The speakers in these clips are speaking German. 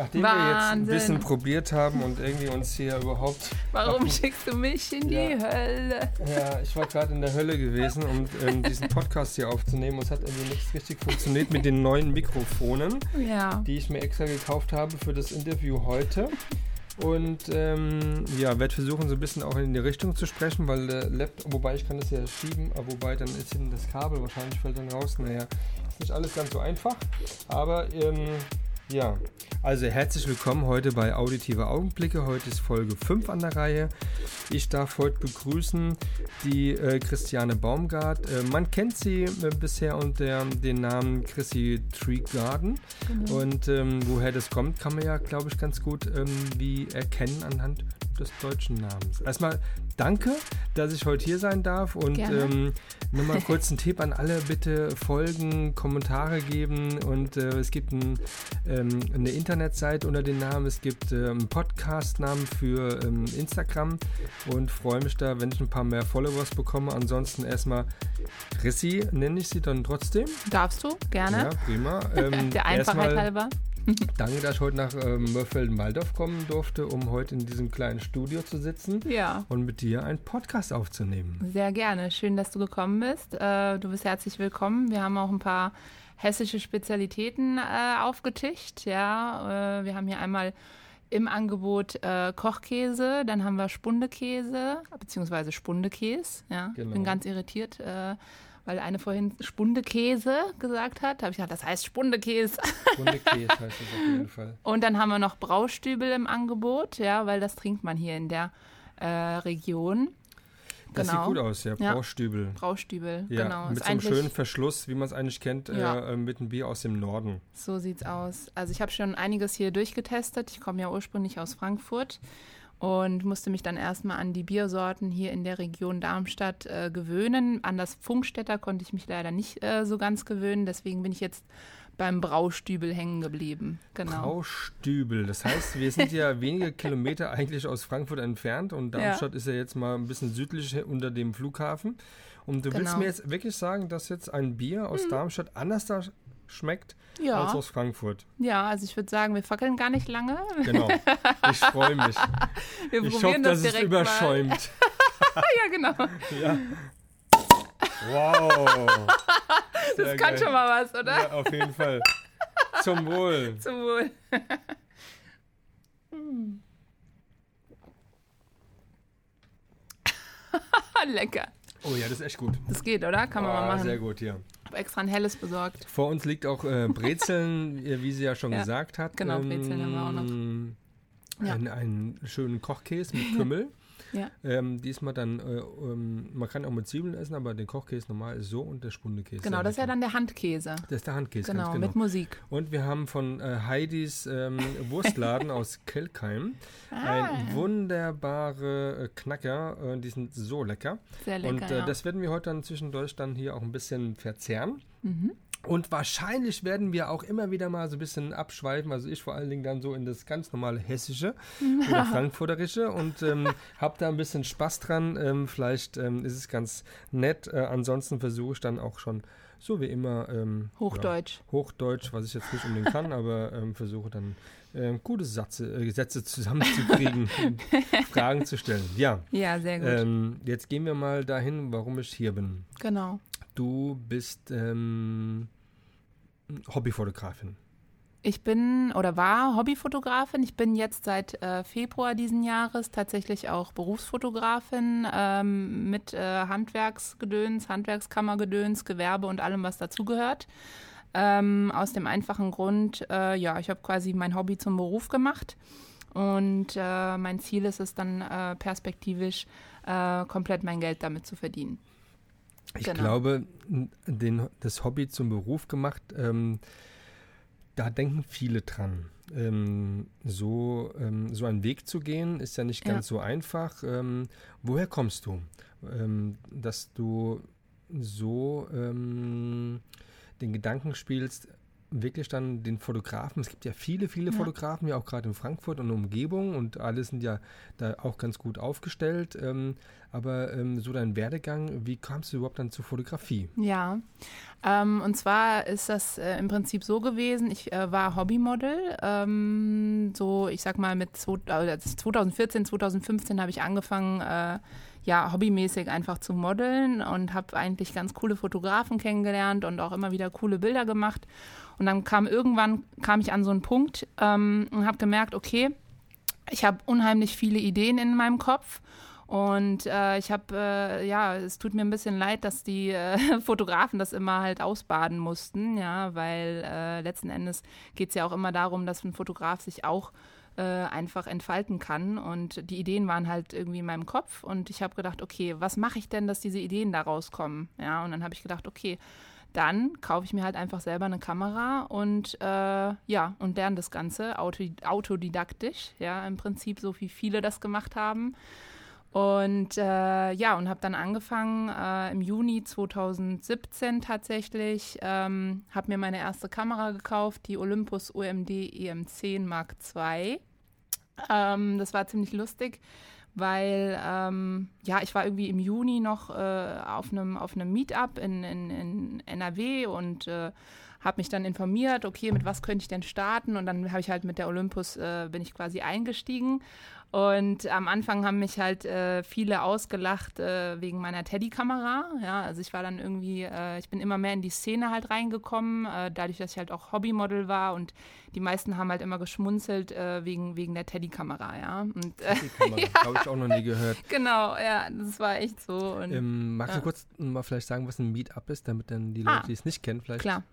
Nachdem Wahnsinn. wir jetzt ein bisschen probiert haben und irgendwie uns hier überhaupt. Warum schickst du mich in ja. die Hölle? Ja, ich war gerade in der Hölle gewesen, um ähm, diesen Podcast hier aufzunehmen. Und es hat irgendwie nichts richtig funktioniert mit den neuen Mikrofonen, ja. die ich mir extra gekauft habe für das Interview heute. Und ähm, ja, werde versuchen, so ein bisschen auch in die Richtung zu sprechen, weil der Laptop, wobei ich kann das ja schieben, aber wobei dann ist hinten das Kabel, wahrscheinlich fällt dann raus. Naja, ist nicht alles ganz so einfach. Aber ähm, ja, also herzlich willkommen heute bei Auditive Augenblicke. Heute ist Folge 5 an der Reihe. Ich darf heute begrüßen die äh, Christiane Baumgart. Äh, man kennt sie äh, bisher unter den Namen Chrissy Tree Garden. Genau. Und ähm, woher das kommt, kann man ja, glaube ich, ganz gut ähm, wie erkennen anhand des deutschen Namens. Erstmal danke, dass ich heute hier sein darf und ähm, nur mal kurz einen Tipp an alle, bitte folgen, Kommentare geben und äh, es gibt ein, ähm, eine Internetseite unter dem Namen, es gibt äh, einen Podcast-Namen für ähm, Instagram und freue mich da, wenn ich ein paar mehr Followers bekomme. Ansonsten erstmal Rissi nenne ich sie dann trotzdem. Darfst du, gerne. Ja, prima. Ähm, Der Einfachheit halber. Danke, dass ich heute nach ähm, Mörfelden-Waldorf kommen durfte, um heute in diesem kleinen Studio zu sitzen ja. und mit dir einen Podcast aufzunehmen. Sehr gerne. Schön, dass du gekommen bist. Äh, du bist herzlich willkommen. Wir haben auch ein paar hessische Spezialitäten äh, aufgetischt. Ja, äh, wir haben hier einmal im Angebot äh, Kochkäse, dann haben wir Spundekäse, beziehungsweise Spundekäse. Ja, genau. bin ganz irritiert. Äh, weil eine vorhin Spundekäse gesagt hat. Da habe ich gedacht, das heißt Spundekäse. Spundekäse heißt es auf jeden Fall. Und dann haben wir noch Braustübel im Angebot, ja, weil das trinkt man hier in der äh, Region. Das genau. sieht gut aus, ja. Braustübel. Ja, Braustübel, ja, genau. Mit so einem schönen Verschluss, wie man es eigentlich kennt, äh, ja. äh, mit einem Bier aus dem Norden. So sieht's aus. Also ich habe schon einiges hier durchgetestet. Ich komme ja ursprünglich aus Frankfurt und musste mich dann erstmal an die Biersorten hier in der Region Darmstadt äh, gewöhnen. An das Funkstätter konnte ich mich leider nicht äh, so ganz gewöhnen, deswegen bin ich jetzt beim Braustübel hängen geblieben. Genau. Braustübel, das heißt, wir sind ja wenige Kilometer eigentlich aus Frankfurt entfernt und Darmstadt ja. ist ja jetzt mal ein bisschen südlich unter dem Flughafen. Und du genau. willst mir jetzt wirklich sagen, dass jetzt ein Bier aus hm. Darmstadt anders da schmeckt ja. als aus Frankfurt. Ja, also ich würde sagen, wir fackeln gar nicht lange. Genau. Ich freue mich. Wir ich hoffe, das dass es überschäumt. ja, genau. Ja. Wow. Sehr das kann geil. schon mal was, oder? Ja, auf jeden Fall. Zum Wohl. Zum Wohl. Lecker. Oh ja, das ist echt gut. Das geht, oder? Kann man oh, mal machen. Sehr gut, ja habe extra ein helles besorgt. Vor uns liegt auch äh, Brezeln, wie sie ja schon ja, gesagt hat. Genau, Brezeln ähm, haben wir auch noch. Ähm, ja. Einen, einen schönen Kochkäse mit Kümmel. Ja. Ähm, diesmal dann, äh, ähm, man kann auch mit Zwiebeln essen, aber den Kochkäse normal ist so und der Spundekäse. Genau, das ist ja dann der Handkäse. Das ist der Handkäse, genau, genau. mit Musik. Und wir haben von äh, Heidis ähm, Wurstladen aus Kelkheim ah. ein wunderbare äh, Knacker. Äh, die sind so lecker. Sehr lecker, Und äh, ja. das werden wir heute dann zwischendurch dann hier auch ein bisschen verzehren. Mhm. Und wahrscheinlich werden wir auch immer wieder mal so ein bisschen abschweifen, also ich vor allen Dingen dann so in das ganz normale Hessische oder Frankfurterische und ähm, habe da ein bisschen Spaß dran. Ähm, vielleicht ähm, ist es ganz nett. Äh, ansonsten versuche ich dann auch schon so wie immer ähm, Hochdeutsch. Ja, Hochdeutsch, was ich jetzt nicht unbedingt kann, aber ähm, versuche dann äh, gute Sätze, äh, Sätze zusammenzukriegen Fragen zu stellen. Ja. Ja, sehr gut. Ähm, jetzt gehen wir mal dahin, warum ich hier bin. Genau. Du bist ähm, Hobbyfotografin. Ich bin oder war Hobbyfotografin. Ich bin jetzt seit äh, Februar diesen Jahres tatsächlich auch Berufsfotografin ähm, mit äh, Handwerksgedöns, Handwerkskammergedöns, Gewerbe und allem, was dazugehört. Ähm, aus dem einfachen Grund, äh, ja, ich habe quasi mein Hobby zum Beruf gemacht. Und äh, mein Ziel ist es dann äh, perspektivisch äh, komplett mein Geld damit zu verdienen. Ich genau. glaube, den, das Hobby zum Beruf gemacht, ähm, da denken viele dran. Ähm, so, ähm, so einen Weg zu gehen, ist ja nicht ganz ja. so einfach. Ähm, woher kommst du? Ähm, dass du so ähm, den Gedanken spielst, wirklich dann den Fotografen, es gibt ja viele, viele ja. Fotografen, ja auch gerade in Frankfurt und Umgebung und alle sind ja da auch ganz gut aufgestellt. Ähm, aber ähm, so dein Werdegang, wie kamst du überhaupt dann zur Fotografie? Ja, ähm, und zwar ist das äh, im Prinzip so gewesen, ich äh, war Hobbymodel, ähm, so ich sag mal mit zwei, äh, 2014, 2015 habe ich angefangen, äh, ja, hobbymäßig einfach zu modeln und habe eigentlich ganz coole Fotografen kennengelernt und auch immer wieder coole Bilder gemacht. Und dann kam irgendwann, kam ich an so einen Punkt ähm, und habe gemerkt, okay, ich habe unheimlich viele Ideen in meinem Kopf. Und äh, ich habe, äh, ja, es tut mir ein bisschen leid, dass die äh, Fotografen das immer halt ausbaden mussten, ja, weil äh, letzten Endes geht es ja auch immer darum, dass ein Fotograf sich auch äh, einfach entfalten kann. Und die Ideen waren halt irgendwie in meinem Kopf. Und ich habe gedacht, okay, was mache ich denn, dass diese Ideen da rauskommen? Ja, und dann habe ich gedacht, okay, dann kaufe ich mir halt einfach selber eine Kamera und äh, ja, und lerne das Ganze autodidaktisch, ja, im Prinzip so wie viele das gemacht haben. Und äh, ja, und habe dann angefangen äh, im Juni 2017 tatsächlich, ähm, habe mir meine erste Kamera gekauft, die Olympus OMD EM10 Mark II. Ähm, das war ziemlich lustig weil ähm, ja, ich war irgendwie im Juni noch äh, auf einem auf Meetup in, in, in NRW und äh, habe mich dann informiert, okay, mit was könnte ich denn starten? Und dann habe ich halt mit der Olympus, äh, bin ich quasi eingestiegen und am Anfang haben mich halt äh, viele ausgelacht äh, wegen meiner Teddy-Kamera. Ja, also ich war dann irgendwie, äh, ich bin immer mehr in die Szene halt reingekommen, äh, dadurch, dass ich halt auch Hobbymodel war und die meisten haben halt immer geschmunzelt äh, wegen, wegen der Teddy-Kamera, ja. Und, äh, Teddy-Kamera, ja. habe ich auch noch nie gehört. Genau, ja, das war echt so. Und, ähm, magst du kurz mal vielleicht sagen, was ein Meetup ist, damit dann die Leute, ah, die es nicht kennen, vielleicht klar.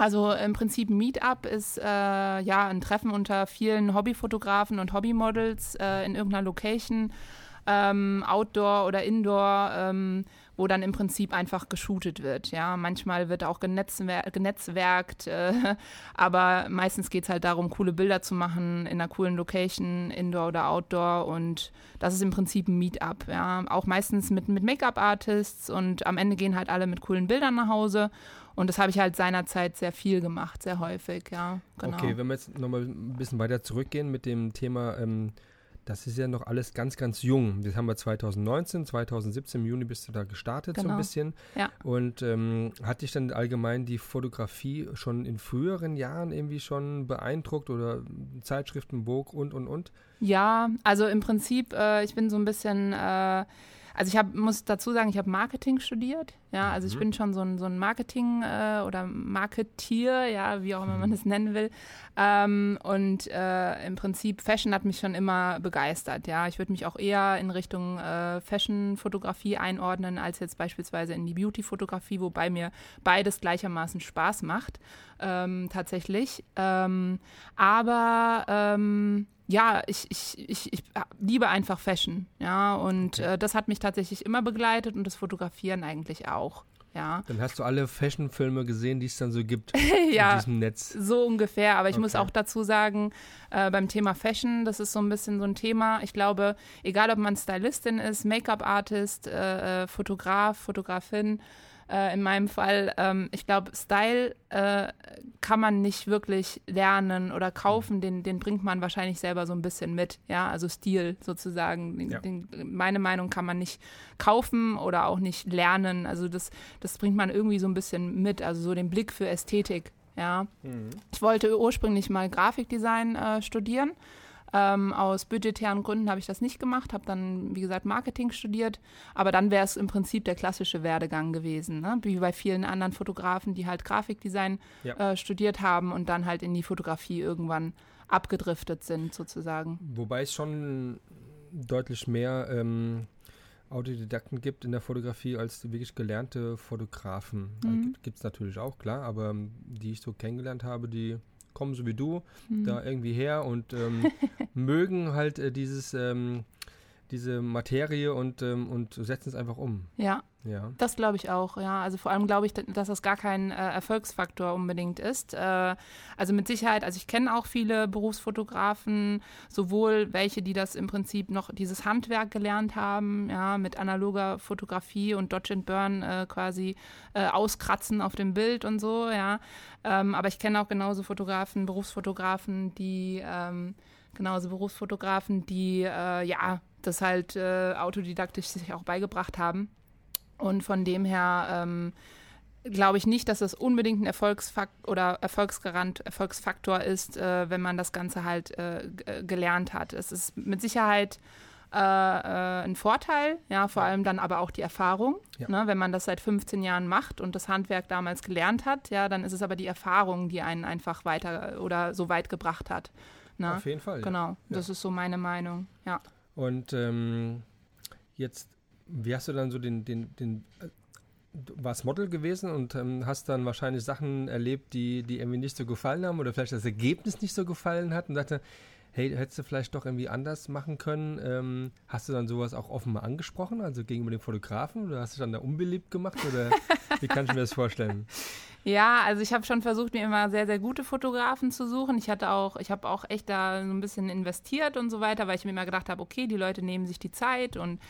Also im Prinzip Meetup ist äh, ja ein Treffen unter vielen Hobbyfotografen und Hobbymodels äh, in irgendeiner Location, ähm, Outdoor oder Indoor, ähm, wo dann im Prinzip einfach geshootet wird. Ja, manchmal wird auch genetzwer genetzwerkt, äh, aber meistens geht es halt darum, coole Bilder zu machen in einer coolen Location, Indoor oder Outdoor. Und das ist im Prinzip ein Meetup. Ja, auch meistens mit, mit Make-up-Artists und am Ende gehen halt alle mit coolen Bildern nach Hause. Und das habe ich halt seinerzeit sehr viel gemacht, sehr häufig, ja. Genau. Okay, wenn wir jetzt nochmal ein bisschen weiter zurückgehen mit dem Thema, ähm, das ist ja noch alles ganz, ganz jung. Das haben wir 2019, 2017 im Juni bist du da gestartet genau. so ein genau. bisschen. Ja. Und ähm, hat dich dann allgemein die Fotografie schon in früheren Jahren irgendwie schon beeindruckt oder Zeitschriften, Vogue und, und, und? Ja, also im Prinzip, äh, ich bin so ein bisschen... Äh, also ich hab, muss dazu sagen, ich habe Marketing studiert. Ja, also ich mhm. bin schon so ein, so ein Marketing- äh, oder Marketier, ja, wie auch immer man das nennen will. Ähm, und äh, im Prinzip Fashion hat mich schon immer begeistert. Ja, ich würde mich auch eher in Richtung äh, Fashion-Fotografie einordnen, als jetzt beispielsweise in die Beauty-Fotografie, wobei mir beides gleichermaßen Spaß macht, ähm, tatsächlich. Ähm, aber ähm, ja, ich, ich, ich, ich liebe einfach Fashion, ja, und okay. äh, das hat mich tatsächlich immer begleitet und das Fotografieren eigentlich auch. Ja. Dann hast du alle Fashion-Filme gesehen, die es dann so gibt ja, in diesem Netz. So ungefähr. Aber ich okay. muss auch dazu sagen, äh, beim Thema Fashion, das ist so ein bisschen so ein Thema. Ich glaube, egal ob man Stylistin ist, Make-up-Artist, äh, äh Fotograf, Fotografin, äh, in meinem Fall, ähm, ich glaube, Style äh, kann man nicht wirklich lernen oder kaufen, den, den bringt man wahrscheinlich selber so ein bisschen mit, ja, also Stil sozusagen. Den, ja. den, meine Meinung kann man nicht kaufen oder auch nicht lernen, also das, das bringt man irgendwie so ein bisschen mit, also so den Blick für Ästhetik, ja. Mhm. Ich wollte ursprünglich mal Grafikdesign äh, studieren ähm, aus budgetären Gründen habe ich das nicht gemacht, habe dann, wie gesagt, Marketing studiert. Aber dann wäre es im Prinzip der klassische Werdegang gewesen, ne? wie bei vielen anderen Fotografen, die halt Grafikdesign ja. äh, studiert haben und dann halt in die Fotografie irgendwann abgedriftet sind, sozusagen. Wobei es schon deutlich mehr ähm, Autodidakten gibt in der Fotografie als wirklich gelernte Fotografen. Mhm. Gibt es natürlich auch, klar, aber ähm, die ich so kennengelernt habe, die kommen so wie du mhm. da irgendwie her und ähm, mögen halt äh, dieses, ähm, diese Materie und, ähm, und setzen es einfach um. Ja. Ja. Das glaube ich auch, ja. Also vor allem glaube ich, dass das gar kein äh, Erfolgsfaktor unbedingt ist. Äh, also mit Sicherheit, also ich kenne auch viele Berufsfotografen, sowohl welche, die das im Prinzip noch dieses Handwerk gelernt haben, ja, mit analoger Fotografie und Dodge and Burn äh, quasi äh, auskratzen auf dem Bild und so, ja. Ähm, aber ich kenne auch genauso Fotografen, Berufsfotografen, die ähm, genauso Berufsfotografen, die äh, ja das halt äh, autodidaktisch sich auch beigebracht haben. Und von dem her ähm, glaube ich nicht, dass das unbedingt ein Erfolgsfakt oder Erfolgsgarant, Erfolgsfaktor ist, äh, wenn man das Ganze halt äh, äh, gelernt hat. Es ist mit Sicherheit äh, äh, ein Vorteil, ja, vor allem dann aber auch die Erfahrung. Ja. Ne, wenn man das seit 15 Jahren macht und das Handwerk damals gelernt hat, ja, dann ist es aber die Erfahrung, die einen einfach weiter oder so weit gebracht hat. Ne? Auf jeden Fall. Genau, ja. das ist so meine Meinung, ja. Und ähm, jetzt, wie hast du dann so den, den, den äh, du warst Model gewesen und ähm, hast dann wahrscheinlich Sachen erlebt, die, die irgendwie nicht so gefallen haben oder vielleicht das Ergebnis nicht so gefallen hat und dachte, hey, hättest du vielleicht doch irgendwie anders machen können? Ähm, hast du dann sowas auch offen mal angesprochen, also gegenüber dem Fotografen oder hast du dann da unbeliebt gemacht oder wie kann ich mir das vorstellen? Ja, also ich habe schon versucht, mir immer sehr, sehr gute Fotografen zu suchen. Ich hatte auch, ich habe auch echt da so ein bisschen investiert und so weiter, weil ich mir immer gedacht habe, okay, die Leute nehmen sich die Zeit und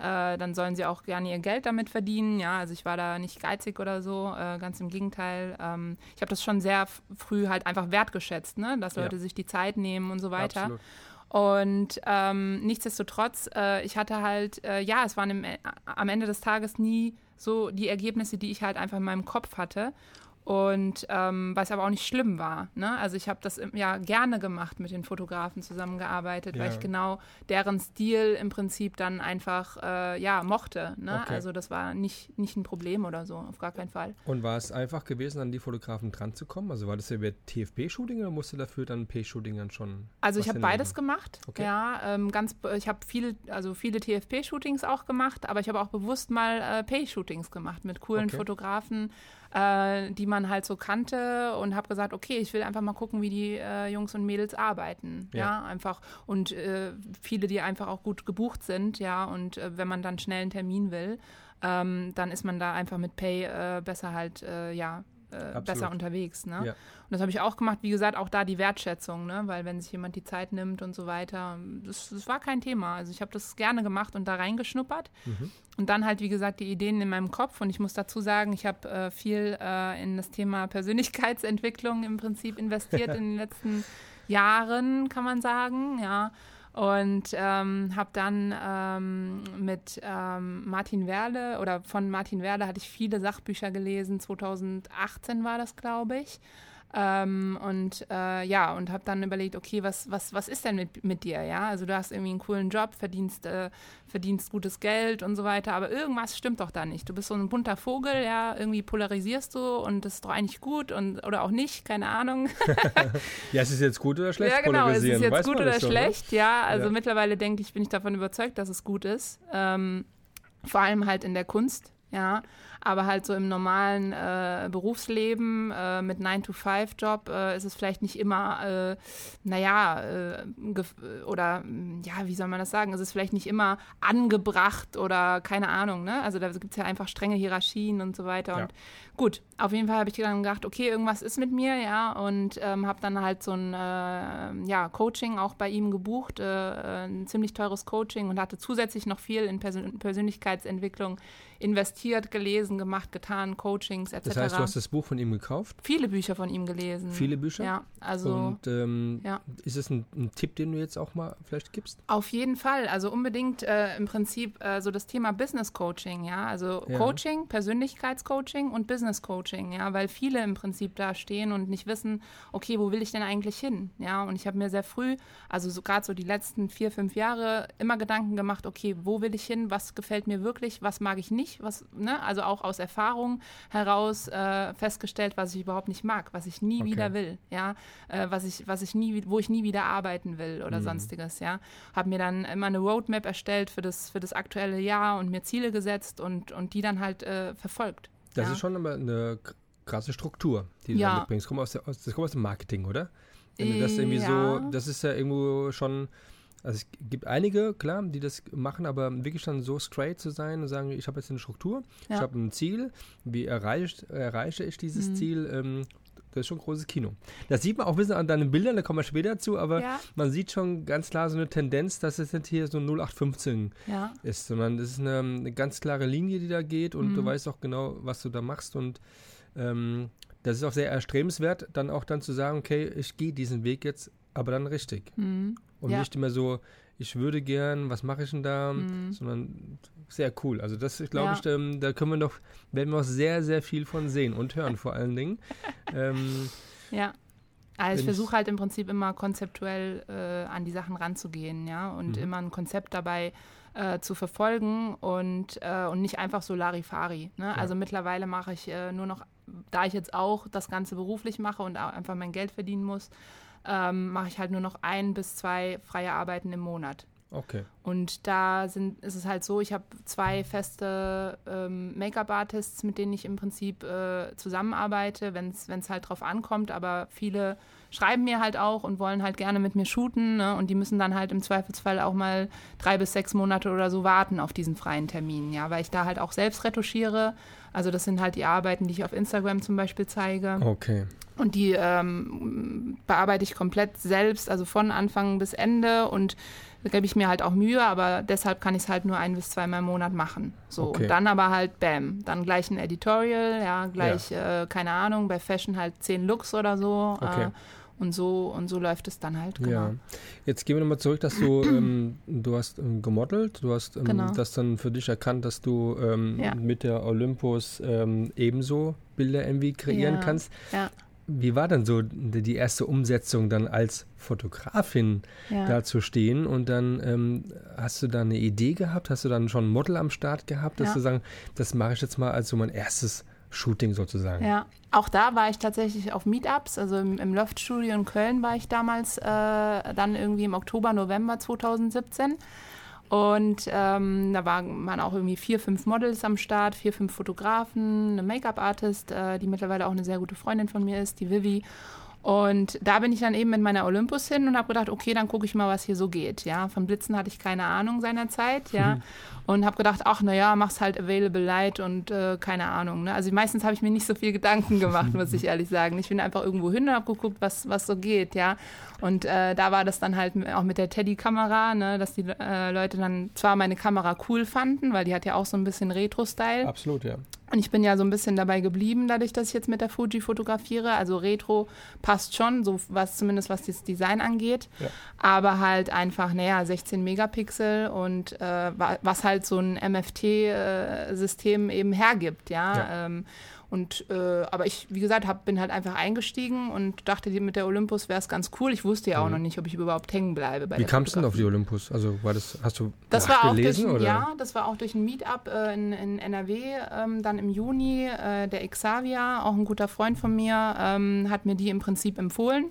äh, dann sollen sie auch gerne ihr Geld damit verdienen. Ja, also ich war da nicht geizig oder so, äh, ganz im Gegenteil. Ähm, ich habe das schon sehr früh halt einfach wertgeschätzt, ne? dass Leute ja. sich die Zeit nehmen und so weiter. Absolut. Und ähm, nichtsdestotrotz, äh, ich hatte halt, äh, ja, es waren im, äh, am Ende des Tages nie so die Ergebnisse, die ich halt einfach in meinem Kopf hatte. Und ähm, was aber auch nicht schlimm war. Ne? Also ich habe das ja gerne gemacht, mit den Fotografen zusammengearbeitet, ja. weil ich genau deren Stil im Prinzip dann einfach äh, ja mochte. Ne? Okay. Also das war nicht, nicht ein Problem oder so, auf gar keinen Fall. Und war es einfach gewesen, an die Fotografen dran zu kommen? Also war das ja über TFP-Shooting oder musste dafür dann P-Shooting dann schon? Also ich habe beides gemacht. Okay. Ja, ähm, ganz, ich habe viele, also viele TFP-Shootings auch gemacht, aber ich habe auch bewusst mal äh, P-Shootings gemacht mit coolen okay. Fotografen äh, die man halt so kannte und habe gesagt, okay, ich will einfach mal gucken, wie die äh, Jungs und Mädels arbeiten. Ja, ja einfach. Und äh, viele, die einfach auch gut gebucht sind, ja, und äh, wenn man dann schnell einen Termin will, ähm, dann ist man da einfach mit Pay äh, besser halt, äh, ja, äh, besser unterwegs. Ne? Ja. Und das habe ich auch gemacht, wie gesagt, auch da die Wertschätzung, ne? weil wenn sich jemand die Zeit nimmt und so weiter, das, das war kein Thema. Also ich habe das gerne gemacht und da reingeschnuppert. Mhm. Und dann halt, wie gesagt, die Ideen in meinem Kopf. Und ich muss dazu sagen, ich habe äh, viel äh, in das Thema Persönlichkeitsentwicklung im Prinzip investiert in den letzten Jahren, kann man sagen. Ja. Und ähm, habe dann ähm, mit ähm, Martin Werle oder von Martin Werle hatte ich viele Sachbücher gelesen. 2018 war das, glaube ich. Ähm, und äh, ja, und habe dann überlegt, okay, was, was, was ist denn mit, mit dir? Ja, also du hast irgendwie einen coolen Job, verdienst, äh, verdienst gutes Geld und so weiter, aber irgendwas stimmt doch da nicht. Du bist so ein bunter Vogel, ja, irgendwie polarisierst du und das ist doch eigentlich gut und oder auch nicht, keine Ahnung. ja, ist es jetzt gut oder schlecht? Ja, genau, ist es jetzt Weiß gut oder schon, ne? schlecht? Ne? Ja, also ja. mittlerweile denke ich, bin ich davon überzeugt, dass es gut ist. Ähm, vor allem halt in der Kunst, ja. Aber halt so im normalen äh, Berufsleben äh, mit 9-to-5-Job äh, ist es vielleicht nicht immer, äh, naja, äh, oder ja, wie soll man das sagen? Es ist vielleicht nicht immer angebracht oder keine Ahnung, ne? Also da gibt es ja einfach strenge Hierarchien und so weiter. Ja. Und gut, auf jeden Fall habe ich dann gedacht, okay, irgendwas ist mit mir, ja, und ähm, habe dann halt so ein äh, ja, Coaching auch bei ihm gebucht, ein ziemlich teures Coaching und hatte zusätzlich noch viel in Persön Persönlichkeitsentwicklung investiert, gelesen, gemacht, getan, Coachings etc. Das heißt, du hast das Buch von ihm gekauft? Viele Bücher von ihm gelesen. Viele Bücher? Ja, also. Und ähm, ja. ist es ein, ein, Tipp, den du jetzt auch mal vielleicht gibst? Auf jeden Fall. Also unbedingt äh, im Prinzip äh, so das Thema Business Coaching, ja. Also ja. Coaching, Persönlichkeitscoaching und Business Coaching, ja, weil viele im Prinzip da stehen und nicht wissen, okay, wo will ich denn eigentlich hin? Ja, und ich habe mir sehr früh, also so, gerade so die letzten vier, fünf Jahre, immer Gedanken gemacht, okay, wo will ich hin? Was gefällt mir wirklich? Was mag ich nicht? Nicht, was, ne, also auch aus Erfahrung heraus äh, festgestellt, was ich überhaupt nicht mag, was ich nie okay. wieder will, ja, äh, was ich, was ich nie, wo ich nie wieder arbeiten will oder mhm. sonstiges, ja. Habe mir dann immer eine Roadmap erstellt für das, für das aktuelle Jahr und mir Ziele gesetzt und, und die dann halt äh, verfolgt. Das ja. ist schon aber eine krasse Struktur, die du ja. mitbringst. Das kommt, aus der, aus, das kommt aus dem Marketing, oder? Wenn du das irgendwie ja. so, das ist ja irgendwo schon also es gibt einige, klar, die das machen, aber wirklich dann so straight zu sein und sagen, ich habe jetzt eine Struktur, ja. ich habe ein Ziel, wie erreicht, erreiche ich dieses mhm. Ziel, ähm, das ist schon ein großes Kino. Das sieht man auch ein bisschen an deinen Bildern, da kommen wir später zu, aber ja. man sieht schon ganz klar so eine Tendenz, dass es nicht hier so 0815 ja. ist, sondern es ist eine, eine, ganz klare Linie, die da geht und mhm. du weißt auch genau, was du da machst und ähm, das ist auch sehr erstrebenswert, dann auch dann zu sagen, okay, ich gehe diesen Weg jetzt, aber dann richtig. Mhm. Und ja. nicht immer so, ich würde gern, was mache ich denn da, mhm. sondern sehr cool. Also das, ich glaube, ja. ich, ähm, da können wir noch, werden wir auch sehr, sehr viel von sehen und hören vor allen Dingen. ähm, ja. Also ich versuche halt im Prinzip immer konzeptuell äh, an die Sachen ranzugehen, ja, und mhm. immer ein Konzept dabei äh, zu verfolgen und, äh, und nicht einfach so Larifari. Ne? Ja. Also mittlerweile mache ich äh, nur noch, da ich jetzt auch das Ganze beruflich mache und auch einfach mein Geld verdienen muss, ähm, mache ich halt nur noch ein bis zwei freie Arbeiten im Monat. Okay. Und da sind, ist es halt so, ich habe zwei feste ähm, Make-up-Artists, mit denen ich im Prinzip äh, zusammenarbeite, wenn es halt drauf ankommt. Aber viele schreiben mir halt auch und wollen halt gerne mit mir shooten. Ne? Und die müssen dann halt im Zweifelsfall auch mal drei bis sechs Monate oder so warten auf diesen freien Termin, ja, weil ich da halt auch selbst retuschiere. Also das sind halt die Arbeiten, die ich auf Instagram zum Beispiel zeige. Okay. Und die ähm, bearbeite ich komplett selbst, also von Anfang bis Ende und da gebe ich mir halt auch Mühe, aber deshalb kann ich es halt nur ein bis zweimal im Monat machen. So okay. und dann aber halt Bam, dann gleich ein Editorial, ja, gleich ja. Äh, keine Ahnung, bei Fashion halt zehn Looks oder so. Okay. Äh, und so und so läuft es dann halt. Genau. Ja. Jetzt gehen wir nochmal zurück, dass du ähm, du hast ähm, gemodelt, du hast ähm, genau. das dann für dich erkannt, dass du ähm, ja. mit der Olympus ähm, ebenso Bilder irgendwie kreieren ja. kannst. Ja. Wie war dann so die erste Umsetzung dann als Fotografin ja. da zu stehen und dann ähm, hast du da eine Idee gehabt, hast du dann schon ein Model am Start gehabt, dass ja. du sagen, das mache ich jetzt mal als so mein erstes Shooting sozusagen. Ja, auch da war ich tatsächlich auf Meetups, also im, im Loftstudio in Köln war ich damals äh, dann irgendwie im Oktober, November 2017 und ähm, da waren, waren auch irgendwie vier, fünf Models am Start, vier, fünf Fotografen, eine Make-up-Artist, äh, die mittlerweile auch eine sehr gute Freundin von mir ist, die Vivi. Und da bin ich dann eben mit meiner Olympus hin und habe gedacht, okay, dann gucke ich mal, was hier so geht. Ja, von Blitzen hatte ich keine Ahnung seinerzeit, ja. Mhm. Und habe gedacht, ach, naja, mach's halt Available Light und äh, keine Ahnung. Ne? Also meistens habe ich mir nicht so viel Gedanken gemacht, muss ich ehrlich sagen. Ich bin einfach irgendwo hin und habe geguckt, was, was so geht, ja. Und äh, da war das dann halt auch mit der Teddy-Kamera, ne, dass die äh, Leute dann zwar meine Kamera cool fanden, weil die hat ja auch so ein bisschen Retro-Style. Absolut, ja. Und ich bin ja so ein bisschen dabei geblieben, dadurch, dass ich jetzt mit der Fuji fotografiere. Also Retro passt schon, so was zumindest was das Design angeht. Ja. Aber halt einfach, naja, 16 Megapixel und äh, was halt so ein MFT-System äh, eben hergibt, ja. ja. Ähm, und äh, aber ich, wie gesagt, hab, bin halt einfach eingestiegen und dachte, mit der Olympus wäre es ganz cool. Ich wusste ja auch mhm. noch nicht, ob ich überhaupt hängen bleibe. wie kamst du denn auf die Olympus? Also war das, hast du das war auch gelesen? Durch, oder? Ja, das war auch durch ein Meetup äh, in, in, NRW, ähm, dann im Juni. Äh, der Xavier, auch ein guter Freund von mir, ähm, hat mir die im Prinzip empfohlen.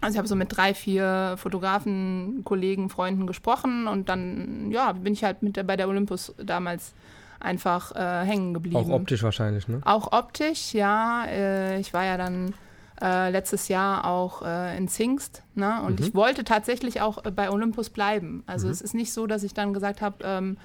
Also ich habe so mit drei, vier Fotografen, Kollegen, Freunden gesprochen und dann ja, bin ich halt mit bei der Olympus damals einfach äh, hängen geblieben. Auch optisch wahrscheinlich, ne? Auch optisch, ja. Äh, ich war ja dann äh, letztes Jahr auch äh, in Zingst, ne? Und mhm. ich wollte tatsächlich auch äh, bei Olympus bleiben. Also mhm. es ist nicht so, dass ich dann gesagt habe, ähm,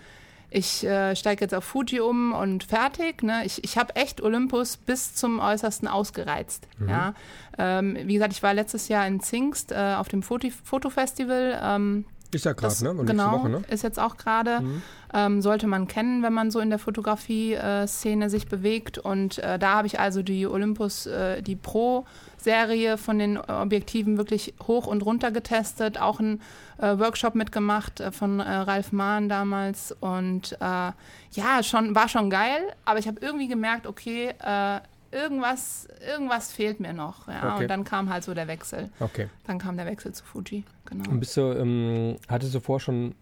ich äh, steige jetzt auf Fuji um und fertig. Ne? Ich, ich habe echt Olympus bis zum Äußersten ausgereizt. Mhm. Ja? Ähm, wie gesagt, ich war letztes Jahr in Zingst äh, auf dem Foto Fotofestival. Ähm, ist ja gerade, ne? Und genau, Woche, ne? ist jetzt auch gerade. Mhm. Ähm, sollte man kennen, wenn man so in der Fotografie-Szene äh, sich bewegt. Und äh, da habe ich also die Olympus, äh, die Pro-Serie von den Objektiven wirklich hoch und runter getestet. Auch einen äh, Workshop mitgemacht äh, von äh, Ralf Mahn damals. Und ja, schon, war schon geil. Aber ich habe irgendwie gemerkt, okay, irgendwas, irgendwas fehlt mir noch. Ja? Okay. Und dann kam halt so der Wechsel. Okay. Dann kam der Wechsel zu Fuji, genau. Und bist du, ähm, hattest du vorher schon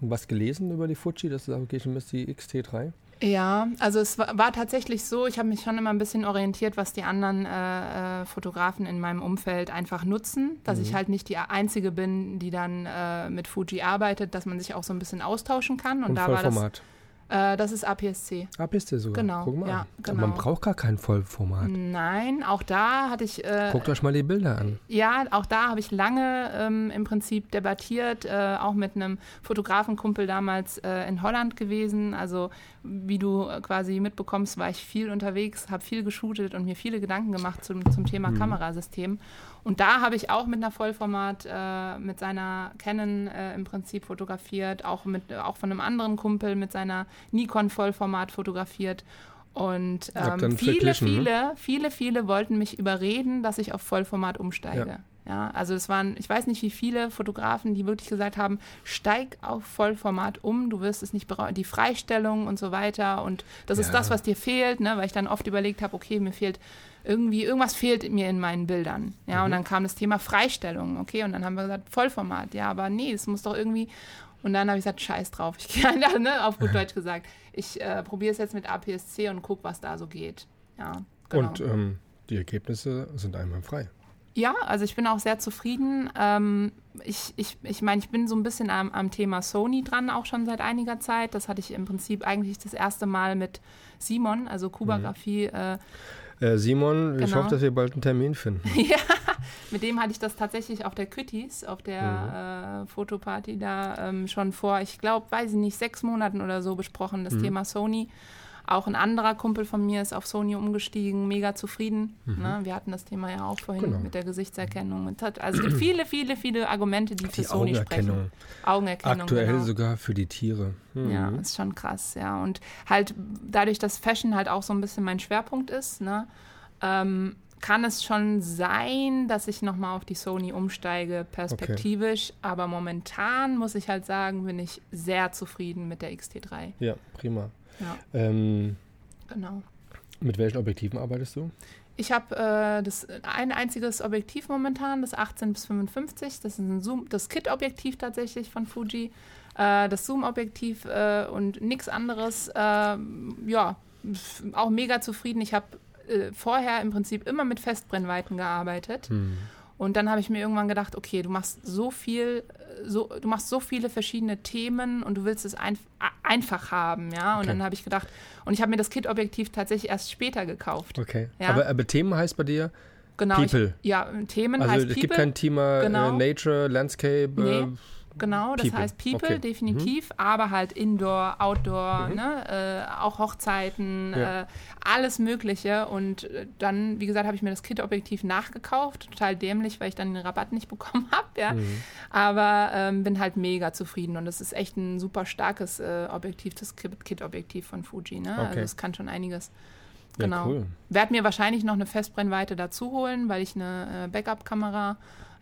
was gelesen über die Fuji, dass du sagst, okay, ich nehme die XT3? Ja, also es war, war tatsächlich so, ich habe mich schon immer ein bisschen orientiert, was die anderen äh, äh, Fotografen in meinem Umfeld einfach nutzen, dass mhm. ich halt nicht die einzige bin, die dann äh, mit Fuji arbeitet, dass man sich auch so ein bisschen austauschen kann. Und, Und da war das Äh, das ist APS-C. APS-C sogar. Genau. Guck mal. Ja, genau. Man braucht gar kein Vollformat. Nein, auch da hatte ich. Äh, Guckt euch mal die Bilder an. Ja, auch da habe ich lange ähm, im Prinzip debattiert, äh, auch mit einem Fotografenkumpel damals äh, in Holland gewesen. Also, wie du quasi mitbekommst, war ich viel unterwegs, habe viel geshootet und mir viele Gedanken gemacht zum, zum Thema mhm. Kamerasystem. Und da habe ich auch mit einer Vollformat, äh, mit seiner Canon äh, im Prinzip fotografiert, auch, mit, auch von einem anderen Kumpel mit seiner Nikon Vollformat fotografiert. Und ähm, viele, ne? viele, viele, viele wollten mich überreden, dass ich auf Vollformat umsteige. Ja. Ja, also es waren, ich weiß nicht, wie viele Fotografen, die wirklich gesagt haben, steig auf Vollformat um, du wirst es nicht berauben, die Freistellung und so weiter. Und das ja. ist das, was dir fehlt, ne? weil ich dann oft überlegt habe, okay, mir fehlt irgendwie, irgendwas fehlt mir in meinen Bildern. Ja, mhm. und dann kam das Thema Freistellung, okay, und dann haben wir gesagt, Vollformat, ja, aber nee, es muss doch irgendwie. Und dann habe ich gesagt, scheiß drauf. Ich gehe ne, auf gut Deutsch gesagt. Ich äh, probiere es jetzt mit APS-C und gucke, was da so geht. Ja, genau. Und ähm, die Ergebnisse sind einmal frei. Ja, also ich bin auch sehr zufrieden. Ähm, ich ich, ich meine, ich bin so ein bisschen am, am Thema Sony dran, auch schon seit einiger Zeit. Das hatte ich im Prinzip eigentlich das erste Mal mit Simon, also Kubagrafie. Mhm. Äh, äh, Simon, genau. ich hoffe, dass wir bald einen Termin finden. ja, mit dem hatte ich das tatsächlich auf der Kütis, auf der mhm. äh, Fotoparty da ähm, schon vor, ich glaube, weiß ich nicht, sechs Monaten oder so besprochen, das mhm. Thema Sony. Auch ein anderer Kumpel von mir ist auf Sony umgestiegen, mega zufrieden. Mhm. Ne? Wir hatten das Thema ja auch vorhin genau. mit der Gesichtserkennung. Also es gibt viele, viele, viele Argumente, die, die für Sony sprechen. Augenerkennung. Aktuell genau. sogar für die Tiere. Mhm. Ja, ist schon krass, ja. Und halt dadurch, dass Fashion halt auch so ein bisschen mein Schwerpunkt ist, ne, ähm, kann es schon sein, dass ich nochmal auf die Sony umsteige, perspektivisch. Okay. Aber momentan muss ich halt sagen, bin ich sehr zufrieden mit der XT3. Ja, prima. Ja. Ähm, genau. Mit welchen Objektiven arbeitest du? Ich habe äh, das ein einziges Objektiv momentan, das 18 bis 55. Das ist ein Zoom, das Kit-Objektiv tatsächlich von Fuji. Äh, das Zoom-Objektiv äh, und nichts anderes. Äh, ja, auch mega zufrieden. Ich habe äh, vorher im Prinzip immer mit Festbrennweiten gearbeitet. Hm. Und dann habe ich mir irgendwann gedacht, okay, du machst so viel, so, du machst so viele verschiedene Themen und du willst es ein, einfach haben, ja. Und okay. dann habe ich gedacht, und ich habe mir das Kit-Objektiv tatsächlich erst später gekauft. Okay. Ja? Aber, aber Themen heißt bei dir genau, People. Ich, ja, Themen also heißt es gibt kein Thema äh, genau. äh, Nature, Landscape. Nee. Äh, Genau, das people. heißt People, okay. definitiv, mhm. aber halt Indoor, Outdoor, mhm. ne? Äh, auch Hochzeiten, ja. äh, alles Mögliche. Und äh, dann, wie gesagt, habe ich mir das Kit-Objektiv nachgekauft. Total dämlich, weil ich dann den Rabatt nicht bekommen habe. Ja? Mhm. Aber ähm, bin halt mega zufrieden. Und das ist echt ein super starkes äh, Objektiv, das Kit-Objektiv von Fuji. Ne? Okay. Also es kann schon einiges. Genau. Ja, cool. Werde mir wahrscheinlich noch eine Festbrennweite dazu holen, weil ich eine äh, Backup-Kamera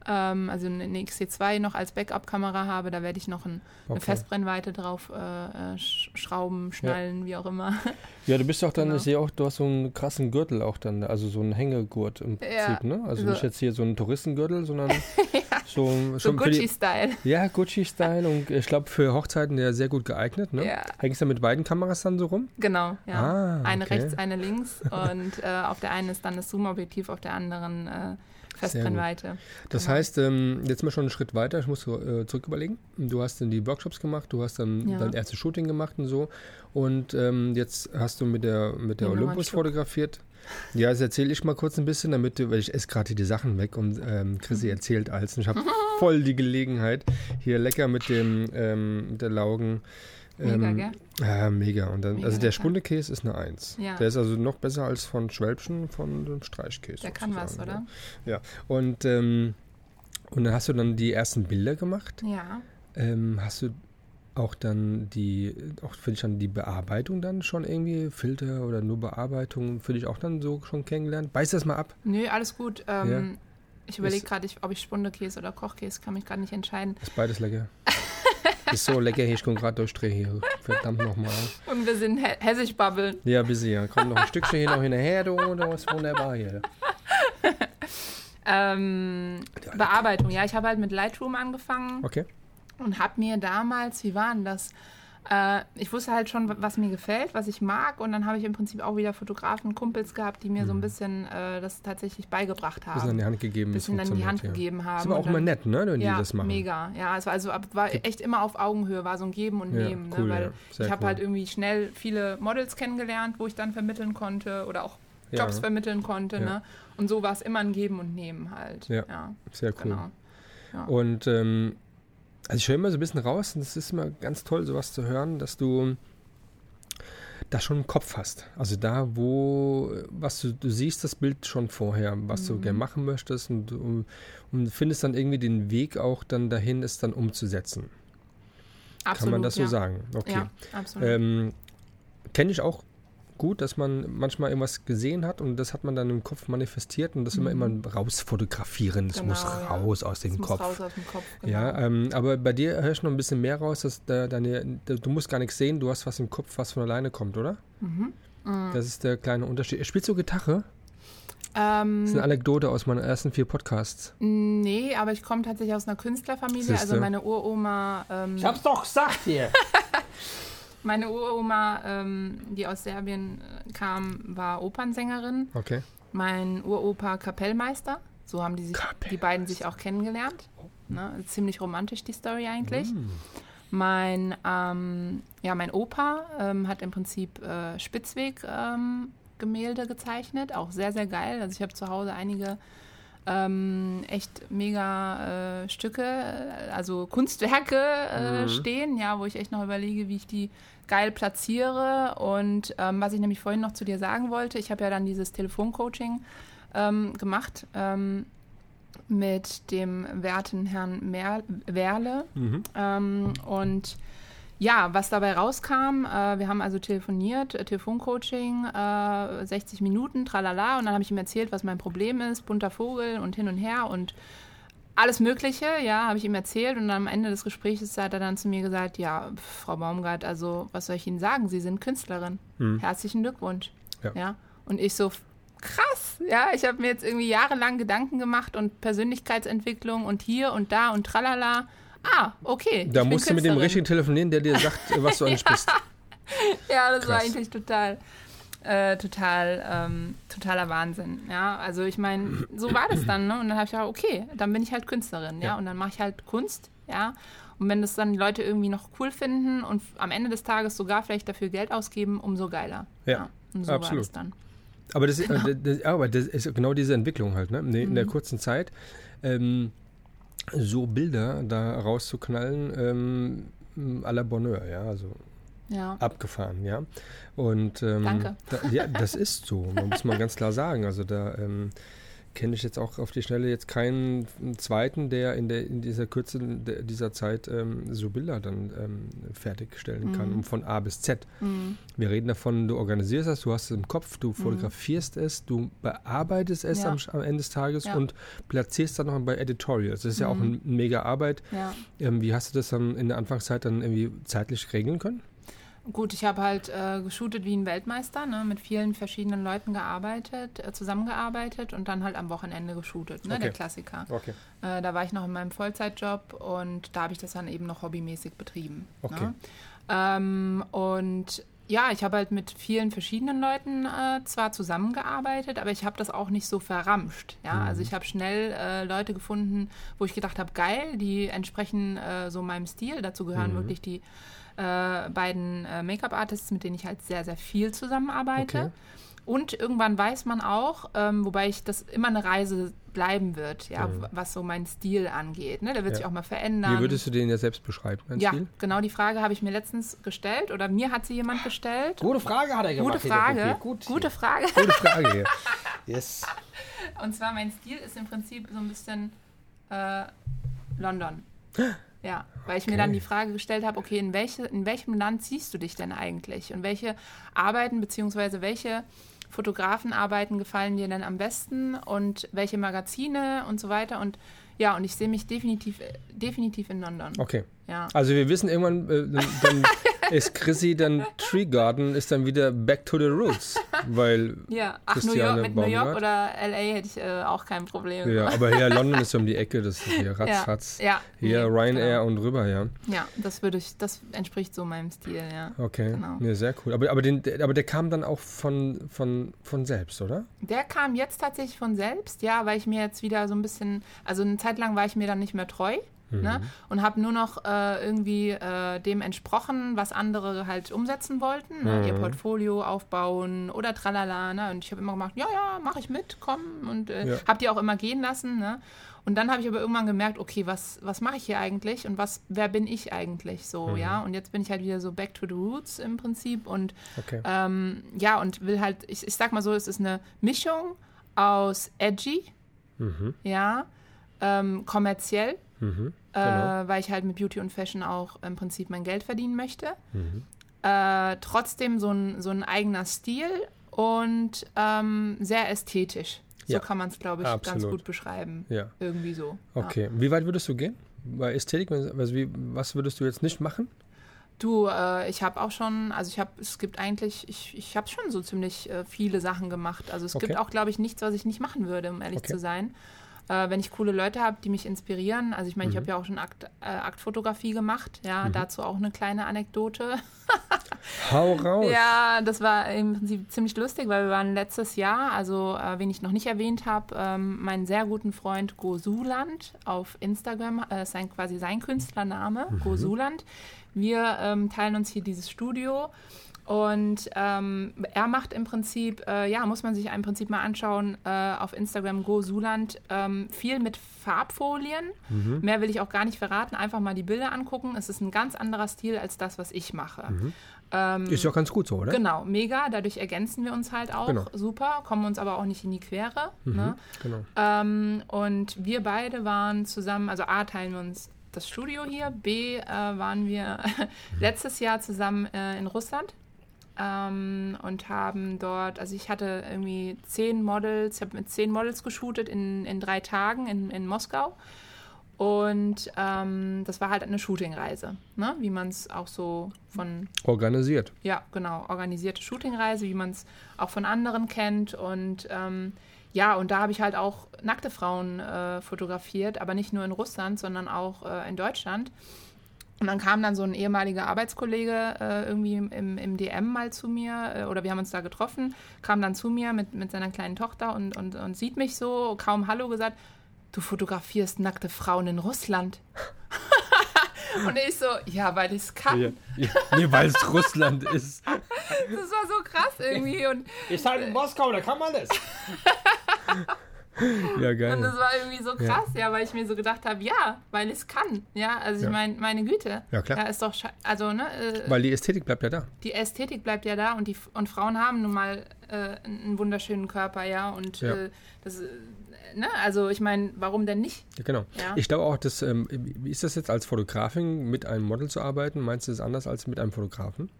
ähm, also eine XC2 noch als Backup-Kamera habe. Da werde ich noch ein, okay. eine Festbrennweite drauf äh, äh schrauben, schnallen, ja. wie auch immer. Ja, du bist auch dann, genau. ich sehe auch, du hast so einen krassen Gürtel auch dann, also so einen Hängegurt im Prinzip, ja. ne? Also so. nicht jetzt hier so ein Touristengürtel, sondern ja. so, so Gucci-Style. Ja, Gucci-Style und ich glaube für Hochzeiten ja sehr gut geeignet, ne? Ja. Hängst du mit beiden Kameras dann so rum? Genau, ja. Ah, eine rechts, eine links und äh, auf der einen ist dann das Zoom-Objektiv, auf der anderen äh, Festbrennweite. Das genau. heißt, ähm, jetzt wir schon einen Schritt weiter. Ich muss äh, zurück überlegen. Du hast dann die Workshops gemacht, du hast dann ja. dein erstes Shooting gemacht und so. Und ähm, jetzt hast du mit der, mit der Olympus fotografiert. Ja, das erzähle ich mal kurz ein bisschen, damit du, weil ich esse gerade die Sachen weg und ähm, Chrissy mhm. erzählt alles. Und ich habe voll die Gelegenheit, hier lecker mit dem ähm, der Laugen Mega, ähm, gell? Ja, mega. Und dann, mega also der Spundekäse ist eine Eins. Ja. Der ist also noch besser als von Schwälbchen, von dem Streichkäse. Der kann was, oder? Ja. Und, ähm, und dann hast du dann die ersten Bilder gemacht. Ja. Ähm, hast du auch dann die, auch für dich dann die Bearbeitung dann schon irgendwie, Filter oder nur Bearbeitung, für dich auch dann so schon kennengelernt? Beiß das mal ab. Nö, alles gut. Ähm, ja. Ich überlege gerade, ob ich Spundekäse oder Kochkäse, kann mich gerade nicht entscheiden. Ist beides lecker. Ist so lecker hier, ich komme gerade durchdrehen hier. Verdammt nochmal. Und wir sind hä hessisch babbeln. Ja, bisschen, ja. Kommt noch ein Stückchen hier noch hinterher, du, das ist wunderbar hier. ähm, Bearbeitung, ja, ich habe halt mit Lightroom angefangen. Okay. Und habe mir damals, wie war denn das? Äh, ich wusste halt schon, was mir gefällt, was ich mag. Und dann habe ich im Prinzip auch wieder Fotografen, Kumpels gehabt, die mir mhm. so ein mhm. bisschen äh, das tatsächlich beigebracht haben. Bisschen an die Hand gegeben. Bisschen an die Hand ja. gegeben haben. Das war auch immer nett, ne, wenn ja, die das machen. mega. Ja, es war also war echt immer auf Augenhöhe, war so ein Geben und Nehmen. Ne, cool, ne, weil ich habe cool. halt irgendwie schnell viele Models kennengelernt, wo ich dann vermitteln konnte oder auch Jobs vermitteln konnte. Ne? Und so war es immer ein Geben und Nehmen halt. Ja, sehr cool. Genau. Und ähm, also ich höre immer so ein bisschen raus und es ist immer ganz toll, sowas zu hören, dass du das schon im Kopf hast. Also da, wo, was du, du siehst das Bild schon vorher, was mhm. du gerne machen möchtest und, und, und, findest dann irgendwie den Weg auch dann dahin, es dann umzusetzen. Absolut, Kann man das ja. so sagen? Okay. Ja, absolut. Ähm, Kenne ich auch gut, dass man manchmal irgendwas gesehen hat und das hat man dann im Kopf manifestiert und das mhm. immer immer rausfotografieren. Das genau, muss raus ja. aus dem das Kopf. Muss raus aus dem Kopf genau. Ja, ähm, aber bei dir höre ich noch ein bisschen mehr raus, dass da deine, du musst gar nichts sehen, du hast was im Kopf, was von alleine kommt, oder? Mhm. Mhm. Das ist der kleine Unterschied. Spielst du Gitarre? Ähm, das ist eine Anekdote aus meinen ersten vier Podcasts. Nee, aber ich komme tatsächlich aus einer Künstlerfamilie. Siehste? Also meine Uroma. Ähm, ich hab's doch gesagt hier. Meine Uroma, ähm, die aus Serbien äh, kam, war Opernsängerin. Okay. Mein Uropa Kapellmeister. So haben die, sich, die beiden sich auch kennengelernt. Ne? Ziemlich romantisch die Story eigentlich. Mm. Mein, ähm, ja, mein Opa ähm, hat im Prinzip äh, Spitzweg-Gemälde ähm, gezeichnet. Auch sehr, sehr geil. Also ich habe zu Hause einige ähm, echt mega äh, Stücke, äh, also Kunstwerke äh, mhm. stehen, ja, wo ich echt noch überlege, wie ich die geil platziere. Und ähm, was ich nämlich vorhin noch zu dir sagen wollte, ich habe ja dann dieses Telefoncoaching ähm, gemacht ähm, mit dem werten Herrn Mer Werle. Mhm. Ähm, und ja, was dabei rauskam, äh, wir haben also telefoniert, äh, Telefoncoaching, äh, 60 Minuten, tralala, und dann habe ich ihm erzählt, was mein Problem ist, bunter Vogel und hin und her und alles Mögliche, ja, habe ich ihm erzählt und am Ende des Gesprächs hat er dann zu mir gesagt, ja, Frau Baumgart, also was soll ich Ihnen sagen? Sie sind Künstlerin. Hm. Herzlichen Glückwunsch. Ja. ja. Und ich so, krass, ja, ich habe mir jetzt irgendwie jahrelang Gedanken gemacht und Persönlichkeitsentwicklung und hier und da und tralala. Ah, okay. Da musst du mit dem richtigen telefonieren, der dir sagt, was du eigentlich bist. ja, das Krass. war eigentlich total, äh, total, ähm, totaler Wahnsinn. Ja, also ich meine, so war das dann. Ne? Und dann habe ich gedacht, okay, dann bin ich halt Künstlerin. Ja, ja? und dann mache ich halt Kunst. Ja, und wenn das dann die Leute irgendwie noch cool finden und am Ende des Tages sogar vielleicht dafür Geld ausgeben, umso geiler. Ja, ja und so absolut. war das dann. Aber das, genau. Äh, das, aber das ist genau diese Entwicklung halt, ne? In, mhm. der kurzen Zeit. Ähm, so Bilder da rauszuknallen, ähm, à la Bonheur, ja, also ja. abgefahren, ja. Und ähm, Danke. Da, ja, das ist so, man muss mal ganz klar sagen. Also da ähm, kenne ich jetzt auch auf die Schnelle jetzt keinen zweiten, der in, der, in dieser Kürze dieser Zeit ähm, so Bilder dann ähm, fertigstellen kann, mhm. von A bis Z. Mhm. Wir reden davon, du organisierst das, du hast es im Kopf, du mhm. fotografierst mhm. es, du bearbeitest es ja. am, am, Ende des Tages ja. und platzierst dann noch bei Editorials. Das ist ja auch eine mhm. mega Arbeit. Ja. Ähm, wie hast du das dann in der Anfangszeit dann irgendwie zeitlich regeln können? Gut, ich habe halt äh, geshootet wie ein Weltmeister, ne, mit vielen verschiedenen Leuten gearbeitet, äh, zusammengearbeitet und dann halt am Wochenende geshootet, ne, okay. der Klassiker. Okay. Äh, da war ich noch in meinem Vollzeitjob und da habe ich das dann eben noch hobbymäßig betrieben. Okay. Ne? Ähm, und ja, ich habe halt mit vielen verschiedenen Leuten äh, zwar zusammengearbeitet, aber ich habe das auch nicht so verramscht. Ja, mhm. also ich habe schnell äh, Leute gefunden, wo ich gedacht habe, geil, die entsprechen äh, so meinem Stil. Dazu gehören mhm. wirklich die äh, beiden äh, Make-up-Artists, mit denen ich halt sehr, sehr viel zusammenarbeite. Okay. Und irgendwann weiß man auch, ähm, wobei ich das immer eine Reise bleiben wird, ja, mhm. was so mein Stil angeht. Ne? Der wird ja. sich auch mal verändern. Wie würdest du den ja selbst beschreiben, ja, Stil? genau die Frage habe ich mir letztens gestellt oder mir hat sie jemand gestellt. Gute Frage hat er gemacht. Gute Frage. Gut Gute Frage. Gute Frage. yes. Und zwar mein Stil ist im Prinzip so ein bisschen äh, London. Ja, weil ich okay. mir dann die Frage gestellt habe, okay, in, welche, in welchem Land siehst du dich denn eigentlich? Und welche Arbeiten bzw. welche Fotografenarbeiten gefallen dir denn am besten und welche Magazine und so weiter? Und ja, und ich sehe mich definitiv, definitiv in London. Okay. Ja. Also wir wissen irgendwann, äh, dann, ist Chrissy dann Tree Garden, ist dann wieder back to the roots, weil Ja, ach, New York, mit New York oder L.A. hätte ich äh, auch kein Problem. Ja, aber hier London ist ja um die Ecke, das ist hier ratzfatz. Ja, ja, hier nee, Ryanair genau. und rüber, ja. Ja, das würde ich, das entspricht so meinem Stil, ja. Okay, genau. ja, sehr cool. Aber, aber, den, aber der kam dann auch von, von, von selbst, oder? Der kam jetzt tatsächlich von selbst, ja, weil ich mir jetzt wieder so ein bisschen, also eine Zeit lang war ich mir dann nicht mehr treu. Ne? Mhm. Ne? Und habe nur noch äh, irgendwie äh, dem entsprochen, was andere halt umsetzen wollten. Ne? Mhm. Ihr Portfolio aufbauen oder tralala. Ne? Und ich habe immer gemacht, ja, ja, mache ich mit, komm. Und äh, ja. habe die auch immer gehen lassen. Ne? Und dann habe ich aber irgendwann gemerkt, okay, was, was mache ich hier eigentlich und was, wer bin ich eigentlich so, mhm. ja? Und jetzt bin ich halt wieder so back to the roots im Prinzip und okay. ähm, ja, und will halt, ich, ich sag mal so, es ist eine Mischung aus edgy, mhm. ja, ähm, kommerziell, mhm. Genau. Äh, weil ich halt mit Beauty und Fashion auch im Prinzip mein Geld verdienen möchte. Mhm. Äh, trotzdem so ein, so ein eigener Stil und ähm, sehr ästhetisch. So ja, kann man es, glaube ich, absolut. ganz gut beschreiben. Ja. Irgendwie so. Okay. Ja. Wie weit würdest du gehen bei Ästhetik? Also wie, was würdest du jetzt nicht machen? Du, äh, ich habe auch schon, also ich habe, es gibt eigentlich, ich, ich habe schon so ziemlich äh, viele Sachen gemacht. Also es okay. gibt auch, glaube ich, nichts, was ich nicht machen würde, um ehrlich okay. zu sein äh, wenn ich coole Leute habe, die mich inspirieren. Also ich meine, mhm. ich habe ja auch schon Akt, äh, Aktfotografie gemacht. Ja, mhm. dazu auch eine kleine Anekdote. Hau raus. Ja, das war im Prinzip ziemlich lustig, weil wir waren letztes Jahr, also äh, wen ich noch nicht erwähnt habe, ähm, meinen sehr guten Freund Gosuland auf Instagram, äh, sein quasi sein Künstlername, mhm. Gosuland. Wir ähm, teilen uns hier dieses Studio und ähm, er macht im Prinzip, äh, ja, muss man sich im Prinzip mal anschauen, äh, auf Instagram Go Suland, ähm, viel mit Farbfolien. Mhm. Mehr will ich auch gar nicht verraten. Einfach mal die Bilder angucken. Es ist ein ganz anderer Stil als das, was ich mache. Mhm. Ähm, ist ja auch ganz gut so, oder? Genau, mega. Dadurch ergänzen wir uns halt auch genau. super, kommen uns aber auch nicht in die Quere. Mhm, ne? genau. Ähm, und wir beide waren zusammen, also A, teilen wir uns das Studio hier, B, äh, waren wir letztes Jahr zusammen äh, in Russland ähm, und haben dort, also ich hatte irgendwie zehn Models, ich habe mit zehn Models geshootet in, in drei Tagen in, in Moskau. Und ähm, das war halt eine Shootingreise, ne? wie man es auch so von. Organisiert. Ja, genau, organisierte Shootingreise, wie man es auch von anderen kennt. Und ähm, ja, und da habe ich halt auch nackte Frauen äh, fotografiert, aber nicht nur in Russland, sondern auch äh, in Deutschland. Und dann kam dann so ein ehemaliger Arbeitskollege äh, irgendwie im, im, DM mal zu mir, äh, oder wir haben uns da getroffen, kam dann zu mir mit, mit seiner kleinen Tochter und, und, und sieht mich so, kaum Hallo gesagt, du fotografierst nackte Frauen in Russland. und ich so, ja, weil ich es kann. Ja, ja, nee, weil es Russland ist. Das war so krass irgendwie. Und, ich halt in Moskau, da kann man das. Ja, geil. Und das war irgendwie so krass, ja, ja weil ich mir so gedacht habe, ja, weil es kann. Ja, also ich ja. meine, meine Güte. Ja, klar. Ja, ist doch, also, ne. Äh, weil die Ästhetik bleibt ja da. Die Ästhetik bleibt ja da und, die, und Frauen haben nun mal äh, einen wunderschönen Körper, ja, und ja. Äh, das, äh, ne, also ich meine, warum denn nicht? Ja, genau. Ich glaube auch, dass, ähm, wie ist das jetzt als Fotografin mit einem Model zu arbeiten? Meinst du das anders als mit einem Fotografen?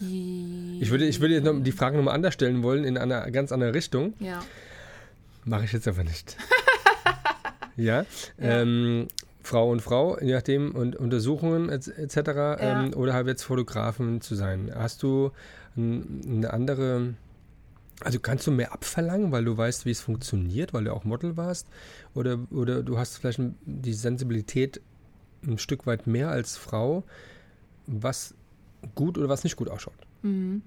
Ich würde, ich würde jetzt die Frage nochmal anders stellen wollen, in einer ganz anderen Richtung. Ja. Mache ich jetzt aber nicht. ja. ja. Ähm, Frau und Frau, je nachdem, und Untersuchungen etc. Ja. Ähm, oder halt jetzt Fotografen zu sein. Hast du eine andere, also kannst du mehr abverlangen, weil du weißt, wie es funktioniert, weil du auch Model warst? Oder, oder du hast vielleicht die Sensibilität ein Stück weit mehr als Frau, was gut oder was nicht gut ausschaut? Mhm.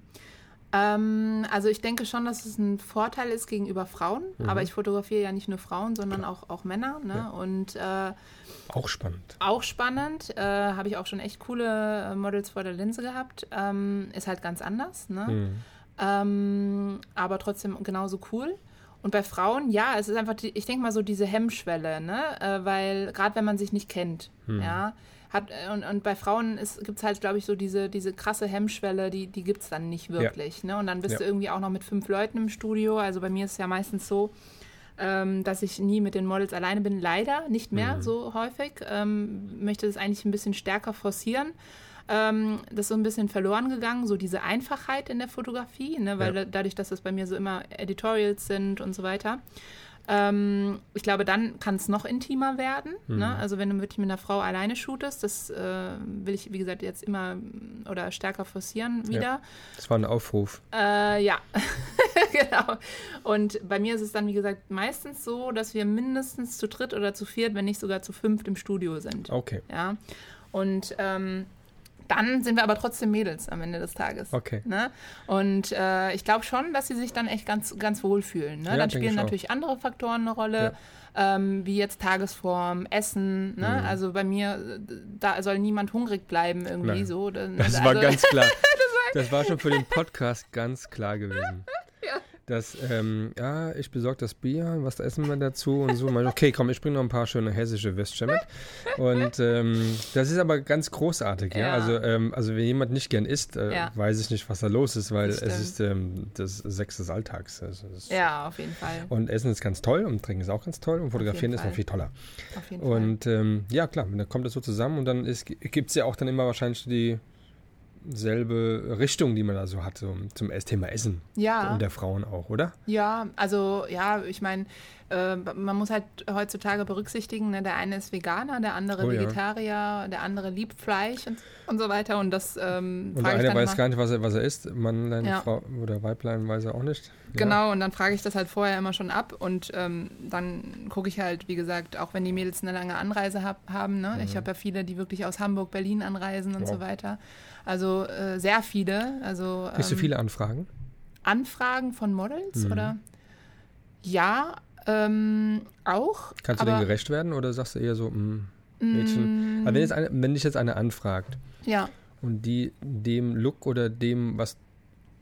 Ähm, also ich denke schon, dass es ein Vorteil ist gegenüber Frauen, mhm. aber ich fotografiere ja nicht nur Frauen, sondern auch, auch Männer. Ne? Ja. Und äh, auch spannend. Auch spannend. Äh, Habe ich auch schon echt coole äh, Models vor der Linse gehabt. Ähm, ist halt ganz anders, ne? Mhm. Ähm, aber trotzdem genauso cool. Und bei Frauen, ja, es ist einfach, die, ich denke mal so diese Hemmschwelle, ne? Äh, weil gerade wenn man sich nicht kennt, mhm. ja, hat, äh, und, und bei Frauen gibt es halt, glaube ich, so diese, diese krasse Hemmschwelle, die, die gibt es dann nicht wirklich. Ja. Ne? Und dann bist ja. du irgendwie auch noch mit fünf Leuten im Studio. Also bei mir ist es ja meistens so, ähm, dass ich nie mit den Models alleine bin. Leider nicht mehr mhm. so häufig. Ähm, möchte das eigentlich ein bisschen stärker forcieren. Ähm, das ist so ein bisschen verloren gegangen, so diese Einfachheit in der Fotografie, ne? weil ja. dadurch, dass das bei mir so immer Editorials sind und so weiter. Ähm, ich glaube, dann kann es noch intimer werden. Ne? Mhm. Ne? Also wenn du wirklich mit einer Frau alleine shootest, das äh, will ich, wie gesagt, jetzt immer oder stärker forcieren wieder. Ja, das war ein Aufruf. Äh, ja, genau. Und bei mir ist es dann, wie gesagt, meistens so, dass wir mindestens zu dritt oder zu viert, wenn nicht sogar zu fünft im Studio sind. Okay. Ja. Und ähm, dann sind wir aber trotzdem Mädels am Ende des Tages. Okay. Ne? Und äh, ich glaube schon, dass sie sich dann echt ganz, ganz wohl fühlen. Ne? Ja, dann spielen natürlich andere Faktoren eine Rolle. Ja. Ähm, wie jetzt Tagesform, Essen. Ne? Mhm. Also bei mir, da soll niemand hungrig bleiben irgendwie Nein. so. Das also, war ganz klar. das war schon für den Podcast ganz klar gewesen dass, ähm, ja, ich besorge das Bier, was essen wir dazu und so. Okay, komm, ich bringe noch ein paar schöne hessische Würstchen mit. Und ähm, das ist aber ganz großartig, ja. ja? Also, ähm, also wenn jemand nicht gern isst, äh, ja. weiß ich nicht, was da los ist, weil es ist ähm, das Sex des Alltags. Also ja, auf jeden Fall. Und Essen ist ganz toll und Trinken ist auch ganz toll und Fotografieren ist noch viel toller. Auf jeden und Fall. Ähm, ja, klar, dann kommt das so zusammen und dann gibt es ja auch dann immer wahrscheinlich die selbe Richtung, die man da so hat, so zum Thema Essen. Ja. Und der Frauen auch, oder? Ja, also ja, ich meine, äh, man muss halt heutzutage berücksichtigen, ne, der eine ist Veganer, der andere oh, Vegetarier, ja. der andere liebt Fleisch und, und so weiter. Und das ähm, Und der eine weiß mal, gar nicht, was er, was er isst. Mannlein, ja. Frau oder Weiblein weiß er auch nicht. Ja. Genau, und dann frage ich das halt vorher immer schon ab und ähm, dann gucke ich halt, wie gesagt, auch wenn die Mädels eine lange Anreise hab, haben. Ne? Mhm. Ich habe ja viele, die wirklich aus Hamburg, Berlin anreisen und wow. so weiter. Also äh, sehr viele. Also, ähm, du viele Anfragen? Anfragen von Models mhm. oder? Ja, ähm, auch. Kannst du denen gerecht werden oder sagst du eher so, mh, mm, Mädchen? Mm, aber wenn, jetzt eine, wenn dich jetzt eine anfragt ja. und die dem Look oder dem, was,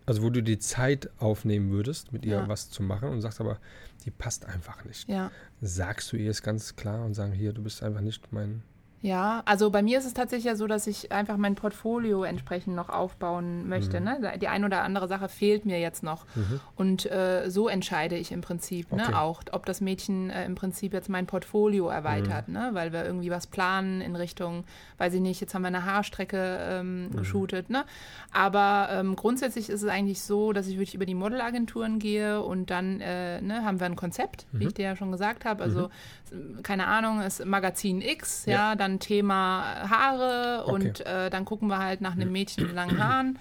also wo du die Zeit aufnehmen würdest, mit ihr ja. was zu machen und sagst aber, die passt einfach nicht. Ja. Sagst du ihr es ganz klar und sagen, hier, du bist einfach nicht mein ja, also bei mir ist es tatsächlich ja so, dass ich einfach mein Portfolio entsprechend noch aufbauen möchte. Mhm. Ne? Die eine oder andere Sache fehlt mir jetzt noch. Mhm. Und äh, so entscheide ich im Prinzip ne? okay. ne? auch, ob das Mädchen äh, im Prinzip jetzt mein Portfolio erweitert, mhm. ne? weil wir irgendwie was planen in Richtung, weiß ich nicht, jetzt haben wir eine Haarstrecke ähm, mhm. geshootet. Ne? Aber ähm, grundsätzlich ist es eigentlich so, dass ich wirklich über die Modelagenturen gehe und dann äh, ne, haben wir ein Konzept, wie mhm. ich dir ja schon gesagt habe. Also, mhm. keine Ahnung, ist Magazin X, ja, ja dann Thema Haare okay. und äh, dann gucken wir halt nach einem Mädchen mit langen Haaren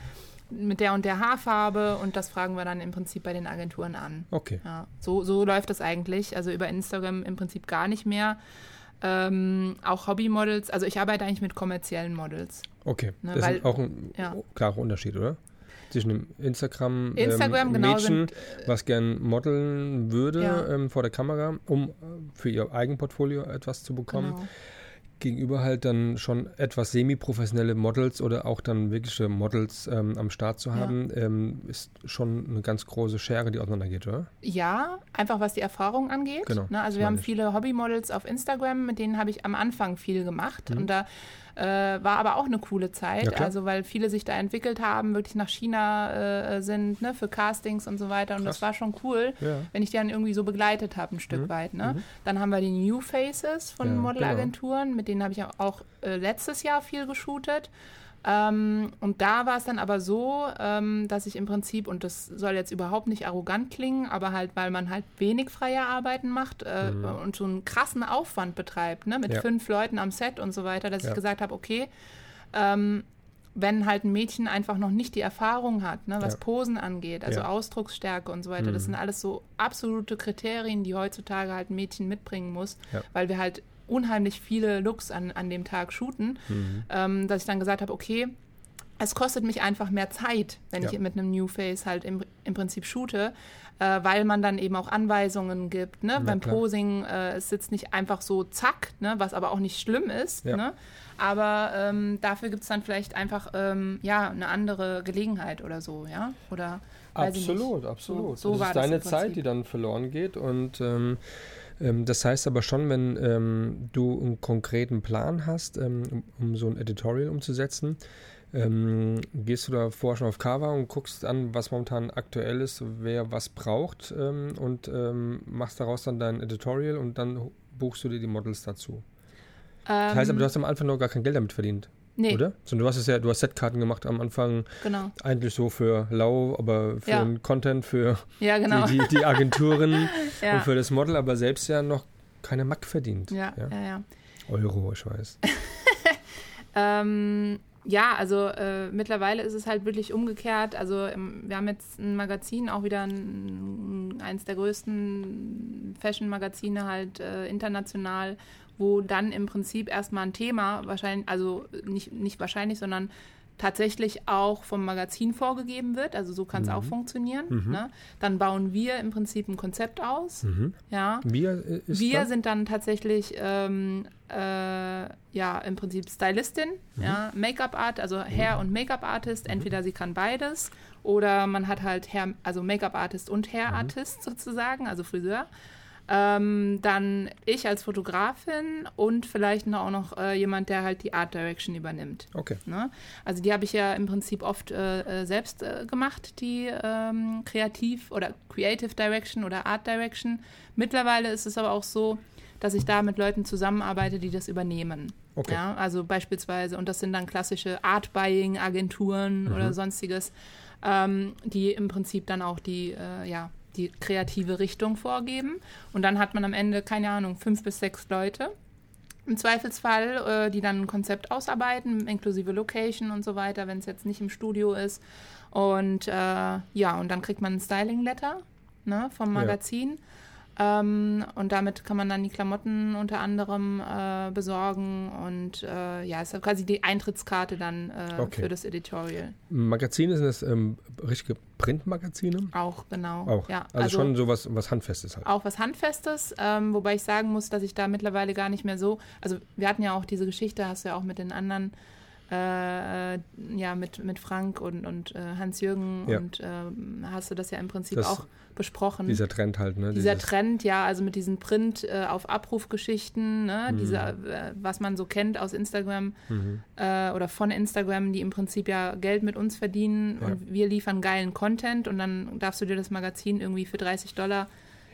mit der und der Haarfarbe und das fragen wir dann im Prinzip bei den Agenturen an. Okay. Ja, so, so läuft das eigentlich. Also über Instagram im Prinzip gar nicht mehr. Ähm, auch Hobbymodels, also ich arbeite eigentlich mit kommerziellen Models. Okay, ne, das weil, ist auch ein ja. klarer Unterschied, oder? Zwischen dem Instagram, Instagram ähm, genau, Mädchen, sind, äh, was gern modeln würde ja. ähm, vor der Kamera, um für ihr Eigenportfolio etwas zu bekommen. Genau gegenüber halt dann schon etwas semi-professionelle Models oder auch dann wirkliche Models ähm, am Start zu haben, ja. ähm, ist schon eine ganz große Schere, die auseinandergeht, oder? Ja, einfach was die Erfahrung angeht. Genau. Ne? Also wir haben viele Hobbymodels auf Instagram, mit denen habe ich am Anfang viel gemacht mhm. und da äh, war aber auch eine coole Zeit, ja, also weil viele sich da entwickelt haben, wirklich nach China äh, sind, ne, für Castings und so weiter. Und Krass. das war schon cool, ja. wenn ich die dann irgendwie so begleitet habe, ein Stück mhm. weit. Ne? Mhm. Dann haben wir die New Faces von ja, Modelagenturen, genau. mit denen habe ich auch äh, letztes Jahr viel geshootet. Ähm, und da war es dann aber so, ähm, dass ich im Prinzip, und das soll jetzt überhaupt nicht arrogant klingen, aber halt, weil man halt wenig freie Arbeiten macht äh, mhm. und so einen krassen Aufwand betreibt, ne, mit ja. fünf Leuten am Set und so weiter, dass ja. ich gesagt habe, okay, ähm, wenn halt ein Mädchen einfach noch nicht die Erfahrung hat, ne, was ja. Posen angeht, also ja. Ausdrucksstärke und so weiter, mhm. das sind alles so absolute Kriterien, die heutzutage halt ein Mädchen mitbringen muss, ja. weil wir halt unheimlich viele Looks an, an dem Tag shooten, mhm. ähm, dass ich dann gesagt habe, okay, es kostet mich einfach mehr Zeit, wenn ja. ich mit einem New Face halt im, im Prinzip shoote, äh, weil man dann eben auch Anweisungen gibt. Ne? Beim klar. Posing, äh, es sitzt nicht einfach so zack, ne? was aber auch nicht schlimm ist. Ja. Ne? Aber ähm, dafür gibt es dann vielleicht einfach ähm, ja, eine andere Gelegenheit oder so, ja? Oder absolut, absolut. So, so das ist deine das Zeit, die dann verloren geht und ähm, ähm, das heißt aber schon, wenn ähm, du einen konkreten Plan hast, ähm, um, um, so ein Editorial umzusetzen, ähm, gehst du da vorher schon auf Cover und guckst an, was momentan aktuell ist, wer was braucht ähm, und ähm, machst daraus dann dein Editorial und dann buchst du dir die Models dazu. das heißt aber, du hast am Anfang noch gar kein Geld damit verdient. Nee. Oder? So, du hast es ja, du hast Setkarten gemacht am Anfang. Genau. Eigentlich so für lau, aber für ja. den Content, für ja, genau. die, die, die, Agenturen ja. und für das Model, aber selbst ja noch keine Mack verdient. Ja, ja, ja. Euro, ich weiß. ähm, ja, also äh, mittlerweile ist es halt wirklich umgekehrt. Also wir haben jetzt ein Magazin, auch wieder ein, eins der größten Fashion-Magazine halt äh, international, wo dann im Prinzip erstmal ein Thema wahrscheinlich, also nicht, nicht wahrscheinlich, sondern tatsächlich auch vom Magazin vorgegeben wird. Also so kann es mhm. auch funktionieren. Mhm. Ne? Dann bauen wir im Prinzip ein Konzept aus. Mhm. Ja. Wir, wir dann? sind dann tatsächlich ähm, äh, ja im Prinzip Stylistin, mhm. ja, Make-up-Art, also Hair- und Make-up-Artist. Mhm. Entweder sie kann beides oder man hat halt Hair, also Make-up-Artist und Hair-Artist mhm. sozusagen, also Friseur. Ähm, dann ich als Fotografin und vielleicht noch auch noch äh, jemand, der halt die Art Direction übernimmt. Okay. Ne? Also die habe ich ja im Prinzip oft äh, äh, selbst äh, gemacht, die ähm, Kreativ- oder Creative Direction oder Art Direction. Mittlerweile ist es aber auch so, dass ich da mit Leuten zusammenarbeite, die das übernehmen. Okay. Ja, also beispielsweise, und das sind dann klassische Art-Buying-Agenturen mhm. oder sonstiges, ähm, die im Prinzip dann auch die, äh, ja, die kreative Richtung vorgeben. Und dann hat man am Ende, keine Ahnung, fünf bis sechs Leute. Im Zweifelsfall, äh, die dann ein Konzept ausarbeiten, inklusive Location und so weiter, wenn es jetzt nicht im Studio ist. Und äh, ja, und dann kriegt man ein Styling-Letter ne, vom Magazin. Ja. Ähm, und damit kann man dann die Klamotten unter anderem äh, besorgen und äh, ja, ist quasi die Eintrittskarte dann äh, okay. für das Editorial. Magazine sind das ähm, richtige Printmagazine? Auch, genau. Auch. Ja, also, also schon so was, was Handfestes halt. Auch was Handfestes, ähm, wobei ich sagen muss, dass ich da mittlerweile gar nicht mehr so, also wir hatten ja auch diese Geschichte, hast du ja auch mit den anderen äh, ja, mit, mit Frank und, und äh, Hans-Jürgen ja. und äh, hast du das ja im Prinzip das, auch besprochen. Dieser Trend halt, ne? Dieser Dieses Trend, ja, also mit diesen Print äh, auf Abrufgeschichten, ne? Mhm. Diese, äh, was man so kennt aus Instagram mhm. äh, oder von Instagram, die im Prinzip ja Geld mit uns verdienen ja. und wir liefern geilen Content und dann darfst du dir das Magazin irgendwie für 30 Dollar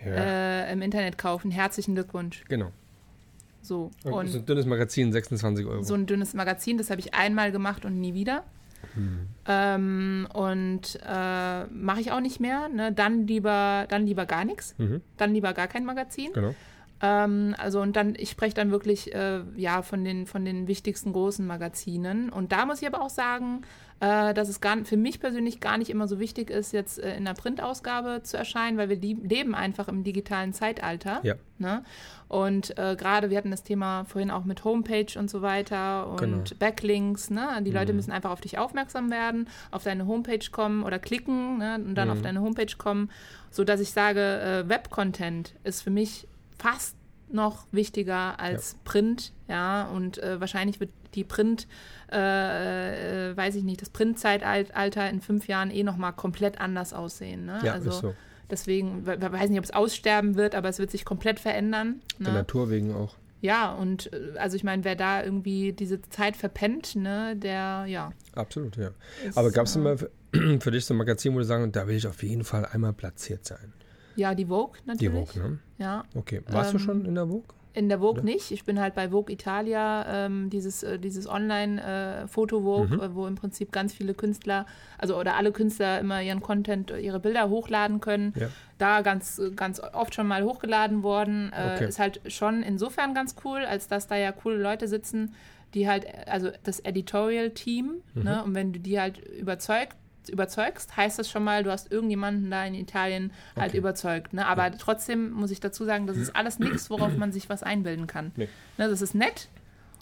ja. äh, im Internet kaufen. Herzlichen Glückwunsch. Genau. So. Und so ein dünnes Magazin, 26 Euro. So ein dünnes Magazin, das habe ich einmal gemacht und nie wieder. Hm. Ähm, und äh, mache ich auch nicht mehr. Ne? Dann lieber, dann lieber gar nichts. Mhm. Dann lieber gar kein Magazin. Genau. Ähm, also und dann, ich spreche dann wirklich äh, ja von den von den wichtigsten großen Magazinen. Und da muss ich aber auch sagen, äh, dass es gar, für mich persönlich gar nicht immer so wichtig ist, jetzt äh, in der Printausgabe zu erscheinen, weil wir leben einfach im digitalen Zeitalter. Ja. Ne? Und äh, gerade, wir hatten das Thema vorhin auch mit Homepage und so weiter und genau. Backlinks. Ne? Die mhm. Leute müssen einfach auf dich aufmerksam werden, auf deine Homepage kommen oder klicken ne? und dann mhm. auf deine Homepage kommen, sodass ich sage, äh, Web-Content ist für mich fast noch wichtiger als ja. Print, ja, und äh, wahrscheinlich wird die Print, äh, äh, weiß ich nicht, das Printzeitalter in fünf Jahren eh nochmal komplett anders aussehen. Ne? Ja, also ist so. deswegen, ich weiß nicht, ob es aussterben wird, aber es wird sich komplett verändern. Ne? Der Natur wegen auch. Ja, und äh, also ich meine, wer da irgendwie diese Zeit verpennt, ne, der, ja. Absolut, ja. Ist, aber gab es immer für, für, dich so ein Magazin, wo du sagen, da will ich auf jeden Fall einmal platziert sein? Ja, die Vogue natürlich. Die Vogue, ne? Ja. Okay. Warst ähm, du schon in der Vogue? In der Vogue Oder? nicht. Ich bin halt bei Vogue Italia, ähm, dieses, äh, dieses Online-Foto-Vogue, äh, mhm. äh, wo im Prinzip ganz viele Künstler, also oder alle Künstler immer ihren Content, ihre Bilder hochladen können. Ja. Da ganz, ganz oft schon mal hochgeladen worden. Äh, okay. Ist halt schon insofern ganz cool, als dass da ja coole Leute sitzen, die halt, also das Editorial-Team, mhm. ne, und wenn du die halt überzeugt, überzeugst, heißt das schon mal, du hast irgendjemanden da in Italien halt okay. überzeugt. Ne? Aber ja. trotzdem muss ich dazu sagen, das ist alles nichts, worauf man sich was einbilden kann. Nee. Ne, das ist nett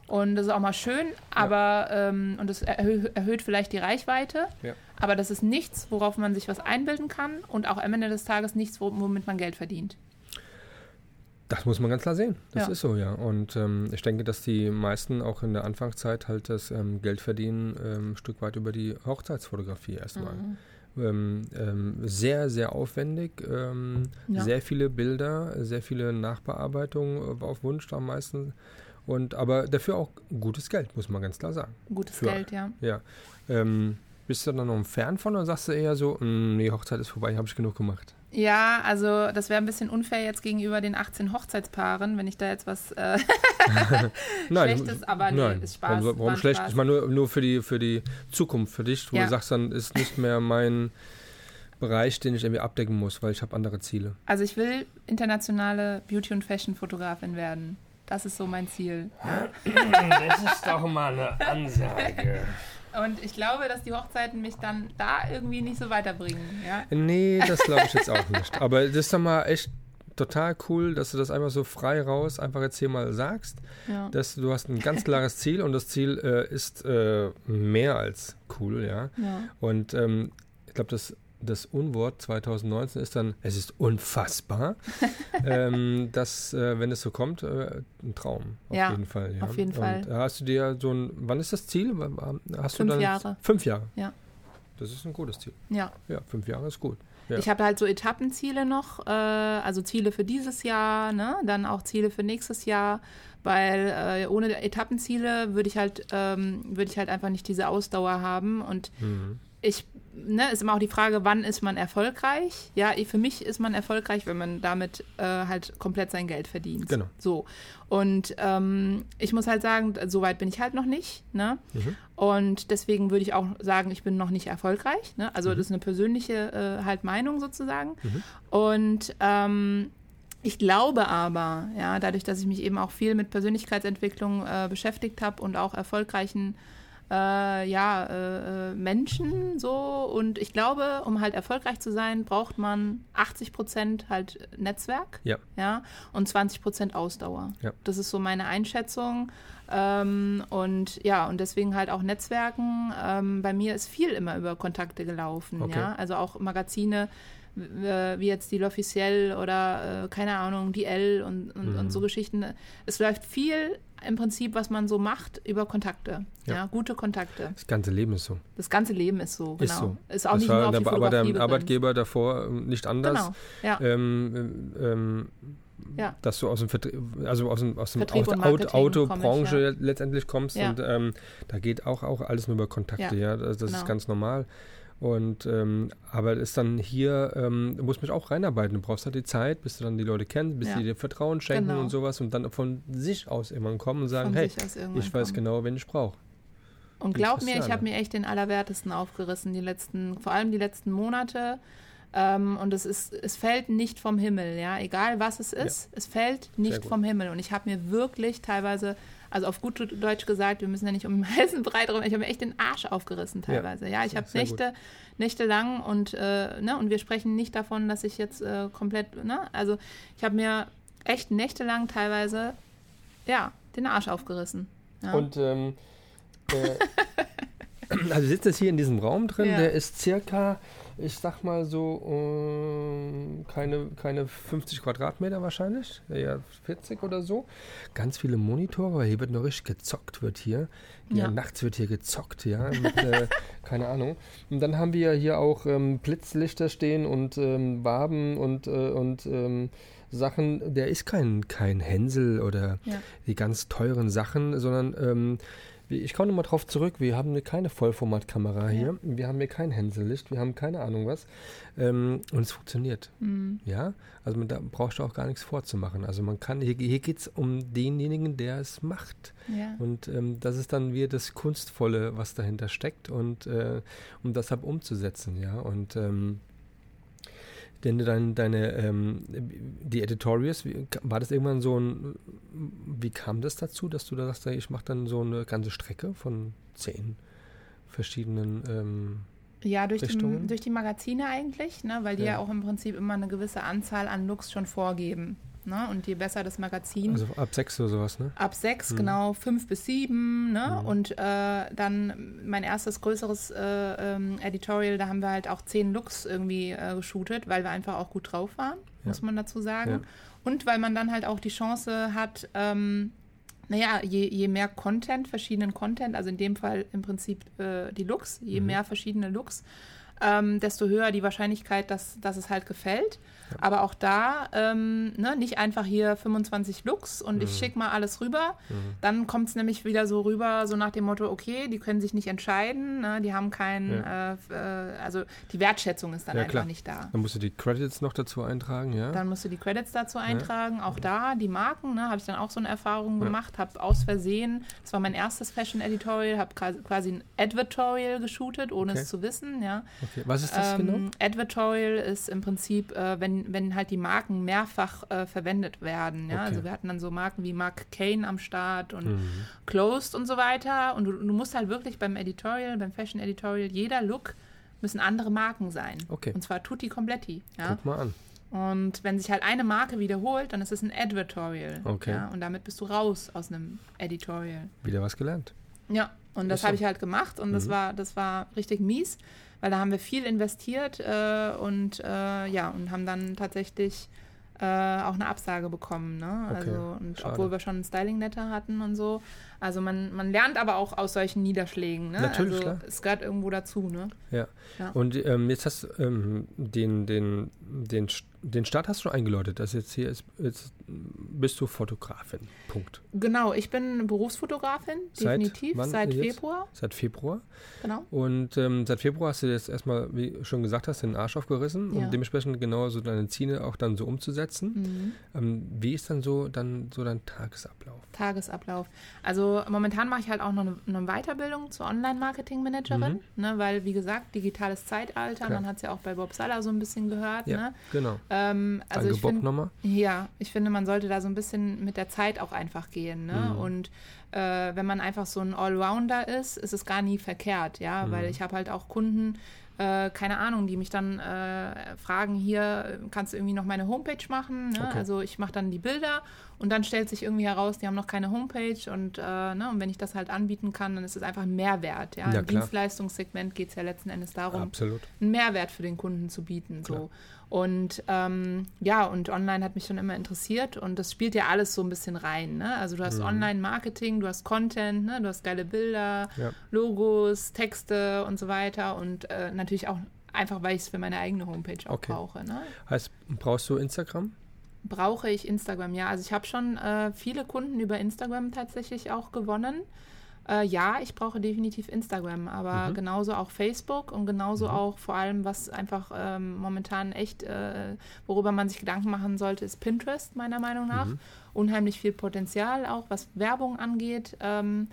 und das ist auch mal schön, aber ja. ähm, und das erhö erhöht vielleicht die Reichweite. Ja. Aber das ist nichts, worauf man sich was einbilden kann und auch am Ende des Tages nichts, womit man Geld verdient. Das muss man ganz klar sehen. Das ja. ist so, ja. Und ähm, ich denke, dass die meisten auch in der Anfangszeit halt das ähm, Geld verdienen, ähm, ein Stück weit über die Hochzeitsfotografie erstmal. Mhm. Ähm, ähm, sehr, sehr aufwendig, ähm, ja. sehr viele Bilder, sehr viele Nachbearbeitungen auf Wunsch am meisten. Und aber dafür auch gutes Geld, muss man ganz klar sagen. Gutes Für, Geld, ja. Ja. bist du dann noch fern von oder sagst du eher so, mm, nee, Hochzeit ist vorbei, habe ich genug gemacht? Ja, also das wäre ein bisschen unfair jetzt gegenüber den 18 Hochzeitspaaren, wenn ich da jetzt was äh, nein, Schlechtes, aber nee, nein. ist Spaß. Warum, warum schlecht? Spaß. Ich meine nur, nur für, die, für die Zukunft, für dich, wo ja. du sagst, dann ist nicht mehr mein Bereich, den ich irgendwie abdecken muss, weil ich habe andere Ziele. Also ich will internationale Beauty- und Fashion-Fotografin werden. Das ist so mein Ziel. Das ist doch mal eine Ansage. Und ich glaube, dass die Hochzeiten mich dann da irgendwie nicht so weiterbringen. Ja? Nee, das glaube ich jetzt auch nicht. Aber das ist doch mal echt total cool, dass du das einfach so frei raus einfach jetzt hier mal sagst. Ja. Dass du hast ein ganz klares Ziel und das Ziel äh, ist äh, mehr als cool, ja. ja. Und ähm, ich glaube, das das Unwort 2019 ist dann, es ist unfassbar, ähm, dass, äh, wenn es so kommt, äh, ein Traum. Auf ja, jeden Fall. Ja. Auf jeden Fall. Und hast du dir so ein, wann ist das Ziel? Hast fünf dann, Jahre. Fünf Jahre? Ja. Das ist ein gutes Ziel. Ja. Ja, fünf Jahre ist gut. Ja. Ich habe halt so Etappenziele noch, äh, also Ziele für dieses Jahr, ne? dann auch Ziele für nächstes Jahr, weil äh, ohne Etappenziele würde ich halt, ähm, würde ich halt einfach nicht diese Ausdauer haben und mhm. Ich ne, ist immer auch die Frage, wann ist man erfolgreich? Ja, für mich ist man erfolgreich, wenn man damit äh, halt komplett sein Geld verdient. Genau. So. Und ähm, ich muss halt sagen, so weit bin ich halt noch nicht. Ne? Mhm. Und deswegen würde ich auch sagen, ich bin noch nicht erfolgreich. Ne? Also mhm. das ist eine persönliche äh, halt Meinung sozusagen. Mhm. Und ähm, ich glaube aber, ja, dadurch, dass ich mich eben auch viel mit Persönlichkeitsentwicklung äh, beschäftigt habe und auch erfolgreichen äh, ja, äh, äh, Menschen so. Und ich glaube, um halt erfolgreich zu sein, braucht man 80 Prozent halt Netzwerk ja. Ja, und 20 Prozent Ausdauer. Ja. Das ist so meine Einschätzung. Ähm, und ja, und deswegen halt auch Netzwerken. Ähm, bei mir ist viel immer über Kontakte gelaufen. Okay. Ja, also auch Magazine wie jetzt die L'Officiel oder äh, keine Ahnung, die L und, und, mhm. und, so Geschichten. Es läuft viel im Prinzip, was man so macht, über Kontakte. Ja. ja. gute Kontakte. Das ganze Leben ist so. Das ganze Leben ist so, genau. Ist, so. ist auch das nicht nur auf die aber der Arbeitgeber davor ähm, nicht anders. Genau, ja. Ähm, ähm, ja. dass du aus dem Vertrieb, also aus dem, aus dem Auto, Autobranche ja. letztendlich kommst ja. und ähm, da geht auch, auch alles nur über Kontakte, ja, das, das genau. ist ganz normal. Und ähm, aber ist dann hier, ähm, du musst mich auch reinarbeiten. Du brauchst halt die Zeit, bis du dann die Leute kennst, bis ja. die dir Vertrauen schenken genau. und sowas und dann von sich aus irgendwann kommen und sagen, von hey, ich weiß kommen. genau, wen ich brauche. Und glaub mir, ich habe mir echt den Allerwertesten aufgerissen, die letzten, vor allem die letzten Monate. Ähm, und es ist, es fällt nicht vom Himmel, ja, egal was es ist, ja. es fällt nicht vom Himmel. Und ich habe mir wirklich teilweise also auf gut Deutsch gesagt, wir müssen ja nicht um den heißen Brei drum, ich habe mir echt den Arsch aufgerissen teilweise. Ja, ja ich habe Nächte, Nächte lang und, äh, ne, und wir sprechen nicht davon, dass ich jetzt äh, komplett, ne, also ich habe mir echt nächtelang teilweise, ja, den Arsch aufgerissen. Ja. Und ähm, äh, also sitzt jetzt hier in diesem Raum drin, ja. der ist circa ich sag mal so, um, keine, keine 50 Quadratmeter wahrscheinlich, eher 40 oder so. Ganz viele Monitore, weil hier wird noch richtig gezockt, wird hier. Ja, ja nachts wird hier gezockt, ja. Mit, äh, keine Ahnung. Und dann haben wir hier auch ähm, Blitzlichter stehen und ähm, Waben und, äh, und ähm, Sachen. Der ist kein, kein Hänsel oder ja. die ganz teuren Sachen, sondern ähm, ich komme nochmal drauf zurück, wir haben keine Vollformatkamera hier, ja. wir haben hier kein Hänsellicht, wir haben keine Ahnung was. Ähm, und es funktioniert. Mhm. Ja, also man, da brauchst du auch gar nichts vorzumachen. Also man kann, hier, hier geht es um denjenigen, der es macht. Ja. Und ähm, das ist dann wieder das Kunstvolle, was dahinter steckt und äh, um das halt umzusetzen, ja. Und ähm, denn dein, deine, ähm, die Editorials, wie, war das irgendwann so ein, wie kam das dazu, dass du da sagst, ich mache dann so eine ganze Strecke von zehn verschiedenen ähm, ja, durch die, durch die Magazine eigentlich, ne, weil die ja. ja. auch im Prinzip immer eine gewisse Anzahl an Looks schon vorgeben. Ne? Und je besser das Magazin. Also ab sechs oder sowas, ne? Ab sechs, mhm. genau, fünf bis sieben. Ne? Mhm. Und äh, dann mein erstes größeres äh, ähm, Editorial, da haben wir halt auch zehn Looks irgendwie äh, geshootet, weil wir einfach auch gut drauf waren, ja. muss man dazu sagen. Ja. Und weil man dann halt auch die Chance hat, ähm, naja, je, je mehr Content, verschiedenen Content, also in dem Fall im Prinzip äh, die Looks, je mhm. mehr verschiedene Looks, ähm, desto höher die Wahrscheinlichkeit, dass, dass es halt gefällt. Aber auch da ähm, ne, nicht einfach hier 25 Looks und mhm. ich schicke mal alles rüber. Mhm. Dann kommt es nämlich wieder so rüber, so nach dem Motto, okay, die können sich nicht entscheiden, ne, die haben keinen, ja. äh, äh, also die Wertschätzung ist dann ja, einfach klar. nicht da. Dann musst du die Credits noch dazu eintragen, ja? Dann musst du die Credits dazu eintragen. Auch da, die Marken, ne, habe ich dann auch so eine Erfahrung gemacht, habe aus Versehen, das war mein erstes Fashion Editorial, habe quasi ein Advertorial geshootet, ohne okay. es zu wissen, ja. Okay. Was ist das genau? ähm, genau? Advertorial ist im Prinzip, äh, wenn wenn, halt die Marken mehrfach äh, verwendet werden. Ja? Okay. Also wir hatten dann so Marken wie Mark Kane am Start und mhm. Closed und so weiter. Und du, du, musst halt wirklich beim Editorial, beim Fashion Editorial, jeder Look müssen andere Marken sein. Okay. Und zwar tutti completi. Ja? Guck mal an. Und wenn sich halt eine Marke wiederholt, dann ist es ein Advertorial. Okay. Ja? Und damit bist du raus aus einem Editorial. Wieder was gelernt. Ja, und das habe ich halt gemacht und mhm. das war das war richtig mies weil da haben wir viel investiert äh, und äh, ja, und haben dann tatsächlich äh, auch eine Absage bekommen. Ne? Okay, also, und obwohl wir schon ein Styling-Letter hatten und so. Also man, man lernt aber auch aus solchen Niederschlägen. Ne? Natürlich, also klar. Es gehört irgendwo dazu. Ne? Ja. ja. Und ähm, jetzt hast du ähm, den, den, den, den Start hast du schon eingeläutet. Das jetzt hier ist, jetzt bist du Fotografin. Punkt. Genau, ich bin Berufsfotografin, definitiv, seit, seit Februar. Seit Februar. Genau. Und ähm, seit Februar hast du jetzt erstmal, wie schon gesagt hast, den Arsch aufgerissen, ja. um dementsprechend genau so deine Ziele auch dann so umzusetzen. Mhm. Ähm, wie ist dann so dann so dein Tagesablauf? Tagesablauf. Also momentan mache ich halt auch noch eine, eine Weiterbildung zur Online-Marketing-Managerin, mhm. ne, weil wie gesagt, digitales Zeitalter, Klar. man hat es ja auch bei Bob Sala so ein bisschen gehört. Ja, ne? genau. Ähm, also Danke ich Bob nochmal. Ja, ich finde, man sollte da so ein bisschen mit der Zeit auch einfach gehen. Ne? Mhm. Und äh, wenn man einfach so ein Allrounder ist, ist es gar nie verkehrt, ja, mhm. weil ich habe halt auch Kunden, äh, keine Ahnung, die mich dann äh, fragen, hier kannst du irgendwie noch meine Homepage machen. Ne? Okay. Also ich mache dann die Bilder und dann stellt sich irgendwie heraus, die haben noch keine Homepage und, äh, ne, und wenn ich das halt anbieten kann, dann ist es einfach ein Mehrwert. Ja? ja Im Dienstleistungssegment geht es ja letzten Endes darum, Absolut. einen Mehrwert für den Kunden zu bieten. So. Und ähm, ja, und online hat mich schon immer interessiert und das spielt ja alles so ein bisschen rein. Ne? Also du hast mhm. Online-Marketing, du hast Content, ne? du hast geile Bilder, ja. Logos, Texte und so weiter und äh, natürlich auch einfach, weil ich es für meine eigene Homepage auch okay. brauche. Ne? Heißt, brauchst du Instagram? Brauche ich Instagram, ja. Also ich habe schon äh, viele Kunden über Instagram tatsächlich auch gewonnen. Äh, ja, ich brauche definitiv Instagram, aber mhm. genauso auch Facebook und genauso mhm. auch vor allem, was einfach ähm, momentan echt, äh, worüber man sich Gedanken machen sollte, ist Pinterest, meiner Meinung nach. Mhm. Unheimlich viel Potenzial, auch was Werbung angeht. Ähm,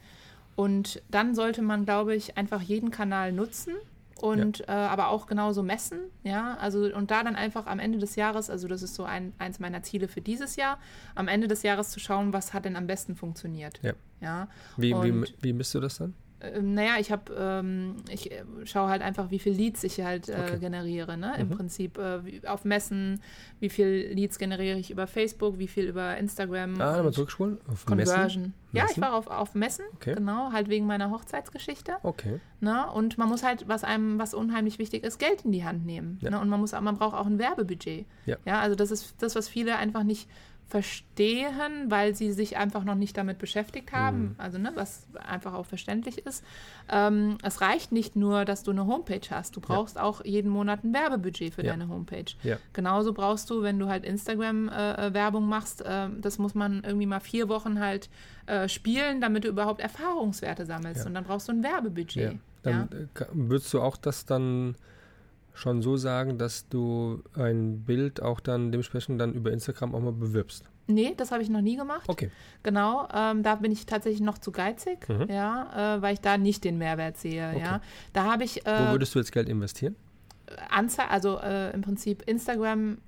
und dann sollte man, glaube ich, einfach jeden Kanal nutzen und ja. äh, aber auch genauso messen, ja, also und da dann einfach am Ende des Jahres, also das ist so ein, eins meiner Ziele für dieses Jahr, am Ende des Jahres zu schauen, was hat denn am besten funktioniert. Ja. ja? Wie, wie, wie misst du das dann? Ähm, naja, ich habe, ähm, ich äh, schaue halt einfach, wie viel Leads ich halt äh, okay. generiere, ne? Im mhm. Prinzip äh, auf Messen, wie viel Leads generiere ich über Facebook, wie viel über Instagram. Ah, nochmal zurückspulen. Auf Conversion. Messen? Ja, ich war auf, auf Messen, okay. genau, halt wegen meiner Hochzeitsgeschichte. Okay. Ne? Und man muss halt, was einem, was unheimlich wichtig ist, Geld in die Hand nehmen. Ja. Ne? Und man muss, man braucht auch ein Werbebudget. Ja. ja. Also das ist das, was viele einfach nicht verstehen, weil sie sich einfach noch nicht damit beschäftigt haben, mhm. also ne, was einfach auch verständlich ist. Ähm, es reicht nicht nur, dass du eine Homepage hast, du brauchst ja. auch jeden Monat ein Werbebudget für ja. deine Homepage. Ja. Genauso brauchst du, wenn du halt Instagram-Werbung äh, machst, äh, das muss man irgendwie mal vier Wochen halt äh, spielen, damit du überhaupt Erfahrungswerte sammelst und dann brauchst du ein Werbebudget. Dann äh, würdest du auch das dann schon so sagen, dass du ein Bild auch dann dementsprechend dann über Instagram auch mal bewirbst? Nee, das habe ich noch nie gemacht. Okay. Genau, ähm, da bin ich tatsächlich noch zu geizig, mhm. ja, äh, weil ich da nicht den Mehrwert sehe. Okay. Ja, da habe ich. Äh, Wo würdest du jetzt Geld investieren? Anzeige, also äh, im Prinzip Instagram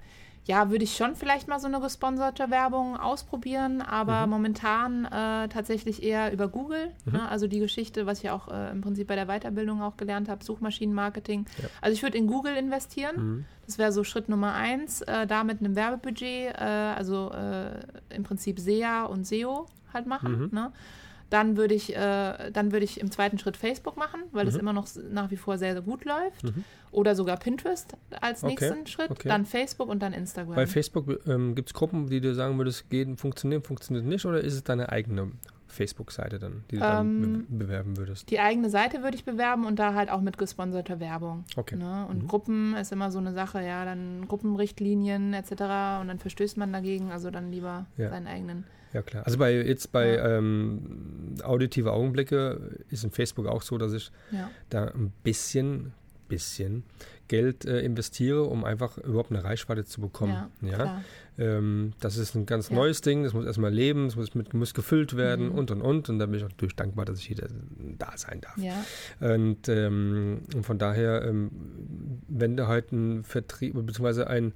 ja, würde ich schon vielleicht mal so eine gesponserte Werbung ausprobieren, aber mhm. momentan äh, tatsächlich eher über Google. Mhm. Ne? Also die Geschichte, was ich auch äh, im Prinzip bei der Weiterbildung auch gelernt habe, Suchmaschinenmarketing. Ja. Also ich würde in Google investieren. Mhm. Das wäre so Schritt Nummer eins, äh, da mit einem Werbebudget, äh, also äh, im Prinzip SEA und SEO halt machen. Mhm. Ne? Dann würde ich, äh, dann würde ich im zweiten Schritt Facebook machen, weil mhm. es immer noch nach wie vor sehr, sehr gut läuft. Mhm. Oder sogar Pinterest als okay. nächsten Schritt. Okay. Dann Facebook und dann Instagram. Bei Facebook ähm, gibt es Gruppen, die du sagen würdest, gehen, funktionieren, funktioniert nicht, oder ist es deine eigene Facebook-Seite dann, die du ähm, dann be bewerben würdest? Die eigene Seite würde ich bewerben und da halt auch mit gesponserter Werbung. Okay. Ne? Und mhm. Gruppen ist immer so eine Sache, ja, dann Gruppenrichtlinien etc. und dann verstößt man dagegen, also dann lieber ja. seinen eigenen. Ja klar. Also bei jetzt bei ja. ähm, auditive Augenblicke ist in Facebook auch so, dass ich ja. da ein bisschen, bisschen Geld äh, investiere, um einfach überhaupt eine Reichweite zu bekommen. Ja? Ähm, das ist ein ganz neues Ding, das muss erstmal leben, das muss, mit, muss gefüllt werden mhm. und und und. Und da bin ich auch natürlich dankbar, dass ich hier da sein darf. Ja. Und, ähm, und von daher, ähm, wenn du halt ein Vertrieb, beziehungsweise ein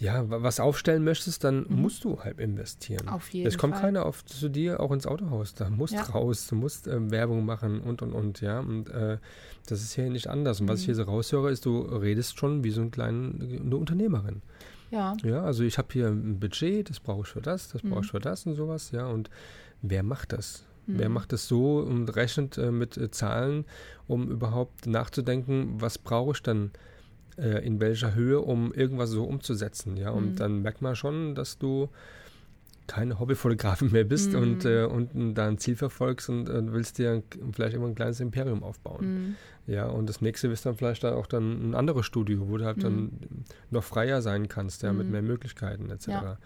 ja, was aufstellen möchtest, dann mhm. musst du halt investieren. Auf jeden Fall. Es kommt Fall. keiner auf zu dir auch ins Autohaus. Da musst ja. raus, du musst äh, Werbung machen und und und, ja. Und äh, das ist hier nicht anders. Und was ich hier so raushöre, ist, du redest schon wie so eine kleine eine Unternehmerin. Ja. Ja, also ich habe hier ein Budget, das brauche ich für das, das brauche ich mhm. für das und sowas, ja. Und wer macht das? Mhm. Wer macht das so und rechnet äh, mit äh, Zahlen, um überhaupt nachzudenken, was brauche ich dann? Äh, in welcher Höhe, um irgendwas so umzusetzen. Ja, und mhm. dann merkt man schon, dass du keine Hobbyfotografin mehr bist mhm. und, äh, und da ein Ziel verfolgst und äh, willst dir vielleicht immer ein kleines Imperium aufbauen. Mhm. Ja, und das nächste ist dann vielleicht dann auch dann ein anderes Studio, wo du halt dann mhm. noch freier sein kannst, ja, mit mhm. mehr Möglichkeiten etc. Ja.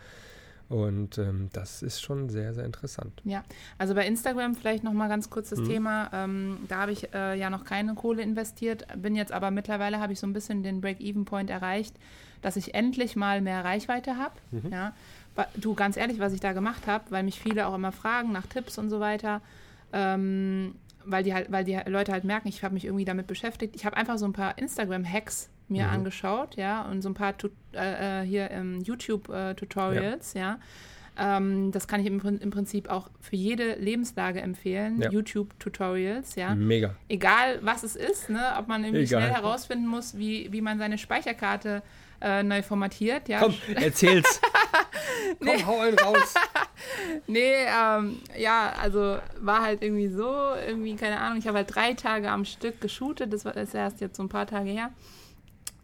Und ähm, das ist schon sehr, sehr interessant. Ja, also bei Instagram vielleicht nochmal ganz kurz das mhm. Thema. Ähm, da habe ich äh, ja noch keine Kohle investiert, bin jetzt aber mittlerweile habe ich so ein bisschen den Break-Even-Point erreicht, dass ich endlich mal mehr Reichweite habe. Mhm. Ja. Du, ganz ehrlich, was ich da gemacht habe, weil mich viele auch immer fragen nach Tipps und so weiter. Ähm, weil die halt, weil die Leute halt merken, ich habe mich irgendwie damit beschäftigt. Ich habe einfach so ein paar Instagram-Hacks mir mhm. angeschaut, ja, und so ein paar tu äh, äh hier ähm, YouTube-Tutorials, äh, ja. ja. Ähm, das kann ich im, im, Prinzip auch für jede Lebenslage empfehlen. Ja. YouTube-Tutorials, ja. Mega. Egal was es ist, ne, ob man irgendwie Egal. schnell herausfinden muss, wie, wie man seine Speicherkarte äh, neu formatiert, ja. Komm, erzähl's. Komm, nee. hau einen raus. nee, ähm, ja, also war halt irgendwie so, irgendwie, keine Ahnung, ich habe halt drei Tage am Stück geshootet, das war das erst jetzt so ein paar Tage her.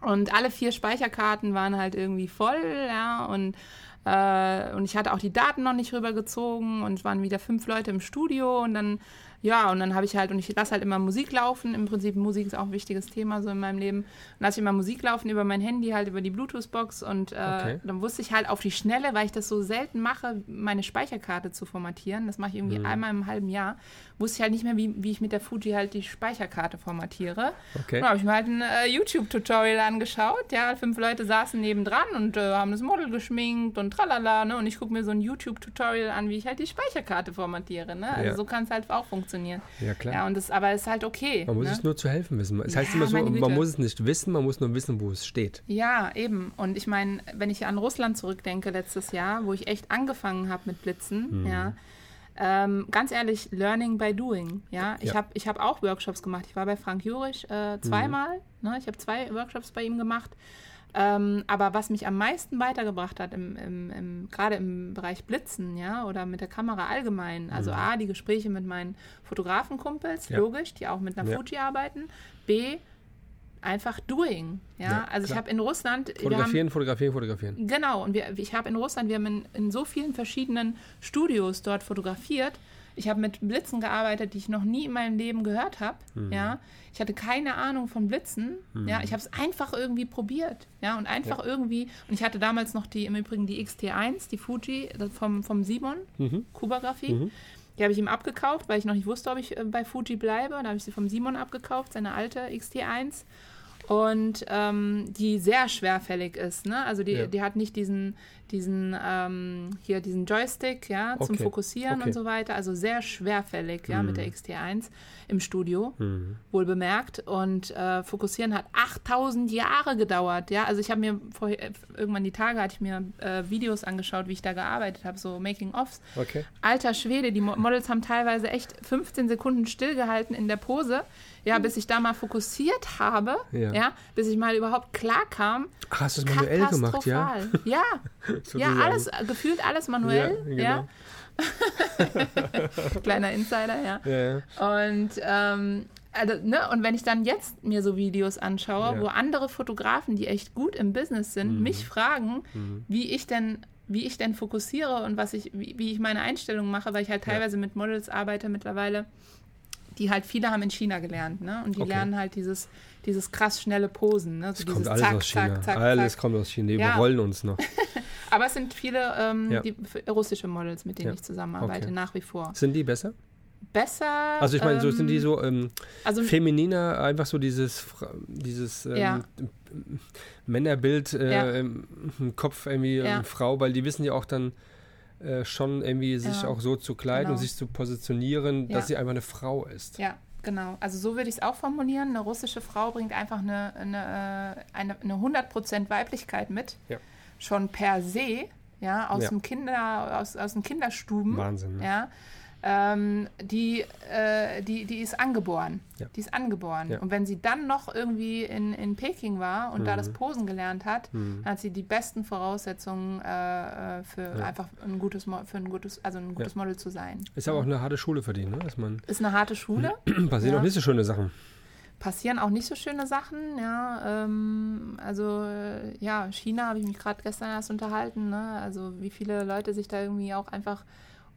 Und alle vier Speicherkarten waren halt irgendwie voll, ja, und, äh, und ich hatte auch die Daten noch nicht rübergezogen und es waren wieder fünf Leute im Studio und dann ja, und dann habe ich halt, und ich lasse halt immer Musik laufen. Im Prinzip Musik ist auch ein wichtiges Thema so in meinem Leben. Und lasse ich immer Musik laufen über mein Handy, halt über die Bluetooth-Box. Und äh, okay. dann wusste ich halt auf die Schnelle, weil ich das so selten mache, meine Speicherkarte zu formatieren. Das mache ich irgendwie mhm. einmal im halben Jahr. Wusste ich halt nicht mehr, wie, wie ich mit der Fuji halt die Speicherkarte formatiere. Okay. Und dann habe ich mir halt ein äh, YouTube-Tutorial angeschaut. Ja, fünf Leute saßen nebendran und äh, haben das Model geschminkt und tralala. Ne? Und ich gucke mir so ein YouTube-Tutorial an, wie ich halt die Speicherkarte formatiere. Ne? Also ja. so kann es halt auch funktionieren funktionieren. Ja, klar. Ja, und das, aber es ist halt okay. Man muss ne? es nur zu helfen wissen. Es ja, heißt immer so, man muss es nicht wissen, man muss nur wissen, wo es steht. Ja, eben. Und ich meine, wenn ich an Russland zurückdenke letztes Jahr, wo ich echt angefangen habe mit Blitzen, mhm. ja, ähm, ganz ehrlich, Learning by Doing. Ja, ich ja. habe ich hab auch Workshops gemacht. Ich war bei Frank Jurich äh, zweimal. Mhm. Ne? Ich habe zwei Workshops bei ihm gemacht. Ähm, aber was mich am meisten weitergebracht hat, im, im, im, gerade im Bereich Blitzen, ja, oder mit der Kamera allgemein, also mhm. A, die Gespräche mit meinen Fotografenkumpels, ja. logisch, die auch mit einer ja. Fuji arbeiten, B, einfach doing. Ja, ja also klar. ich habe in Russland. Fotografieren, haben, fotografieren, fotografieren. Genau, und wir, ich habe in Russland, wir haben in, in so vielen verschiedenen Studios dort fotografiert ich habe mit Blitzen gearbeitet, die ich noch nie in meinem Leben gehört habe. Mhm. Ja, ich hatte keine Ahnung von Blitzen. Mhm. Ja, ich habe es einfach irgendwie probiert. Ja, und einfach ja. irgendwie. Und ich hatte damals noch die im Übrigen die XT1, die Fuji vom vom Simon mhm. Kubagrafie. Mhm. Die habe ich ihm abgekauft, weil ich noch nicht wusste, ob ich äh, bei Fuji bleibe. Da habe ich sie vom Simon abgekauft, seine alte XT1 und ähm, die sehr schwerfällig ist. Ne? Also die, ja. die hat nicht diesen, diesen ähm, hier diesen Joystick, ja, zum okay. Fokussieren okay. und so weiter. Also sehr schwerfällig, ja, mhm. mit der mhm. XT1 im Studio, mhm. wohl bemerkt. Und äh, Fokussieren hat 8000 Jahre gedauert, ja. Also ich habe mir vor, irgendwann die Tage hatte ich mir äh, Videos angeschaut, wie ich da gearbeitet habe, so Making-ofs. Okay. Alter Schwede, die Models haben teilweise echt 15 Sekunden stillgehalten in der Pose, ja, bis ich da mal fokussiert habe, ja, ja bis ich mal überhaupt klar kam. Ach, hast du es manuell gemacht, ja? Ja, ja, alles, gefühlt alles manuell, ja. Genau. Kleiner Insider, ja. ja. Und ähm, also, ne, und wenn ich dann jetzt mir so Videos anschaue, ja. wo andere Fotografen, die echt gut im Business sind, mhm. mich fragen, mhm. wie ich denn wie ich denn fokussiere und was ich, wie, wie ich meine Einstellung mache, weil ich halt teilweise ja. mit Models arbeite mittlerweile, die halt viele haben in China gelernt, ne? Und die okay. lernen halt dieses, dieses krass schnelle Posen, ne? So das kommt alles zack, aus China. Zack, zack, alles kommt aus China. Die ja. überrollen uns noch. Aber es sind viele ähm, ja. die, russische Models, mit denen ja. ich zusammenarbeite, okay. nach wie vor. Sind die besser? Besser. Also ich meine, ähm, so sind die ähm, so ähm, also, femininer, einfach so dieses, dieses ähm, Männerbild äh, im Kopf irgendwie Frau, weil die wissen ja auch dann, äh, schon irgendwie sich auch so zu kleiden genau. und sich zu positionieren, dass sie einfach eine Frau ist. Ja, genau. Also so würde ich es auch formulieren. Eine russische Frau bringt einfach eine, eine, äh, eine, eine 100% Weiblichkeit mit. Ja. Schon per se, ja, aus ja. dem Kinder, aus, aus den Kinderstuben. Wahnsinn. Ne? Ja ähm, die, äh, die, die ist angeboren. Ja. Die ist angeboren. Ja. Und wenn sie dann noch irgendwie in, in Peking war und mhm. da das Posen gelernt hat, mhm. hat sie die besten Voraussetzungen äh, äh für ja. einfach ein gutes, für ein gutes, also ein gutes Model zu sein. Ist aber auch eine harte Schule für die, ne? Dass man ist eine harte Schule. Passieren auch nicht so schöne Sachen passieren auch nicht so schöne Sachen. Ja, ähm, also ja, China habe ich mich gerade gestern erst unterhalten. Ne? Also wie viele Leute sich da irgendwie auch einfach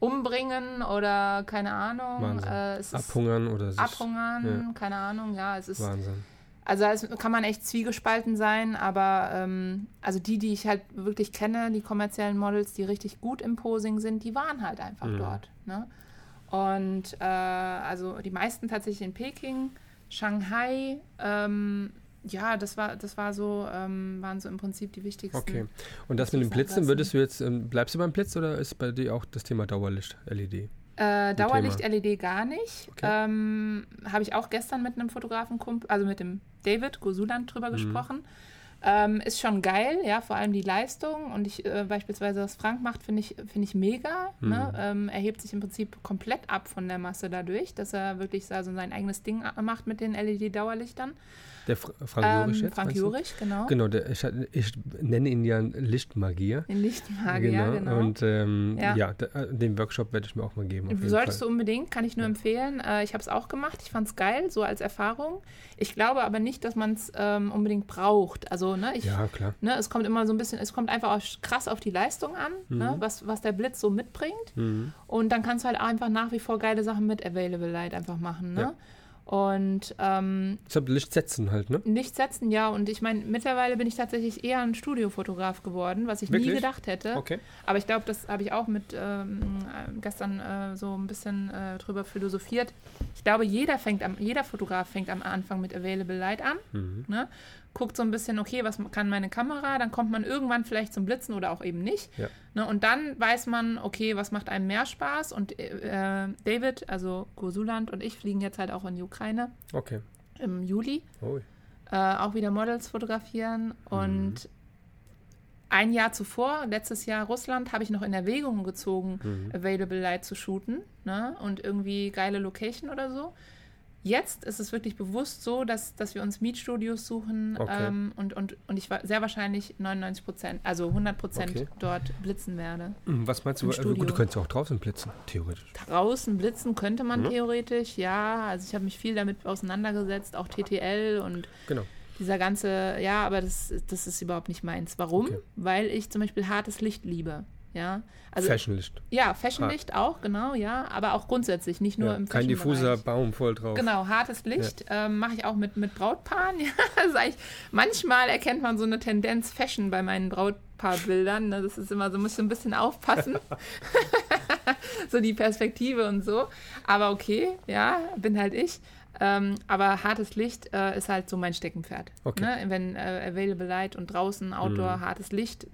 umbringen oder keine Ahnung. Äh, abhungern oder sich, Abhungern, ja. keine Ahnung, ja, es ist. Wahnsinn. Also es kann man echt zwiegespalten sein, aber ähm, also die, die ich halt wirklich kenne, die kommerziellen Models, die richtig gut im Posing sind, die waren halt einfach mhm. dort. Ne? Und äh, also die meisten tatsächlich in Peking, Shanghai, ähm, ja, das war, das war so, ähm, waren so im Prinzip die wichtigsten. Okay. Und das mit dem Blitzen, würdest du jetzt, ähm, bleibst du beim Blitz oder ist bei dir auch das Thema Dauerlicht-LED? Äh, Dauerlicht-LED gar nicht. Okay. Ähm, Habe ich auch gestern mit einem Fotografen, also mit dem David Gosuland drüber mhm. gesprochen. Ähm, ist schon geil, ja, vor allem die Leistung. Und ich äh, beispielsweise, was Frank macht, finde ich, find ich mega. Mhm. Ne? Ähm, er hebt sich im Prinzip komplett ab von der Masse dadurch, dass er wirklich also sein eigenes Ding macht mit den LED-Dauerlichtern. Der Fra Frank ähm, Jurich jetzt? Frank Jurich, genau. Genau, der, ich, ich, nenne ihn ja Lichtmagier. Den Lichtmagier, genau. genau. Und ähm, ja, ja äh, den Workshop werde ich mir auch mal geben. Solltest Fall. du unbedingt, kann ich nur ja. empfehlen. Äh, ich habe es auch gemacht, ich fand es geil, so als Erfahrung. Ich glaube aber nicht, dass man es ähm, unbedingt braucht. Also, ne, ich, ja, klar. Ne, es kommt immer so ein bisschen, es kommt einfach auch krass auf die Leistung an, ne, mhm. ne, was, was der Blitz so mitbringt. Mhm. Und dann kannst du halt einfach nach wie vor geile Sachen mit Available Light einfach machen. Ne? Ja. Und ähm, ich habe Licht setzen halt, ne? Licht setzen, ja. Und ich meine, mittlerweile bin ich tatsächlich eher ein Studiofotograf geworden, was ich Wirklich? nie gedacht hätte. Okay. Aber ich glaube, das habe ich auch mit ähm, gestern äh, so ein bisschen äh, drüber philosophiert. Ich glaube, jeder fängt am, jeder Fotograf fängt am Anfang mit Available Light an. Mhm. Ne? Guckt so ein bisschen, okay, was kann meine Kamera? Dann kommt man irgendwann vielleicht zum Blitzen oder auch eben nicht. Ja. Ne, und dann weiß man, okay, was macht einem mehr Spaß? Und äh, David, also Gosuland und ich fliegen jetzt halt auch in die Ukraine. Okay. Im Juli. Oh. Äh, auch wieder Models fotografieren. Und mhm. ein Jahr zuvor, letztes Jahr Russland, habe ich noch in Erwägung gezogen, mhm. Available Light zu shooten. Ne? Und irgendwie geile Location oder so. Jetzt ist es wirklich bewusst so, dass, dass wir uns Mietstudios suchen okay. ähm, und, und, und ich sehr wahrscheinlich 99 Prozent, also 100 Prozent okay. dort blitzen werde. Hm, was meinst du? Äh, gut, du könntest auch draußen blitzen, theoretisch. Draußen blitzen könnte man mhm. theoretisch, ja. Also ich habe mich viel damit auseinandergesetzt, auch TTL und genau. dieser ganze, ja, aber das, das ist überhaupt nicht meins. Warum? Okay. Weil ich zum Beispiel hartes Licht liebe. Ja, also, Fashionlicht. Ja, Fashionlicht auch, genau, ja, aber auch grundsätzlich, nicht nur ja, im Kein diffuser Baum voll drauf. Genau, hartes Licht ja. ähm, mache ich auch mit, mit Brautpaaren. Ja, also manchmal erkennt man so eine Tendenz Fashion bei meinen Brautpaarbildern. Ne? Das ist immer so, muss ein bisschen aufpassen. so die Perspektive und so. Aber okay, ja, bin halt ich. Ähm, aber hartes Licht äh, ist halt so mein Steckenpferd. Okay. Ne? Wenn äh, Available Light und draußen Outdoor mhm. hartes Licht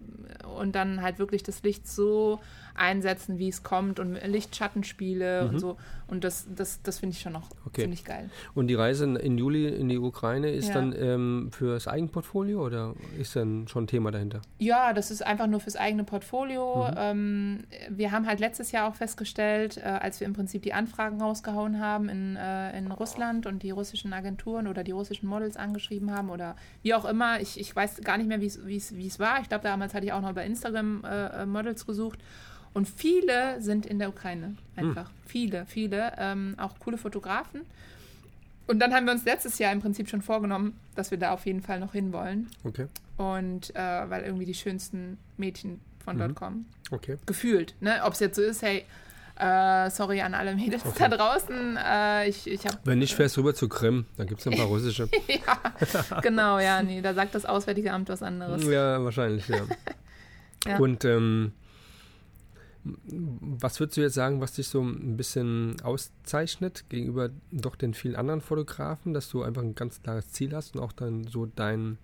und dann halt wirklich das Licht so einsetzen, wie es kommt und Lichtschattenspiele mhm. und so. Und das, das, das finde ich schon noch okay. ziemlich geil. Und die Reise in Juli in die Ukraine ist ja. dann ähm, für das Eigenportfolio oder ist dann schon ein Thema dahinter? Ja, das ist einfach nur fürs eigene Portfolio. Mhm. Ähm, wir haben halt letztes Jahr auch festgestellt, äh, als wir im Prinzip die Anfragen rausgehauen haben in, äh, in Russland und die russischen Agenturen oder die russischen Models angeschrieben haben oder wie auch immer. Ich, ich weiß gar nicht mehr, wie es war. Ich glaube, damals hatte ich auch noch bei Instagram äh, äh Models gesucht. Und viele sind in der Ukraine einfach. Hm. Viele, viele. Ähm, auch coole Fotografen. Und dann haben wir uns letztes Jahr im Prinzip schon vorgenommen, dass wir da auf jeden Fall noch hinwollen. Okay. Und äh, weil irgendwie die schönsten Mädchen von Mhm. dort kommen. Okay. Gefühlt. Ne? Ob es jetzt so ist, hey, äh, sorry an alle Mädels Okay. da draußen. Äh, ich ich habe Wenn nicht, fährst du rüber zu Krim. Da gibt es ein paar russische. ja, genau, ja, nee, da sagt das Auswärtige Amt was anderes. Ja, wahrscheinlich, ja. Ja. Und ähm, was würdest du jetzt sagen, was dich so ein bisschen auszeichnet gegenüber doch den vielen anderen Fotografen, dass du einfach ein ganz klares Ziel hast und auch dann so dein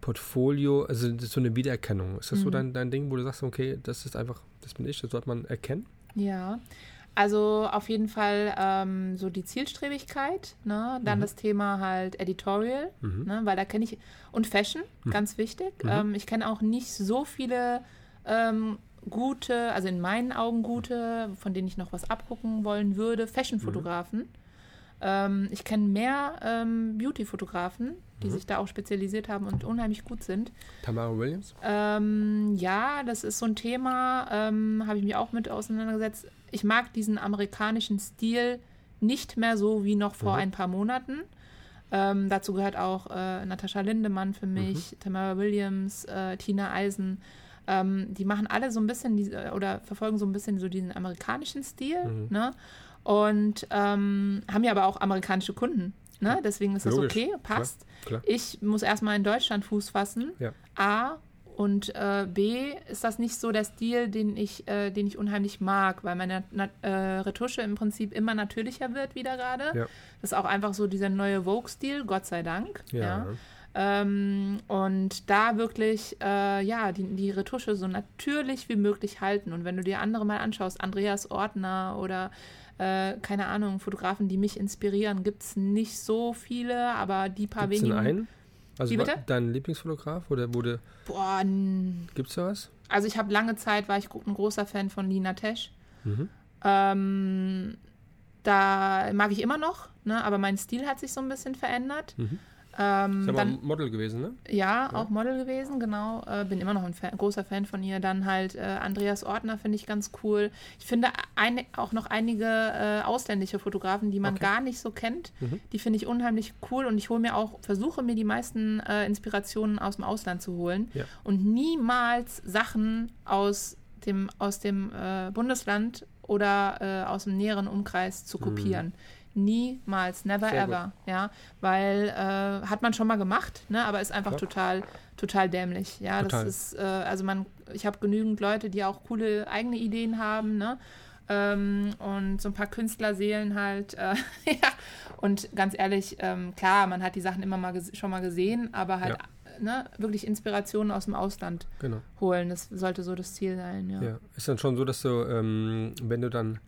Portfolio, also so eine Wiedererkennung. Ist das so Mhm. dein, dein Ding, wo du sagst, okay, das ist einfach, das bin ich, das sollte man erkennen? Ja, also auf jeden Fall ähm, so die Zielstrebigkeit, ne? dann Mhm. das Thema halt Editorial, Mhm. ne? weil da kenne ich, und Fashion, ganz wichtig. Ähm, ich kenne auch nicht so viele ähm, gute, also in meinen Augen gute, von denen ich noch was abgucken wollen würde, Fashion-Fotografen. Ähm, ich kenne mehr ähm, Beauty-Fotografen, die sich da auch spezialisiert haben und unheimlich gut sind. Tamara Williams? Ähm, ja, das ist so ein Thema, habe ich mich auch mit auseinandergesetzt. Ich mag diesen amerikanischen Stil nicht mehr so wie noch vor Mhm. ein paar Monaten. Ähm, dazu gehört auch äh, Natascha Lindemann für mich, Tamara Williams, äh, Tina Eisen. Ähm, die machen alle so ein bisschen diese, oder verfolgen so ein bisschen so diesen amerikanischen Stil, Mhm. ne? Und ähm, haben ja aber auch amerikanische Kunden, ne? Deswegen ist das Logisch, okay, passt. Klar. Ich muss erstmal in Deutschland Fuß fassen. Ja. A. Und äh, B ist das nicht so der Stil, den ich, äh, den ich unheimlich mag, weil meine Na äh, Retusche im Prinzip immer natürlicher wird wieder gerade. Ja. Das ist auch einfach so dieser neue Vogue-Stil, Gott sei Dank. Ja. Ja. Ähm, und da wirklich, äh, ja, die, die Retusche so natürlich wie möglich halten. Und wenn du dir andere mal anschaust, Andreas Ortner oder äh, keine Ahnung, Fotografen, die mich inspirieren, gibt es nicht so viele, aber die paar Gibt's wenigen. einen? Also Wie bitte? dein Lieblingsfotograf oder wurde, Boah, gibt's da was? also ich habe lange Zeit, war ich ein großer Fan von Lina Tesch. Mhm. Ähm, da mag ich immer noch, ne, aber mein Stil hat sich so ein bisschen verändert. Mhm. Ähm, Ist dann, ein Model gewesen, ne? ja, auch Model gewesen, genau. Äh, bin immer noch ein Fan, großer Fan von ihr. Dann halt äh, Andreas Ortner finde ich ganz cool. Ich finde eine, auch noch einige äh, ausländische Fotografen, die man Okay. gar nicht so kennt. Mhm. Die finde ich unheimlich cool und ich hole mir auch, versuche mir die meisten äh, Inspirationen aus dem Ausland zu holen Ja. und niemals Sachen aus dem, aus dem äh, Bundesland oder äh, aus dem näheren Umkreis zu kopieren. Niemals, never. Sehr gut. ever, ja, weil äh, hat man schon mal gemacht, ne, aber ist einfach Klar. total, total dämlich, ja, Total. das ist, äh, also man, ich habe genügend Leute, die auch coole eigene Ideen haben, ne, ähm, und so ein paar Künstlerseelen halt, äh, ja, und ganz ehrlich, ähm, klar, man hat die Sachen immer mal schon mal gesehen, aber halt, ne, wirklich Inspirationen aus dem Ausland Genau. holen, das sollte so das Ziel sein, ja. Ja. Ist dann schon so, dass du, ähm, wenn du dann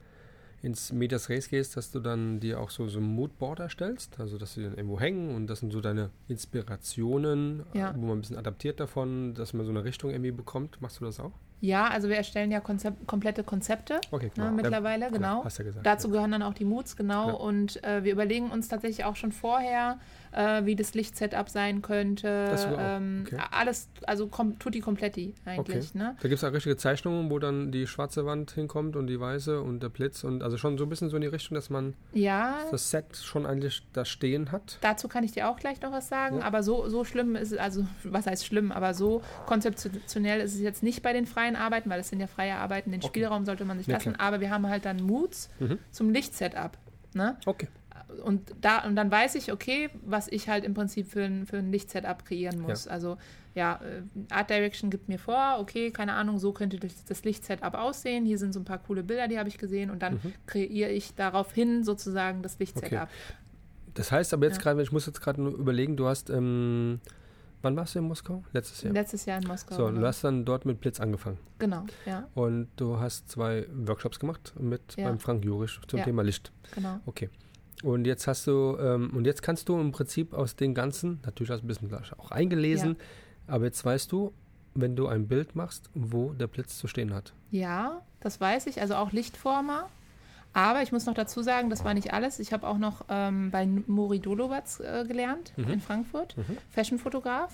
ins Medias Res gehst, dass du dann dir auch so, so ein Moodboard erstellst, also dass sie dann irgendwo hängen und das sind so deine Inspirationen, Ja. äh, wo man ein bisschen adaptiert davon, dass man so eine Richtung irgendwie bekommt. Machst du das auch? Ja, also wir erstellen ja Konzept, komplette Konzepte Okay, ne, Ja, mittlerweile, klar, genau. Hast ja gesagt. Dazu ja. gehören dann auch die Moods, genau. Ja. Und äh, wir überlegen uns tatsächlich auch schon vorher, äh, wie das Lichtsetup sein könnte. Das ähm, okay. Alles, also kom tutti completi eigentlich. Okay. Ne? Da gibt es auch richtige Zeichnungen, wo dann die schwarze Wand hinkommt und die weiße und der Blitz und also schon so ein bisschen so in die Richtung, dass man Ja, das Set schon eigentlich da stehen hat. dazu kann ich dir auch gleich noch was sagen. Ja. Aber so, so schlimm ist es, also was heißt schlimm, aber so konzeptionell ist es jetzt nicht bei den freien Arbeiten, weil es sind ja freie Arbeiten, den Okay. Spielraum sollte man sich Ja, lassen. klar. Aber wir haben halt dann Moods Mhm. zum Lichtsetup. Ne? Okay. Und da und dann weiß ich, okay, was ich halt im Prinzip für ein, für ein Lichtsetup kreieren muss. Ja. Also ja, äh, Art Direction gibt mir vor, okay, keine Ahnung, so könnte das, das Lichtsetup aussehen. Hier sind so ein paar coole Bilder, die habe ich gesehen und dann Mhm. kreiere ich daraufhin sozusagen das Lichtsetup. Das heißt aber jetzt Ja. gerade, ich muss jetzt gerade nur überlegen, du hast, ähm, wann warst du in Moskau? Letztes Jahr. Letztes Jahr in Moskau. So, und du genau. hast dann dort mit Blitz angefangen. genau, ja, Und du hast zwei Workshops gemacht mit Ja. beim Frank Jurisch zum Ja. Thema Licht. genau. Okay. Und jetzt hast du, ähm, und jetzt kannst du im Prinzip aus den ganzen, natürlich hast du ein bisschen auch eingelesen, aber jetzt weißt du, wenn du ein Bild machst, wo der Blitz zu stehen hat. Ja, das weiß ich, also auch Lichtformer. Aber ich muss noch dazu sagen, das war nicht alles. Ich habe auch noch ähm, bei Muri Dolowatz äh, gelernt in Frankfurt, Fashionfotograf.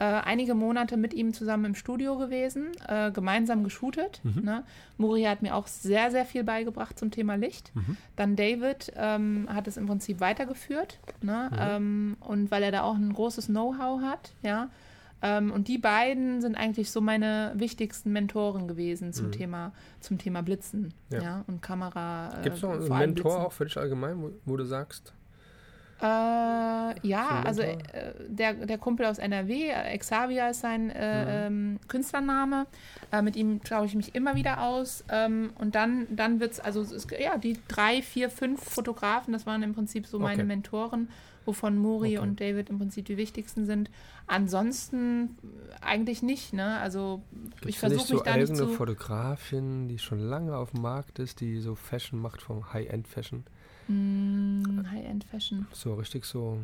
Äh, einige Monate mit ihm zusammen im Studio gewesen, äh, gemeinsam geshootet. Ne? Muri hat mir auch sehr, sehr viel beigebracht zum Thema Licht. Dann David ähm, hat es im Prinzip weitergeführt. Ne? Ähm, und weil er da auch ein großes Know-how hat, ja, Ähm, und die beiden sind eigentlich so meine wichtigsten Mentoren gewesen zum, mhm. Thema, zum Thema Blitzen ja. ja und Kamera. Äh, Gibt es noch einen Mentor Blitzen. auch für dich allgemein, wo, wo du sagst? Äh, ja, also äh, der, der Kumpel aus NRW, äh, Xavier ist sein äh, mhm. ähm, Künstlername. Äh, mit ihm traue ich mich immer wieder aus. Ähm, und dann, dann wird es, also es, ja, die drei, vier, fünf Fotografen, das waren im Prinzip so meine okay. Mentoren wovon Mori okay. und David im Prinzip die wichtigsten sind. Ansonsten eigentlich nicht, ne? Also Gibt's ich versuche so mich da nicht zu... Fotografin, die schon lange auf dem Markt ist, die so Fashion macht vom High-End-Fashion? Mm, High-End-Fashion. So richtig so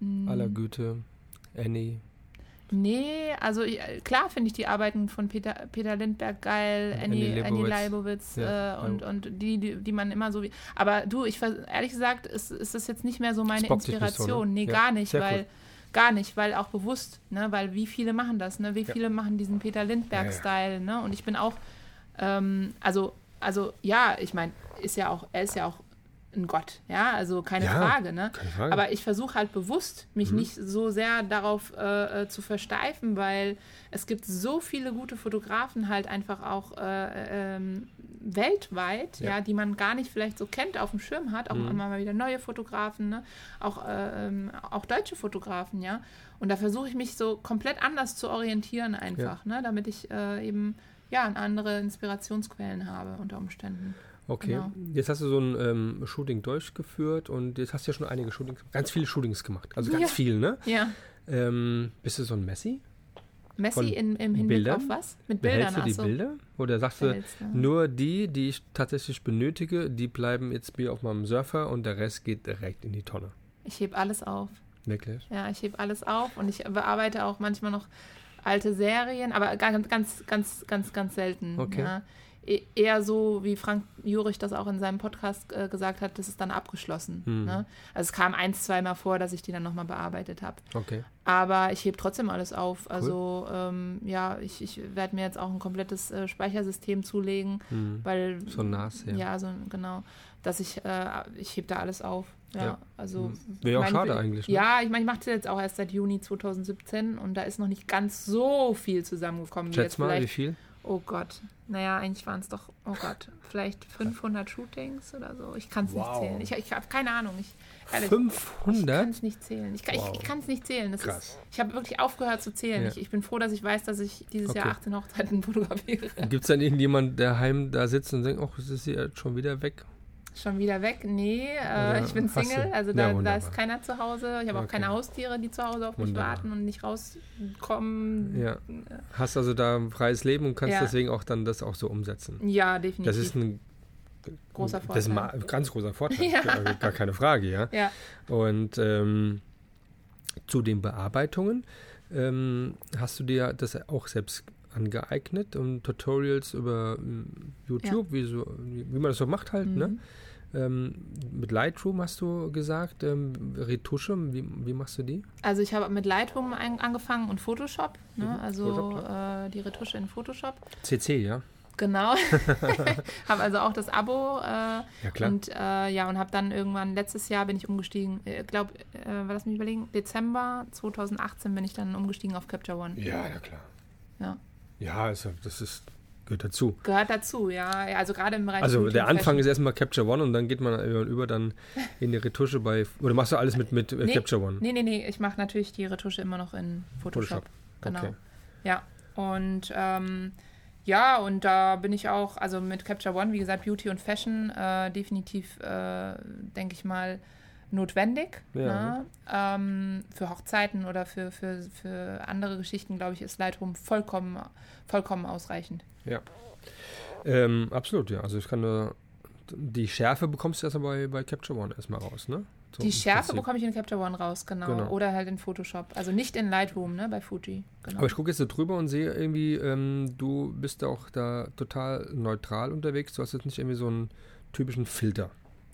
mm. aller Güte. Annie. Nee, also klar finde ich die Arbeiten von Peter, Peter Lindberg geil, Annie, Annie Leibowitz, ja, äh, und, und die, die, die man immer so wie. Aber du, ich ehrlich gesagt, ist, ist das jetzt nicht mehr so meine Inspiration. So, ne? Nee, ja, gar nicht, weil. Cool. Gar nicht, weil auch bewusst, ne, weil wie viele machen das, ne? Wie viele machen diesen Peter Lindberg-Style, ne? Und ich bin auch, ähm, also, also ja, ich meine, ist ja auch, er ist ja auch ein Gott, ja, also keine, ja, Frage, ne? Keine Frage. Aber ich versuche halt bewusst, mich mhm. nicht so sehr darauf äh, äh, zu versteifen, weil es gibt so viele gute Fotografen halt einfach auch äh, ähm, weltweit, ja. ja. die man gar nicht vielleicht so kennt, auf dem Schirm hat, auch mhm. immer mal wieder neue Fotografen, ne? auch, äh, ähm, auch deutsche Fotografen, ja. Und da versuche ich mich so komplett anders zu orientieren einfach, ja. ne? damit ich äh, eben ja andere Inspirationsquellen habe unter Umständen. Okay, genau. jetzt hast du so ein ähm, Shooting durchgeführt und jetzt hast du ja schon einige Shootings, ganz viele Shootings gemacht. Also ganz ja. viel, ne? Ja. Ähm, bist du so ein Messi? Messi in, im Hinblick Bildern? auf was? Mit Bildern, Behältst du die. Bilder? Oder sagst du, nur die, die ich tatsächlich benötige, die bleiben jetzt mir auf meinem Surfer und der Rest geht direkt in die Tonne? Ich heb alles auf. Wirklich? Ja, ich heb alles auf und ich bearbeite auch manchmal noch alte Serien, aber ganz, ganz, ganz, ganz, ganz selten. Okay. Ja. E-, eher so, wie Frank Jurich das auch in seinem Podcast äh, gesagt hat, das ist dann abgeschlossen. Mhm. Ne? Also es kam ein, zweimal vor, dass ich die dann nochmal bearbeitet habe. Okay. Aber ich hebe trotzdem alles auf. Cool. Also ähm, ja, ich, ich werde mir jetzt auch ein komplettes äh, Speichersystem zulegen, mhm. weil so nass, ja. Ja, so genau, dass ich äh, ich hebe da alles auf. Ja, ja. also hm. wäre auch schade eigentlich. Ne? Ja, ich meine, ich mache das jetzt auch erst seit Juni 2017 und da ist noch nicht ganz so viel zusammengekommen. Schätz mal, wie viel? Oh Gott. Naja, eigentlich waren es doch, oh Gott, vielleicht 500 Shootings oder so. Ich kann es wow. nicht zählen. Ich, ich habe keine Ahnung. Ich, 500? Ich kann es nicht zählen. Ich, wow. ich, ich kann es nicht zählen. Das Krass. Ist, ich habe wirklich aufgehört zu zählen. Ja. Ich, ich, bin froh, dass ich weiß, dass ich dieses okay. Jahr 18 Hochzeiten fotografiere. Gibt es dann irgendjemand, der heim da sitzt und denkt, ach, es ist jetzt schon wieder weg? Schon wieder weg? Nee, äh, ich bin Single, also da, ja, da, ist keiner zu Hause. Ich habe okay. auch keine Haustiere, die zu Hause auf mich wunderbar. warten und nicht rauskommen. Ja. Hast also da ein freies Leben und kannst ja. deswegen auch dann das auch so umsetzen. Ja, definitiv. Das ist ein großer Vorteil. Das ist ein ganz großer Vorteil, ja. gar, keine Frage, ja. ja. Und ähm, zu den Bearbeitungen ähm, hast du dir das auch selbst angeeignet und Tutorials über ähm, YouTube, ja. wie, so, wie, wie, man das so macht halt, ne? mhm. ne? Ähm, mit Lightroom hast du gesagt, ähm, Retusche, wie, wie, machst du die? Also ich habe mit Lightroom ein, angefangen und Photoshop, ne? Mhm. also äh, die Retusche in Photoshop. CC, ja? Genau. habe also auch das Abo. Äh, ja, klar. Und äh, ja, und habe dann irgendwann, letztes Jahr bin ich umgestiegen, ich äh, glaube, äh, lass mich überlegen, Dezember 2018 bin ich dann umgestiegen auf Capture One. Ja, ja, klar. Ja. Ja, also das ist Gehört dazu. Gehört dazu, ja. Also gerade im Bereich. Also der Anfang ist erstmal Capture One und dann geht man über dann in die Retusche bei. Oder machst du alles mit, mit nee, Capture One? Nee, nee, nee. Ich mache natürlich die Retusche immer noch in Photoshop. Photoshop. Genau. Okay. Ja. Und ähm, ja, und da bin ich auch, also mit Capture One, wie gesagt, Beauty und Fashion, äh, definitiv, äh, denke ich mal, notwendig. Ja. Ne? Ähm, für Hochzeiten oder für, für, für andere Geschichten, glaube ich, ist Lightroom vollkommen, vollkommen ausreichend. Ja. Ähm, absolut, ja. Also ich kann nur, die Schärfe bekommst du erstmal bei, bei Capture One erstmal raus, ne? So die Schärfe bekomme ich in Capture One raus, genau. genau. Oder halt in Photoshop. Also nicht in Lightroom, ne, bei Fuji. Genau. Aber ich gucke jetzt so drüber und sehe irgendwie, ähm, du bist auch da total neutral unterwegs. Du hast jetzt nicht irgendwie so einen typischen Filter.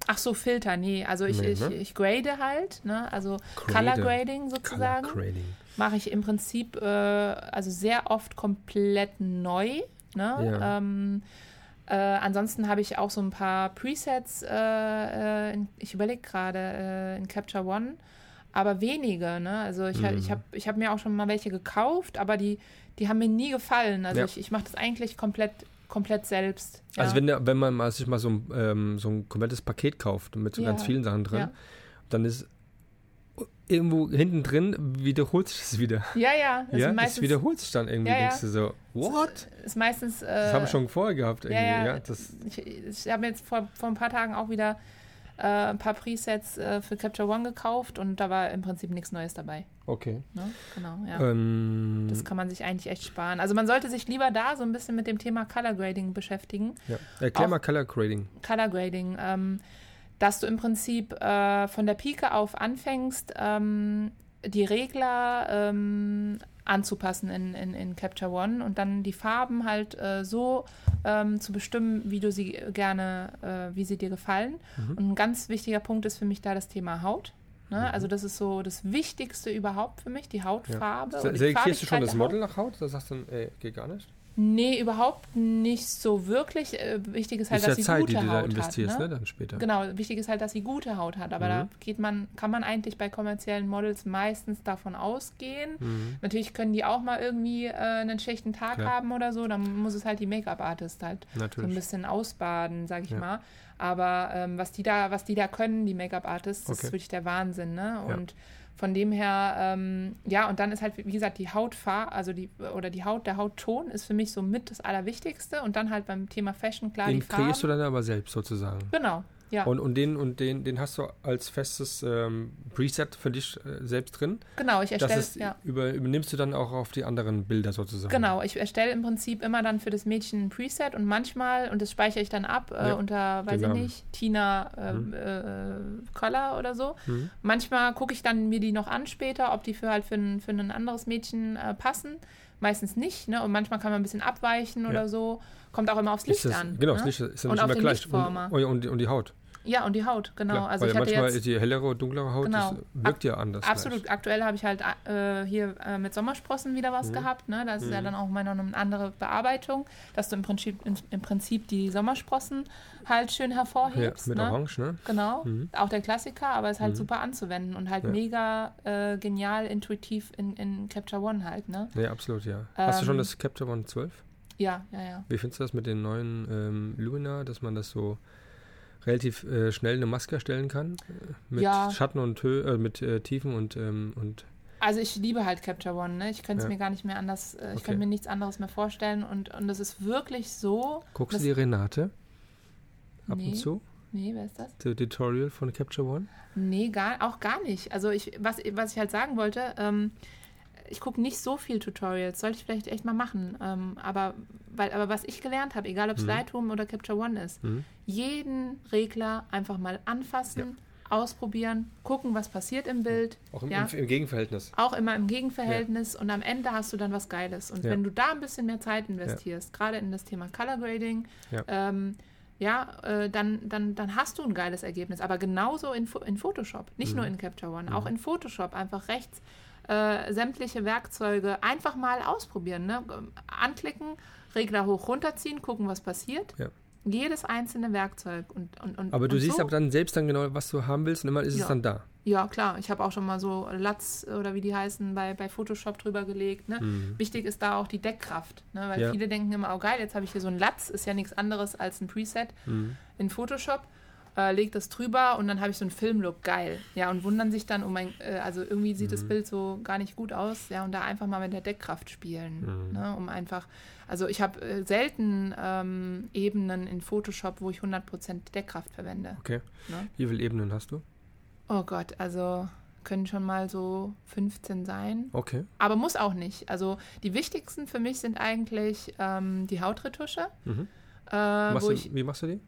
Ach so, Filter, nee. Also ich, nee, ne? ich, ich grade halt, ne? Also Grade. Color Grading sozusagen. Color Grading. Mache ich im Prinzip äh, also sehr oft komplett neu. Ne? Ja. Ähm, äh, ansonsten habe ich auch so ein paar Presets, äh, äh in, ich überlege gerade, äh, in Capture One. aber wenige. Ne? Also ich, mhm. ich habe ich hab mir auch schon mal welche gekauft, aber die, die haben mir nie gefallen. Also ja. ich, ich mache das eigentlich komplett komplett selbst. Ja. Also wenn, wenn man mal, sich mal so ein, ähm, so ein komplettes Paket kauft mit so ganz vielen Sachen drin, dann ist irgendwo hinten drin wiederholt sich das wieder. Ja, ja. Es ja, es wiederholt sich dann irgendwie. Ja, ja. Denkst du so, what? Ist meistens. Äh, das haben wir schon vorher gehabt irgendwie. Ja, ja. das ich, ich habe jetzt vor, vor ein paar Tagen auch wieder äh, ein paar Presets äh, für Capture One gekauft und da war im Prinzip nichts Neues dabei. Okay. Ne? Genau, ja. Ähm, das kann man sich eigentlich echt sparen. Also man sollte sich lieber da so ein bisschen mit dem Thema Color Grading beschäftigen. Ja. Erklär auch mal Color Grading. Color Grading. Ähm, dass du im Prinzip äh, von der Pike auf anfängst, ähm, die Regler ähm, anzupassen in, in, in Capture One und dann die Farben halt äh, so ähm, zu bestimmen, wie du sie gerne, äh, wie sie dir gefallen. Mhm. Und ein ganz wichtiger Punkt ist für mich da das Thema Haut. Ne? Mhm. Also das ist so das Wichtigste überhaupt für mich, die Hautfarbe. Ja. Selektierst du schon das Model nach Haut? Da sagst du, ey, geht gar nicht? Nee, überhaupt nicht so wirklich. Äh, wichtig ist halt, ist dass ja sie Zeit, gute die du Haut da investierst, hat. Ne? ne? Dann später. Genau, wichtig ist halt, dass sie gute Haut hat. Aber mhm. da geht man, kann man eigentlich bei kommerziellen Models meistens davon ausgehen. Mhm. Natürlich können die auch mal irgendwie äh, einen schlechten Tag Klar. haben oder so. Dann muss es halt die Make-up-Artist halt Natürlich. so ein bisschen ausbaden, sag ich ja. mal. Aber ähm, was die da, was die da können, die Make-up-Artists, okay. das ist wirklich der Wahnsinn, ne? Und ja von dem her, ähm, ja, und dann ist halt, wie gesagt, die Hautfarbe, also die, oder die Haut, der Hautton ist für mich so mit das Allerwichtigste. Und dann halt beim Thema Fashion, klar, Den die Farben. kreierst du dann aber selbst sozusagen. Genau, ja. Und, und, den, und den, den hast du als festes ähm, Preset für dich äh, selbst drin? Genau, ich erstelle, ja. Über, übernimmst du dann auch auf die anderen Bilder sozusagen? Genau, ich erstelle im Prinzip immer dann für das Mädchen ein Preset und manchmal, und das speichere ich dann ab äh, ja, unter, weiß ich nicht, Tina äh, mhm. äh, Color oder so. Mhm. Manchmal gucke ich dann mir die noch an später, ob die für halt für ein, für ein anderes Mädchen äh, passen. Meistens nicht, ne? Und manchmal kann man ein bisschen abweichen ja. oder so. Kommt auch immer aufs Licht das, an. Genau, ne? das Licht ist ja nicht immer gleich. Und, und, und, die Haut. Ja, und die Haut, genau. Klar, also weil ich manchmal jetzt, die hellere, dunklere Haut genau. wirkt ja anders. Absolut. Gleich. Aktuell habe ich halt äh, hier äh, mit Sommersprossen wieder was mhm. gehabt. Ne? Das ist mhm. ja dann auch noch eine andere Bearbeitung, dass du im Prinzip, in, im Prinzip die Sommersprossen halt schön hervorhebst. Ja, mit ne? Orange, ne? Genau. Mhm. Auch der Klassiker, aber ist halt mhm. super anzuwenden und halt ja. mega äh, genial, intuitiv in, in Capture One halt. Ne? Ja, absolut, ja. Ähm, Hast du schon ähm, das Capture One 12? Ja, ja, ja. Wie findest du das mit den neuen ähm, Lumina, dass man das so relativ äh, schnell eine Maske erstellen kann. Äh, mit ja. Schatten und Höhe, äh, mit äh, Tiefen und, ähm, und also ich liebe halt Capture One, ne? Ich könnte es ja. mir gar nicht mehr anders, äh, ich okay. könnte mir nichts anderes mehr vorstellen und, und das ist wirklich so. Guckst du die Renate ab nee. und zu? Nee, wer ist das? Der Tutorial von Capture One? Nee, gar, auch gar nicht. Also ich, was, was ich halt sagen wollte, ähm, ich gucke nicht so viel Tutorials, sollte ich vielleicht echt mal machen. Ähm, aber, weil, aber was ich gelernt habe, egal ob es mhm. Lightroom oder Capture One ist, mhm. jeden Regler einfach mal anfassen, ja. ausprobieren, gucken, was passiert im Bild. Auch im, ja? im, im Gegenverhältnis. Auch immer im Gegenverhältnis ja. und am Ende hast du dann was Geiles. Und wenn du da ein bisschen mehr Zeit investierst, gerade in das Thema Color Grading, ähm, ja, äh, dann, dann, dann hast du ein geiles Ergebnis. Aber genauso in, in Photoshop, nicht mhm. nur in Capture One, auch mhm. in Photoshop einfach rechts äh, sämtliche Werkzeuge einfach mal ausprobieren. Ne? Anklicken, Regler hoch runterziehen, gucken, was passiert. Ja. Jedes einzelne Werkzeug. Und, und, und, aber du und siehst so. aber dann selbst dann genau, was du haben willst und immer ist ja. es dann da. Ja, klar. Ich habe auch schon mal so Latz oder wie die heißen bei, bei Photoshop drüber gelegt. Ne? Mhm. Wichtig ist da auch die Deckkraft. Ne? Weil ja. viele denken immer, oh geil, jetzt habe ich hier so ein Latz. Ist ja nichts anderes als ein Preset mhm. in Photoshop äh, lege das drüber und dann habe ich so einen Filmlook, geil. Ja, und wundern sich dann, oh mein, äh, also irgendwie sieht mhm. das Bild so gar nicht gut aus, ja, und da einfach mal mit der Deckkraft spielen, mhm. ne, um einfach, also ich habe äh, selten ähm, Ebenen in Photoshop, wo ich 100% Deckkraft verwende. Okay. Ne? Wie viele Ebenen hast du? Oh Gott, also können schon mal so 15 sein. Okay. Aber muss auch nicht. Also die wichtigsten für mich sind eigentlich ähm, die Hautretusche. Mhm. Äh, du, ich, wie machst du die?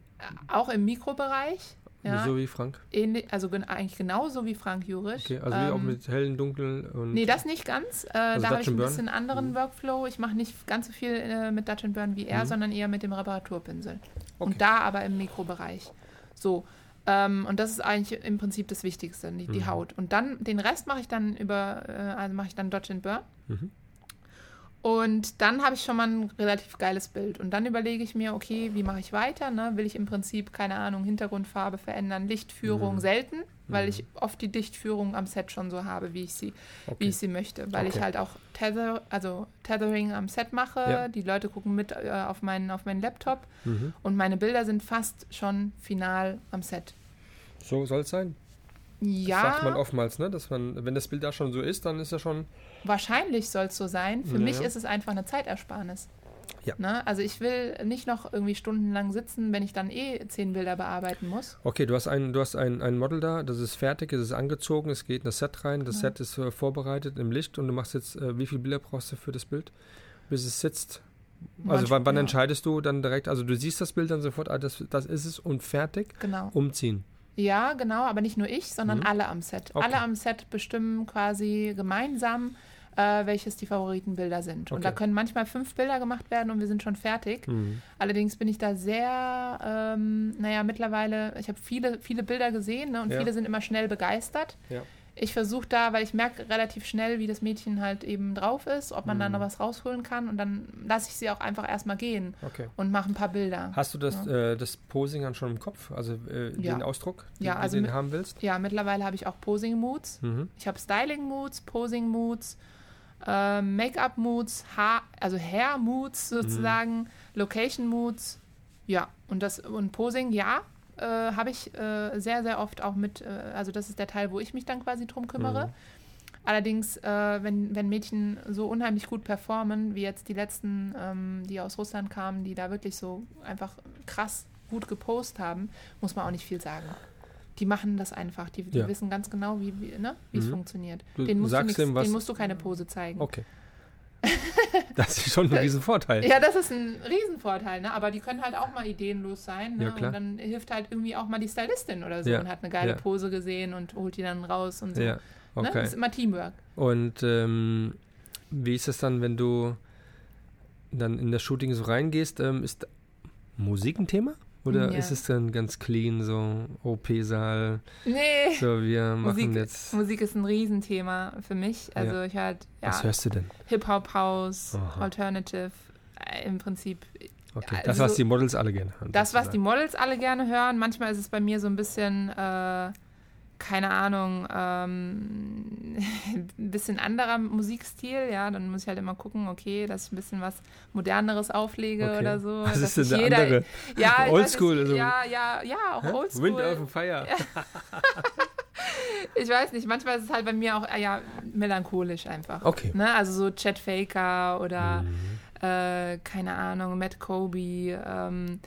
Auch im Mikrobereich. Ja, so wie Frank? Ähnlich, also eigentlich genauso wie Frank Jurisch. Okay, also ähm, wie auch mit hellen, dunklen und. Nee, das nicht ganz. Äh, also da habe ich ein bisschen anderen mhm. Workflow. Ich mache nicht ganz so viel äh, mit Dutch Burn wie er, mhm. sondern eher mit dem Reparaturpinsel. Okay. Und da aber im Mikrobereich. So. Ähm, und das ist eigentlich im Prinzip das Wichtigste, die, die mhm. Haut. Und dann den Rest mache ich dann über, äh, also mache ich dann Dodge and Burn. Mhm. Und dann habe ich schon mal ein relativ geiles Bild. Und dann überlege ich mir, okay, wie mache ich weiter? Ne? Will ich im Prinzip, keine Ahnung, Hintergrundfarbe verändern, Lichtführung mhm. selten, weil mhm. ich oft die Dichtführung am Set schon so habe, wie ich sie, okay. wie ich sie möchte. Weil okay. ich halt auch Tether, also Tethering am Set mache. Ja. Die Leute gucken mit äh, auf, meinen, auf meinen Laptop mhm. und meine Bilder sind fast schon final am Set. So soll es sein. Ja. Das sagt man oftmals, ne? Dass man, wenn das Bild da schon so ist, dann ist er schon. Wahrscheinlich soll es so sein. Für ja, mich ist es einfach eine Zeitersparnis. Ja. Ne? Also ich will nicht noch irgendwie stundenlang sitzen, wenn ich dann eh zehn Bilder bearbeiten muss. Okay, du hast ein, du hast ein, ein Model da, das ist fertig, es ist angezogen, es geht in das Set rein, das ja. Set ist äh, vorbereitet im Licht und du machst jetzt, äh, wie viele Bilder brauchst du für das Bild, bis es sitzt? Also wann, wann ja. entscheidest du dann direkt, also du siehst das Bild dann sofort, ah, das, das ist es und fertig, genau. umziehen. Ja, genau, aber nicht nur ich, sondern mhm. alle am Set. Okay. Alle am Set bestimmen quasi gemeinsam, äh, welches die Favoritenbilder sind. Okay. Und da können manchmal fünf Bilder gemacht werden und wir sind schon fertig. Mhm. Allerdings bin ich da sehr, ähm, naja, mittlerweile, ich habe viele, viele Bilder gesehen ne, und ja. viele sind immer schnell begeistert. Ja ich versuche da, weil ich merke relativ schnell, wie das Mädchen halt eben drauf ist, ob man mhm. da noch was rausholen kann und dann lasse ich sie auch einfach erstmal gehen okay. und mache ein paar Bilder. Hast du das, ja. äh, das Posing dann schon im Kopf, also äh, den Ausdruck, den, ja, also den du haben willst? Ja, mittlerweile habe ich auch Posing-Moods. Mhm. Ich habe Styling-Moods, Posing-Moods, äh, Make-up-Moods, also Hair-Moods sozusagen, mhm. Location-Moods. Ja, und das und Posing, ja, äh, habe ich äh, sehr, sehr oft auch mit, äh, also das ist der Teil, wo ich mich dann quasi drum kümmere. Mhm. Allerdings, äh, wenn, wenn Mädchen so unheimlich gut performen, wie jetzt die letzten, ähm, die aus Russland kamen, die da wirklich so einfach krass gut gepostet haben, muss man auch nicht viel sagen. Die machen das einfach. Die, die ja. wissen ganz genau, wie, wie ne, es mhm. funktioniert. Den musst, du nix, dem, den musst du keine Pose zeigen. Okay. das ist schon ein Riesenvorteil. Ja, das ist ein Riesenvorteil, ne? aber die können halt auch mal ideenlos sein. Ne? Ja, klar. Und dann hilft halt irgendwie auch mal die Stylistin oder so ja. und hat eine geile ja. Pose gesehen und holt die dann raus und so. Ja. Ne? Okay. Ne? Das ist immer Teamwork. Und ähm, wie ist es dann, wenn du dann in das Shooting so reingehst? Ähm, ist Musik ein Thema? Oder ja. ist es dann ganz clean, so OP-Saal? Nee. So, wir machen Musik, jetzt. Musik ist ein Riesenthema für mich. Also ja. ich halt. Ja, Was hörst du denn? Hip-Hop-House, Alternative, äh, im Prinzip. Okay, das, also, was die Models alle gerne hören. Das, was die Models alle gerne hören. Manchmal ist es bei mir so ein bisschen. Äh, keine Ahnung, ähm, ein bisschen anderer Musikstil, ja, dann muss ich halt immer gucken, okay, dass ich ein bisschen was Moderneres auflege okay. oder so. Was ist denn der jeder, andere? Ja, Oldschool? Also. Ja, ja, ja, auch Oldschool. Wind of Fire. ich weiß nicht, manchmal ist es halt bei mir auch ja, melancholisch einfach. Okay. Ne? Also so Chet Faker oder mhm. äh, keine Ahnung, Matt Kobe, ähm,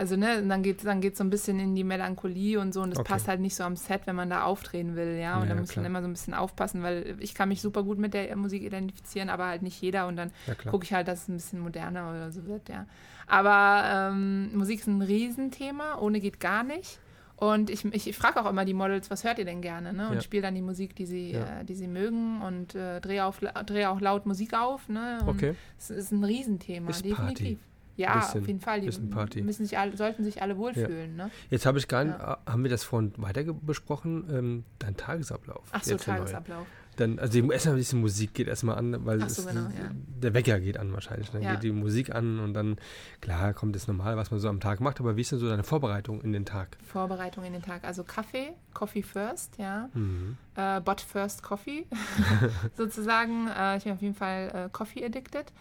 also ne, dann geht es dann geht's so ein bisschen in die Melancholie und so und das okay. passt halt nicht so am Set, wenn man da aufdrehen will, ja. Und ja, da muss man immer so ein bisschen aufpassen, weil ich kann mich super gut mit der Musik identifizieren, aber halt nicht jeder und dann ja, gucke ich halt, dass es ein bisschen moderner oder so wird, ja. Aber ähm, Musik ist ein Riesenthema, ohne geht gar nicht. Und ich, ich, ich frage auch immer die Models, was hört ihr denn gerne? Ne? Und ja. spiele dann die Musik, die sie, ja. äh, die sie mögen und äh, drehe, auf, drehe auch laut Musik auf. Ne? okay. Es ist ein Riesenthema, ist definitiv. Party. Ja, bisschen, auf jeden Fall. Die Party. Müssen sich alle, sollten sich alle wohlfühlen. Ja. Ne? Jetzt habe ich gar nicht, ja. haben wir das vorhin weiter besprochen, ähm, dein Tagesablauf. Ach so, Tagesablauf. Dann, also die, erstmal ein bisschen Musik geht erstmal an, weil so, es, genau, ja. der Wecker geht an wahrscheinlich. Dann geht die Musik an und dann, klar, kommt das normal, was man so am Tag macht, aber wie ist denn so deine Vorbereitung in den Tag? Vorbereitung in den Tag, also Kaffee, Coffee first, ja. Mhm. Äh, but first Coffee, sozusagen. Äh, ich bin auf jeden Fall äh, Coffee addicted.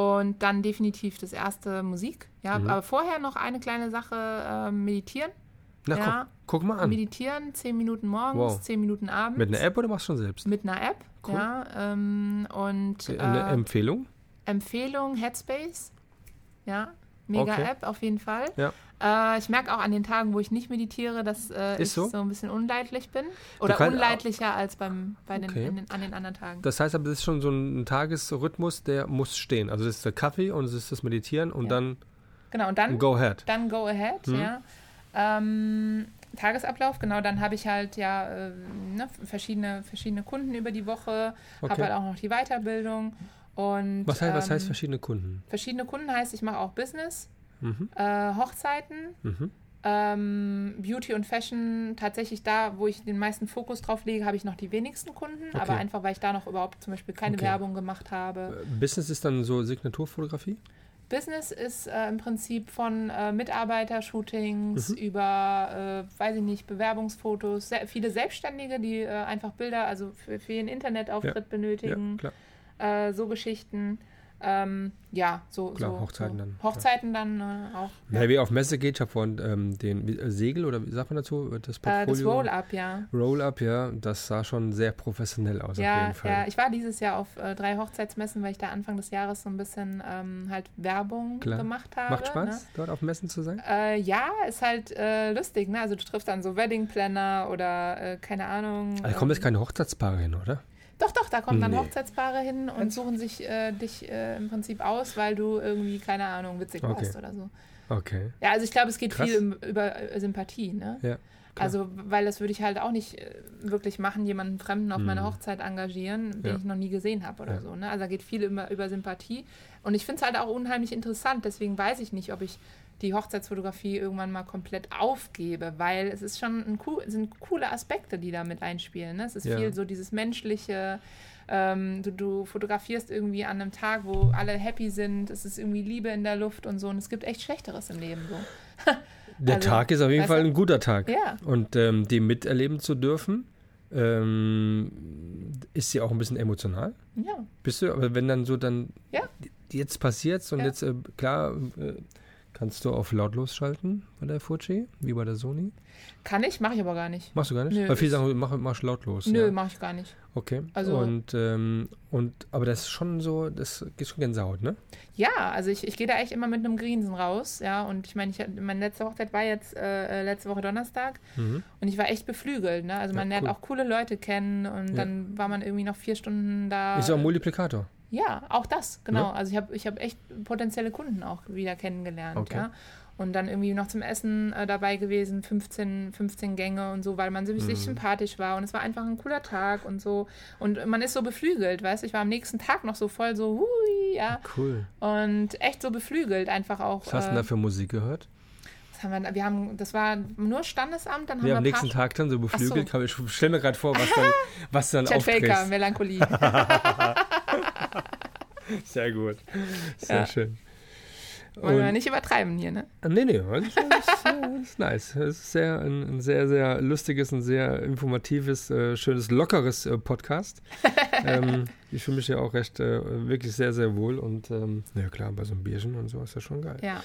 Und dann definitiv das erste Musik. Ja, mhm. aber vorher noch eine kleine Sache, äh, meditieren. Na, ja, guck, guck, mal an. Meditieren, zehn Minuten morgens, wow. zehn Minuten abends. Mit einer App oder machst du schon selbst? Mit einer App, cool. ja. Ähm, und, eine äh, Empfehlung? Empfehlung, Headspace. Ja, mega okay. App auf jeden Fall. Ja. Äh, ich merke auch an den Tagen, wo ich nicht meditiere, dass äh, ich so? so? ein bisschen unleidlich bin. Oder unleidlicher als beim, bei den, okay. den, an den anderen Tagen. Das heißt aber, das ist schon so ein Tagesrhythmus, der muss stehen. Also das ist der Kaffee und es ist das Meditieren und ja. dann Genau, und dann Go Ahead. Dann Go Ahead, hm. ja. Ähm, Tagesablauf, genau, dann habe ich halt ja äh, ne, verschiedene, verschiedene Kunden über die Woche, okay. habe halt auch noch die Weiterbildung. Und, was, heißt, ähm, was heißt verschiedene Kunden? Verschiedene Kunden heißt, ich mache auch Business, mhm. äh, Hochzeiten, mhm. Ähm, Beauty und Fashion, tatsächlich da, wo ich den meisten Fokus drauf lege, habe ich noch die wenigsten Kunden, okay. aber einfach, weil ich da noch überhaupt zum Beispiel keine okay. Werbung gemacht habe. Äh, Business ist dann so Signaturfotografie? Business ist äh, im Prinzip von äh, Mitarbeitershootings mhm. über, äh, weiß ich nicht, Bewerbungsfotos, sehr, viele Selbstständige, die äh, einfach Bilder, also für, für ihren Internetauftritt ja. benötigen, ja, äh, so Geschichten. Ähm, ja, so, Klar, so Hochzeiten so. dann. Hochzeiten ja. dann äh, auch. Ja. wie auf Messe geht, ich habe vorhin ähm, den äh, Segel oder wie sagt man dazu? Das Portfolio. Äh, das Roll-Up, ja. Roll-Up, ja. Das sah schon sehr professionell aus ja, auf jeden Fall. Ja, ich war dieses Jahr auf äh, drei Hochzeitsmessen, weil ich da Anfang des Jahres so ein bisschen ähm, halt Werbung Klar. gemacht habe. Macht Spaß, ne? dort auf Messen zu sein? Äh, ja, ist halt äh, lustig, ne? Also du triffst dann so Wedding Planner oder keine Ahnung. Da kommen jetzt ähm, keine Hochzeitspaare hin, oder? Doch, doch, da kommen dann nee. Hochzeitspaare hin und suchen sich äh, dich äh, im Prinzip aus, weil du irgendwie, keine Ahnung, witzig okay. warst oder so. Okay. Ja, also ich glaube, es geht Krass. viel über äh, Sympathie, ne? Ja. Klar. Also, weil das würde ich halt auch nicht äh, wirklich machen, jemanden Fremden auf hm. meine Hochzeit engagieren, den ja. ich noch nie gesehen habe oder ja. so. Ne? Also da geht viel über, über Sympathie. Und ich finde es halt auch unheimlich interessant, deswegen weiß ich nicht, ob ich die Hochzeitsfotografie irgendwann mal komplett aufgebe, weil es ist schon ein cool, sind coole Aspekte, die da mit einspielen. Ne? Es ist ja. viel so dieses menschliche, ähm, du, du, fotografierst irgendwie an einem Tag, wo alle happy sind, es ist irgendwie Liebe in der Luft und so und es gibt echt Schlechteres im Leben so. der also, Tag ist auf jeden Fall ein guter Tag. Ja. Und ähm, den miterleben zu dürfen, ähm, ist ja auch ein bisschen emotional. Ja. Bist du, aber wenn dann so dann, ja. jetzt passiert's und ja. jetzt, äh, klar, äh, Kannst du auf lautlos schalten bei der Fuji, wie bei der Sony? Kann ich, mache ich aber gar nicht. Machst du gar nicht? Nö, Weil viele sagen, mach, mach lautlos. Nö, ja. mache ich gar nicht. Okay. Also, und, ähm, und, aber das ist schon so, das geht schon Gänsehaut, ne? Ja, also ich, ich gehe da echt immer mit einem Grinsen raus, ja. Und ich meine, ich, meine letzte Hochzeit war jetzt äh, letzte Woche Donnerstag mhm. und ich war echt beflügelt, ne? Also man ja, cool. lernt auch coole Leute kennen und ja. dann war man irgendwie noch vier Stunden da. Ist auch ein Multiplikator. Ja, auch das, genau. Ja. Also ich habe ich hab echt potenzielle Kunden auch wieder kennengelernt, okay. ja. Und dann irgendwie noch zum Essen äh, dabei gewesen, 15, 15 Gänge und so, weil man sich mhm. sympathisch war. Und es war einfach ein cooler Tag und so. Und man ist so beflügelt, weißt du? Ich war am nächsten Tag noch so voll so, hui, ja. Cool. Und echt so beflügelt einfach auch. Was hast du äh, denn da für Musik gehört? haben wir, wir haben, das war nur Standesamt, dann haben wir am nächsten Tag dann so beflügelt. So. Ich stelle mir gerade vor, was dann, was dann Chet Faker, Melancholie. Sehr gut. Sehr ja. schön. Wollen wir nicht übertreiben hier, ne? Nee, nee, das ist, das ist nice. Es ist sehr, ein, ein, sehr, sehr lustiges, ein sehr informatives, äh, schönes, lockeres äh, Podcast. ähm, ich fühle mich ja auch recht, äh, wirklich sehr, sehr wohl und ähm, ja klar, bei so einem Bierchen und so ist das schon geil. Ja.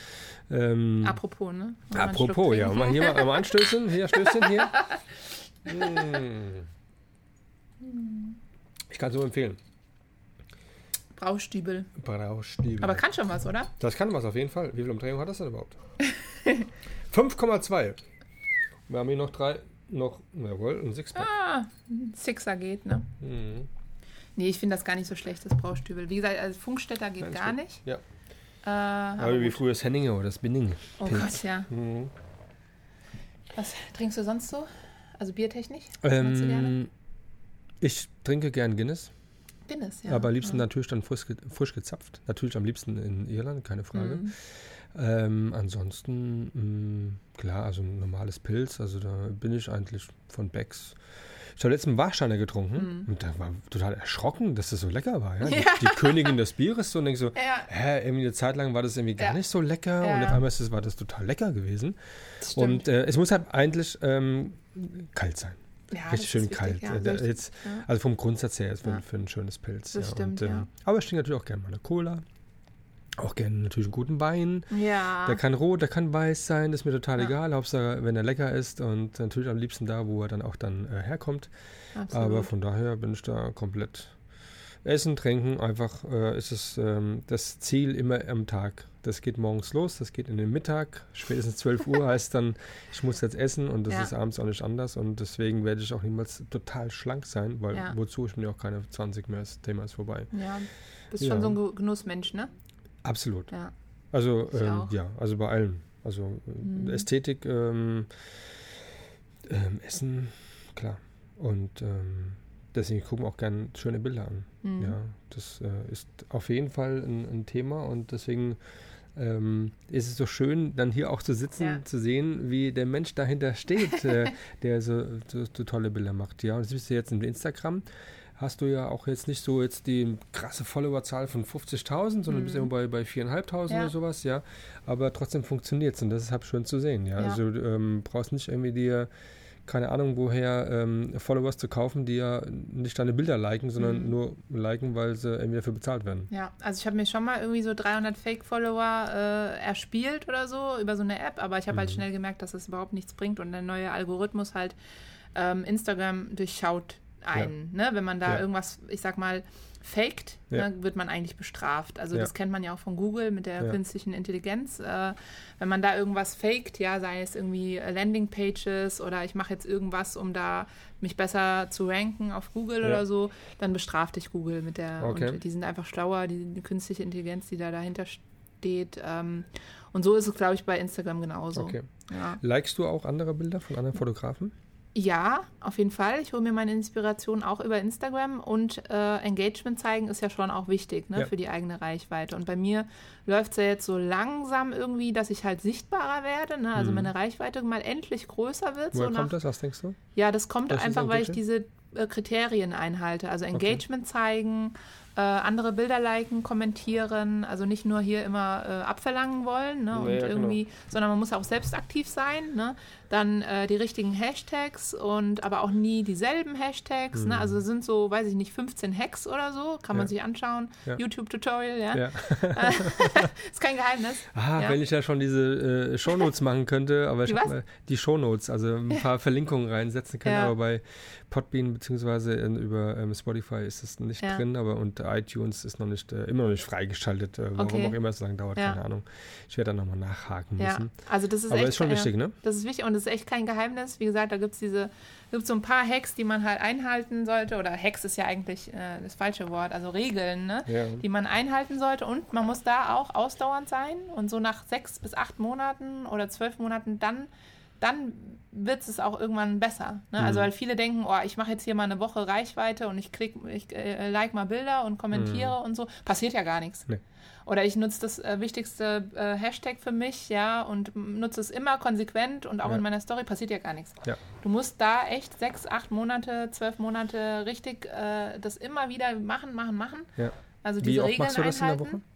Ähm, apropos, ne? Apropos, ja. Mal hier mal, mal anstößen. Hier, Stößchen hier. hm. Ich kann es nur empfehlen. Braustübel. Braustübel. Aber kann schon was, oder? Das kann was auf jeden Fall. Wie viel Umdrehung hat das denn überhaupt? 5,2. Wir haben hier noch drei, noch, jawohl, ein Sixpack. Ah, ein Sixer geht, ne? Mhm. Nee, ich finde das gar nicht so schlecht, das Braustübel. Wie gesagt, also Funkstätter geht Ganz gar gut. nicht. Ja. Äh, aber, aber wie früher das Henninger oder das Binning. Oh. Gott, ja. Mhm. Was trinkst du sonst so? Also biertechnisch? Ähm, ich trinke gern Guinness. Guinness, ja. Aber am liebsten ja. natürlich dann frisch, frisch gezapft. Natürlich am liebsten in Irland, keine Frage. Mhm. Ähm, ansonsten, mh, mm, klar, also ein normales Pilz, also da bin ich eigentlich von Becks. Ich habe letztens Warsteiner getrunken mhm. und da war total erschrocken, dass das so lecker war. Ja? ja. Die, die, Königin des Bieres so und denke so, ja. hä, irgendwie eine Zeit lang war das irgendwie gar nicht so lecker und auf einmal ist das, war das total lecker gewesen. Und äh, es muss halt eigentlich ähm, kalt sein. Ja, richtig schön kalt. Ja, äh, jetzt, ja. Also vom Grundsatz her ist für, für ein schönes Pilz. Das stimmt, und, ähm, Aber ich trinke natürlich auch gerne mal eine Cola. Auch gerne natürlich einen guten Wein. Ja. Der kann rot, der kann weiß sein, das ist mir total egal. Hauptsache, wenn er lecker ist und natürlich am liebsten da, wo er dann auch dann äh, herkommt. Absolut. Aber von daher bin ich da komplett Essen, Trinken, einfach äh, ist es ähm, das Ziel immer am Tag. Das geht morgens los, das geht in den Mittag, spätestens 12 Uhr heißt dann, ich muss jetzt essen und das ja. ist abends auch nicht anders und deswegen werde ich auch niemals total schlank sein, weil ja. wozu, ich bin ja auch keine 20 mehr, das Thema ist vorbei. Ja, bist ja. schon so ein Genussmensch, ne? Absolut. Ja. Also, ähm, ja, also bei allem. Also mhm. Ästhetik, ähm, ähm, Essen, klar. Und ähm, deswegen gucken wir auch gerne schöne Bilder an. Mhm. Ja, das äh, ist auf jeden Fall ein, ein, Thema und deswegen ähm, ist es so schön, dann hier auch zu sitzen, ja. zu sehen, wie der Mensch dahinter steht, äh, der so, so, so, tolle Bilder macht. Ja, und das siehst du jetzt in Instagram hast du ja auch jetzt nicht so jetzt die krasse Followerzahl von 50.000, sondern mhm. bist immer bei, bei 4.500 ja. oder sowas, ja. Aber trotzdem funktioniert es und das ist halt schön zu sehen, ja. ja. Also du ähm, brauchst nicht irgendwie dir keine Ahnung woher, ähm, Followers zu kaufen, die ja nicht deine Bilder liken, sondern mhm. nur liken, weil sie irgendwie dafür bezahlt werden. Ja, also ich habe mir schon mal irgendwie so 300 Fake-Follower äh, erspielt oder so über so eine App, aber ich habe halt mhm. halt schnell gemerkt, dass das überhaupt nichts bringt und der neue Algorithmus halt ähm, Instagram durchschaut ein. Ja. Ne? Wenn man da ja. irgendwas, ich sag mal, faked, ja. ne, wird man eigentlich bestraft. Also das kennt man ja auch von Google mit der künstlichen Intelligenz. Äh, wenn man da irgendwas faked, ja, sei es irgendwie Landingpages oder ich mache jetzt irgendwas, um da mich besser zu ranken auf Google oder so, dann bestraft dich Google mit der. Okay. Und die sind einfach schlauer, die, die, künstliche Intelligenz, die da dahinter steht. Ähm, und so ist es, glaube ich, bei Instagram genauso. Okay. Likest du auch andere Bilder von anderen Fotografen? Ja, auf jeden Fall. Ich hole mir meine Inspiration auch über Instagram und äh, Engagement zeigen ist ja schon auch wichtig ne, ja. für die eigene Reichweite. Und bei mir läuft es ja jetzt so langsam irgendwie, dass ich halt sichtbarer werde, ne? also mhm. meine Reichweite mal endlich größer wird. Woher so kommt nach, das, was denkst du? Ja, das kommt das einfach, weil ich diese Kriterien einhalte. Also Engagement okay. zeigen, äh, andere Bilder liken, kommentieren, also nicht nur hier immer äh, abverlangen wollen ne, nee, und ja, irgendwie, genau. sondern man muss auch selbst aktiv sein. Ne? Dann äh, die richtigen Hashtags und aber auch nie dieselben Hashtags. Ne? Mhm. Ne? Also sind so, weiß ich nicht, 15 Hacks oder so, kann ja. man sich anschauen. Ja. YouTube-Tutorial, ja. ja. ist kein Geheimnis. Ah, wenn ich ja schon diese äh, Shownotes machen könnte, aber ich habe die Shownotes, also ein paar Verlinkungen reinsetzen können, aber bei Podbean beziehungsweise über ähm, Spotify ist es nicht drin, aber und iTunes ist noch nicht, äh, immer noch nicht freigeschaltet, äh, warum okay. auch immer es so lange dauert, ja. keine Ahnung. Ich werde da nochmal nachhaken müssen. Ja, also das ist Aber echt, ist schon wichtig, ne? Das ist wichtig und das ist echt kein Geheimnis. Wie gesagt, da gibt es diese, gibt so ein paar Hacks, die man halt einhalten sollte. Oder Hacks ist ja eigentlich äh, das falsche Wort, also Regeln, ne? Ja. Die man einhalten sollte. Und man muss da auch ausdauernd sein und so nach sechs bis acht Monaten oder zwölf Monaten dann dann wird es auch irgendwann besser. Ne? Also, mhm. Also weil viele denken, oh, ich mache jetzt hier mal eine Woche Reichweite und ich klick, ich äh, like mal Bilder und kommentiere mhm. und so. Passiert ja gar nichts. Nee. Oder ich nutze das äh, wichtigste äh, Hashtag für mich, ja, und nutze es immer konsequent und auch ja. in meiner Story passiert ja gar nichts. Ja. Du musst da echt sechs, acht Monate, zwölf Monate richtig äh, das immer wieder machen, machen, machen. Ja. Also diese Wie oft Regeln machst du das einhalten. in der Woche?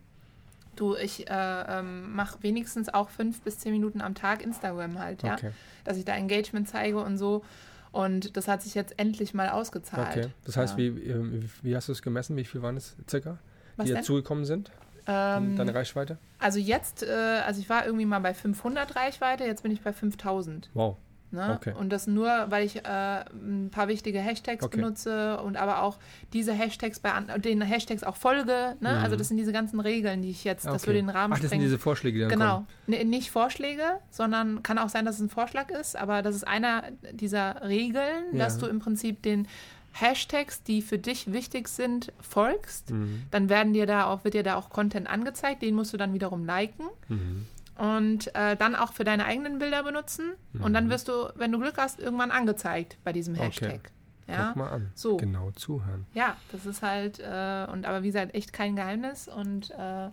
Du, ich äh, ähm, mache wenigstens auch fünf bis zehn Minuten am Tag Instagram halt, ja. Okay. Dass ich da Engagement zeige und so. Und das hat sich jetzt endlich mal ausgezahlt. Okay. Das heißt, ja. wie, ähm, wie hast du es gemessen? Wie viel waren es circa, Was die dazugekommen sind? Ähm, Deine Reichweite? Also jetzt, äh, also ich war irgendwie mal bei 500 Reichweite, jetzt bin ich bei 5000. Wow. Ne? Okay. Und das nur, weil ich äh, ein paar wichtige Hashtags okay. benutze und aber auch diese Hashtags bei den Hashtags auch folge. Ne? Mhm. Also das sind diese ganzen Regeln, die ich jetzt, okay. das würde den Rahmen Ach, das sind diese Vorschläge, die dann Genau. Kommen. nicht Vorschläge, sondern kann auch sein, dass es ein Vorschlag ist, aber das ist einer dieser Regeln, ja. dass du im Prinzip den Hashtags, die für dich wichtig sind, folgst, mhm. dann werden dir da auch, wird dir da auch Content angezeigt, den musst du dann wiederum liken. Mhm und äh, dann auch für deine eigenen Bilder benutzen. Mhm. Und dann mhm. wirst du, wenn du Glück hast, irgendwann angezeigt bei diesem Hashtag. Okay. Ja? Guck mal an. So. Genau zuhören. Ja, das ist halt, äh, und aber wie gesagt, echt kein Geheimnis und äh,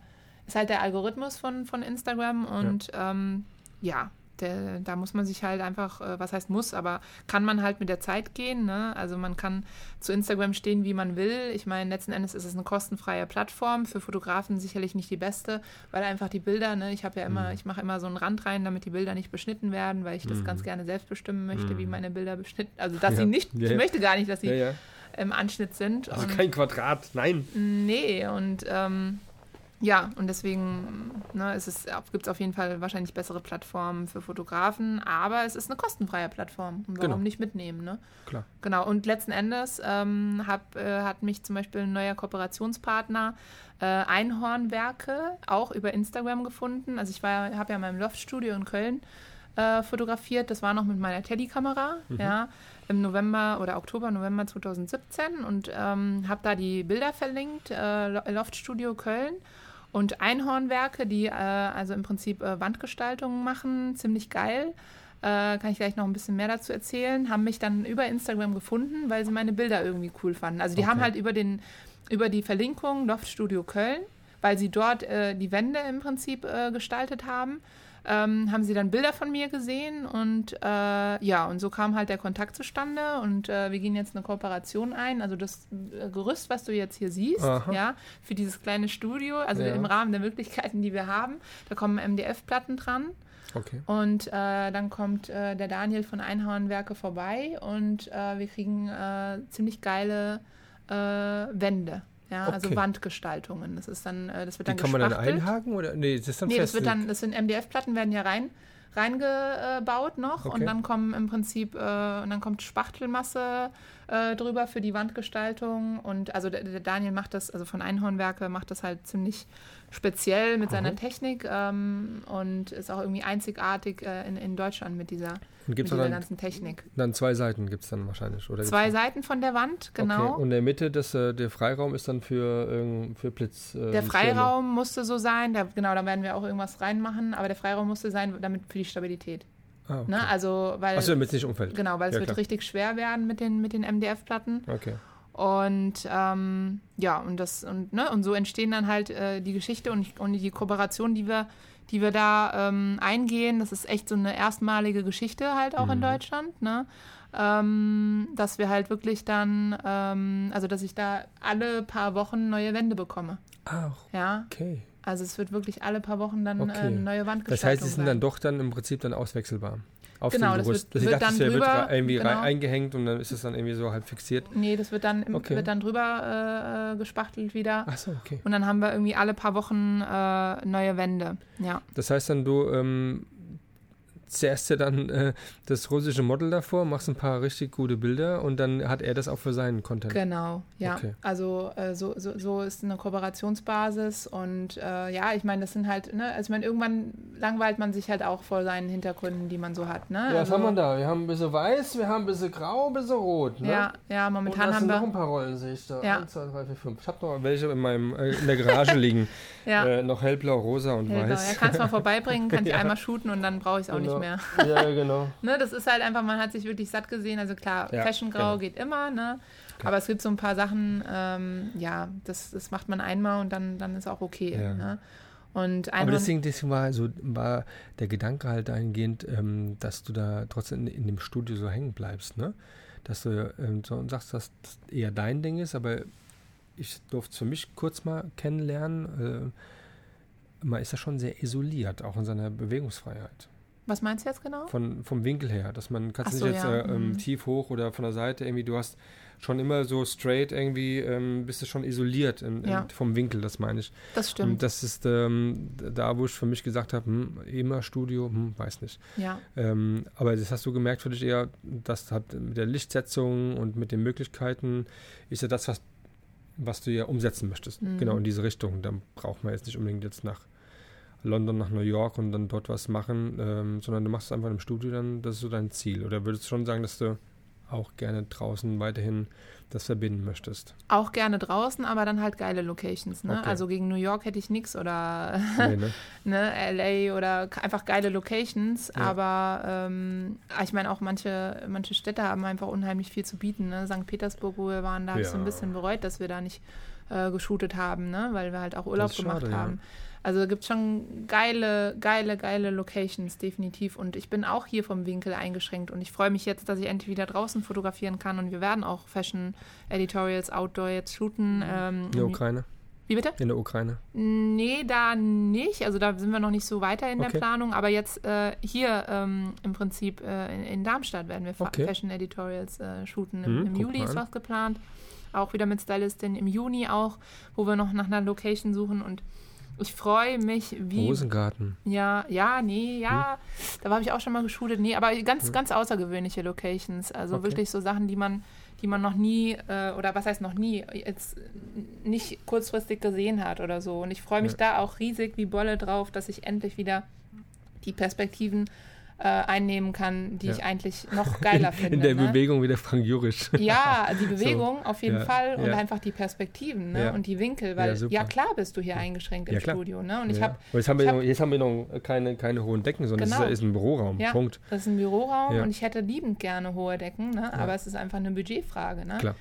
ist halt der Algorithmus von, von Instagram und ja, ähm, ja der, da muss man sich halt einfach, äh, was heißt muss, aber kann man halt mit der Zeit gehen. Ne? Also man kann zu Instagram stehen, wie man will. Ich meine, letzten Endes ist es eine kostenfreie Plattform, für Fotografen sicherlich nicht die beste, weil einfach die Bilder, ne, ich habe ja immer, mhm. ich mache immer so einen Rand rein, damit die Bilder nicht beschnitten werden, weil ich das mhm. ganz gerne selbst bestimmen möchte, mhm. wie meine Bilder beschnitten, also dass ja. sie nicht, ja, ich möchte gar nicht, dass sie ja, im Anschnitt sind. Also und, kein Quadrat, nein. Nee, und ähm, ja, und deswegen ne, es, gibt es auf jeden Fall wahrscheinlich bessere Plattformen für Fotografen, aber es ist eine kostenfreie Plattform. Und warum genau. nicht mitnehmen? Ne? Klar. Genau, und letzten Endes ähm, hab, äh, hat mich zum Beispiel ein neuer Kooperationspartner äh, Einhornwerke auch über Instagram gefunden. Also ich habe ja in meinem Loftstudio in Köln äh, fotografiert. Das war noch mit meiner Teddy-Kamera, mhm. ja, im November oder Oktober, November 2017 und ähm, habe da die Bilder verlinkt, äh, Loftstudio Köln. Und Einhornwerke, die äh, also im Prinzip äh, Wandgestaltungen machen, ziemlich geil. Äh, kann ich gleich noch ein bisschen mehr dazu erzählen. Haben mich dann über Instagram gefunden, weil sie meine Bilder irgendwie cool fanden. Also die okay. haben halt über, den, über die Verlinkung Loft Studio Köln weil sie dort äh, die Wände im Prinzip äh, gestaltet haben. Ähm, haben sie dann Bilder von mir gesehen und äh, ja, und so kam halt der Kontakt zustande und äh, wir gehen jetzt eine Kooperation ein. Also das äh, Gerüst, was du jetzt hier siehst, Aha. ja, für dieses kleine Studio, also ja. im Rahmen der Möglichkeiten, die wir haben, da kommen MDF-Platten dran. Okay. Und äh, dann kommt äh, der Daniel von Einhornwerke vorbei und äh, wir kriegen äh, ziemlich geile äh, Wände. Ja, also okay. also Wandgestaltungen. Das ist dann, äh, das wird dann Die kann man dann einhaken oder? Nee, das ist dann Nee, das wird dann, das sind MDF-Platten, werden ja rein reingebaut noch okay. und dann kommen im Prinzip äh, und dann kommt Spachtelmasse äh, drüber für die Wandgestaltung und also der, der, Daniel macht das, also von Einhornwerke macht das halt ziemlich speziell mit mhm. seiner Technik ähm, und ist auch irgendwie einzigartig äh, in, in Deutschland mit dieser, mit dieser dann, ganzen Technik. Dann zwei Seiten gibt es dann wahrscheinlich, oder? Zwei Seiten von der Wand, genau. Okay. Und in der Mitte, das, äh, der Freiraum ist dann für, für Blitz. Äh, der Freiraum Sterne. musste so sein, da, genau, da werden wir auch irgendwas reinmachen, aber der Freiraum musste sein, damit für die Stabilität. Ah, okay. ne? Also, weil, Achso, damit es nicht umfällt. Genau, weil ja, es wird klar. richtig schwer werden mit den, mit den MDF-Platten. Okay. Und ähm, ja, und das und, ne, und so entstehen dann halt äh, die Geschichte und, und die Kooperation, die wir, die wir da ähm, eingehen. Das ist echt so eine erstmalige Geschichte halt auch mhm. in Deutschland, ne? Ähm, dass wir halt wirklich dann, ähm, also dass ich da alle paar Wochen neue Wände bekomme. Ach, ja. okay. Also es wird wirklich alle paar Wochen dann okay. äh, neue Wandgestaltung Das heißt, sie sind dann doch dann im Prinzip dann auswechselbar auf genau, dem Gerüst. Das wird, wird dachte, dann drüber, wird irgendwie genau. eingehängt und dann ist es dann irgendwie so halb fixiert. Nee, das wird dann, okay. wird dann drüber äh, gespachtelt wieder. Ach so, okay. Und dann haben wir irgendwie alle paar Wochen äh, neue Wände. Ja. Das heißt dann, du ähm, zerrst ja dann äh, das russische Model davor, machst ein paar richtig gute Bilder und dann hat er das auch für seinen Content. Genau, ja. Okay. Also äh, so, so, so ist eine Kooperationsbasis und äh, ja, ich meine, das sind halt, ne, also ich meine, irgendwann langweilt man sich halt auch vor seinen Hintergründen, die man so hat. Ne? Ja, also, was haben wir da? Wir haben ein bisschen weiß, wir haben ein bisschen grau, ein bisschen rot. Ne? Ja, ja, momentan und haben wir. noch ein paar Rollen, sehe ich da. Ja. 1, 2, 3, 4, 5. Ich habe noch welche in, meinem, äh, in der Garage liegen. ja. Äh, noch hellblau, rosa und hellblau. weiß. Ja, kannst du mal vorbeibringen, kann ich ja. einmal shooten und dann brauche ich es auch genau. nicht mehr. Ja, genau. ne, das ist halt einfach, man hat sich wirklich satt gesehen. Also klar, ja, Fashion Grau genau. geht immer, ne? Okay. Aber es gibt so ein paar Sachen, ähm, ja, das, das macht man einmal und dann, dann ist auch okay. Ja. Ne? Und Aber deswegen, deswegen war, so, war der Gedanke halt dahingehend, ähm, dass du da trotzdem in, in, dem Studio so hängen bleibst, ne? Dass du ähm, so sagst, dass das eher dein Ding ist, aber ich durfte es für mich kurz mal kennenlernen. Äh, man ist ja schon sehr isoliert, auch in seiner Bewegungsfreiheit. Was meinst du jetzt genau? Von, vom Winkel her, dass man kannst so, nicht jetzt ja. äh, ähm, mhm. tief hoch oder von der Seite irgendwie, du hast schon immer so straight irgendwie, ähm, bist du schon isoliert in, in, ja. vom Winkel, das meine ich. Das stimmt. Und das ist ähm, da, wo ich für mich gesagt habe, hm, immer Studio, hm, weiß nicht. Ja. Ähm, aber das hast du gemerkt für dich eher, dass hat mit der Lichtsetzung und mit den Möglichkeiten ist ja das, was, was du ja umsetzen möchtest. Mhm. Genau in diese Richtung. Da braucht man jetzt nicht unbedingt jetzt nach London nach New York und dann dort was machen, ähm, sondern du machst es einfach im Studio, dann das ist so dein Ziel. Oder würdest du schon sagen, dass du auch gerne draußen weiterhin das verbinden möchtest? Auch gerne draußen, aber dann halt geile Locations. Ne? Okay. Also gegen New York hätte ich nichts oder nee, ne? ne, LA oder einfach geile Locations. Ja. Aber ähm, ich meine auch manche, manche Städte haben einfach unheimlich viel zu bieten. Ne? St. Petersburg, wo wir waren, da habe ich so ein bisschen bereut, dass wir da nicht äh, geshootet haben, ne? weil wir halt auch Urlaub gemacht schade, haben. Ja. Also es gibt schon geile, geile, geile Locations, definitiv. Und ich bin auch hier vom Winkel eingeschränkt. Und ich freue mich jetzt, dass ich endlich wieder draußen fotografieren kann. Und wir werden auch Fashion Editorials Outdoor jetzt shooten. Ähm, in der Ukraine. Wie bitte? In der Ukraine. Nee, da nicht. Also da sind wir noch nicht so weiter in okay. der Planung. Aber jetzt äh, hier ähm, im Prinzip äh, in, in, Darmstadt werden wir okay. Fashion Editorials äh, shooten. Im, hm, im Juli ist was geplant. Auch wieder mit Stylistin im Juni auch, wo wir noch nach einer Location suchen. Und ich freue mich wie. Rosengarten. Ja, ja, nee, ja. Hm. Da habe ich auch schon mal geschult. Nee, aber ganz, hm. ganz außergewöhnliche Locations. Also okay. wirklich so Sachen, die man, die man noch nie, äh, oder was heißt noch nie, jetzt nicht kurzfristig gesehen hat oder so. Und ich freue mich ja. da auch riesig wie Bolle drauf, dass ich endlich wieder die Perspektiven äh, einnehmen kann, die ja. ich eigentlich noch geiler finde. In der ne? Bewegung wie der Frank Jurisch. Ja, die Bewegung so. auf jeden ja. Fall und ja. einfach die Perspektiven ne? und die Winkel, weil ja, klar bist du hier eingeschränkt im Studio. Ne? Und ich hab, jetzt, haben wir noch, jetzt haben wir noch keine, keine hohen Decken, sondern genau. das ist ein Büroraum. Ja, Punkt. Das ist ein Büroraum und ich hätte liebend gerne hohe Decken, ne? aber es ist einfach eine Budgetfrage. Ne? Klar.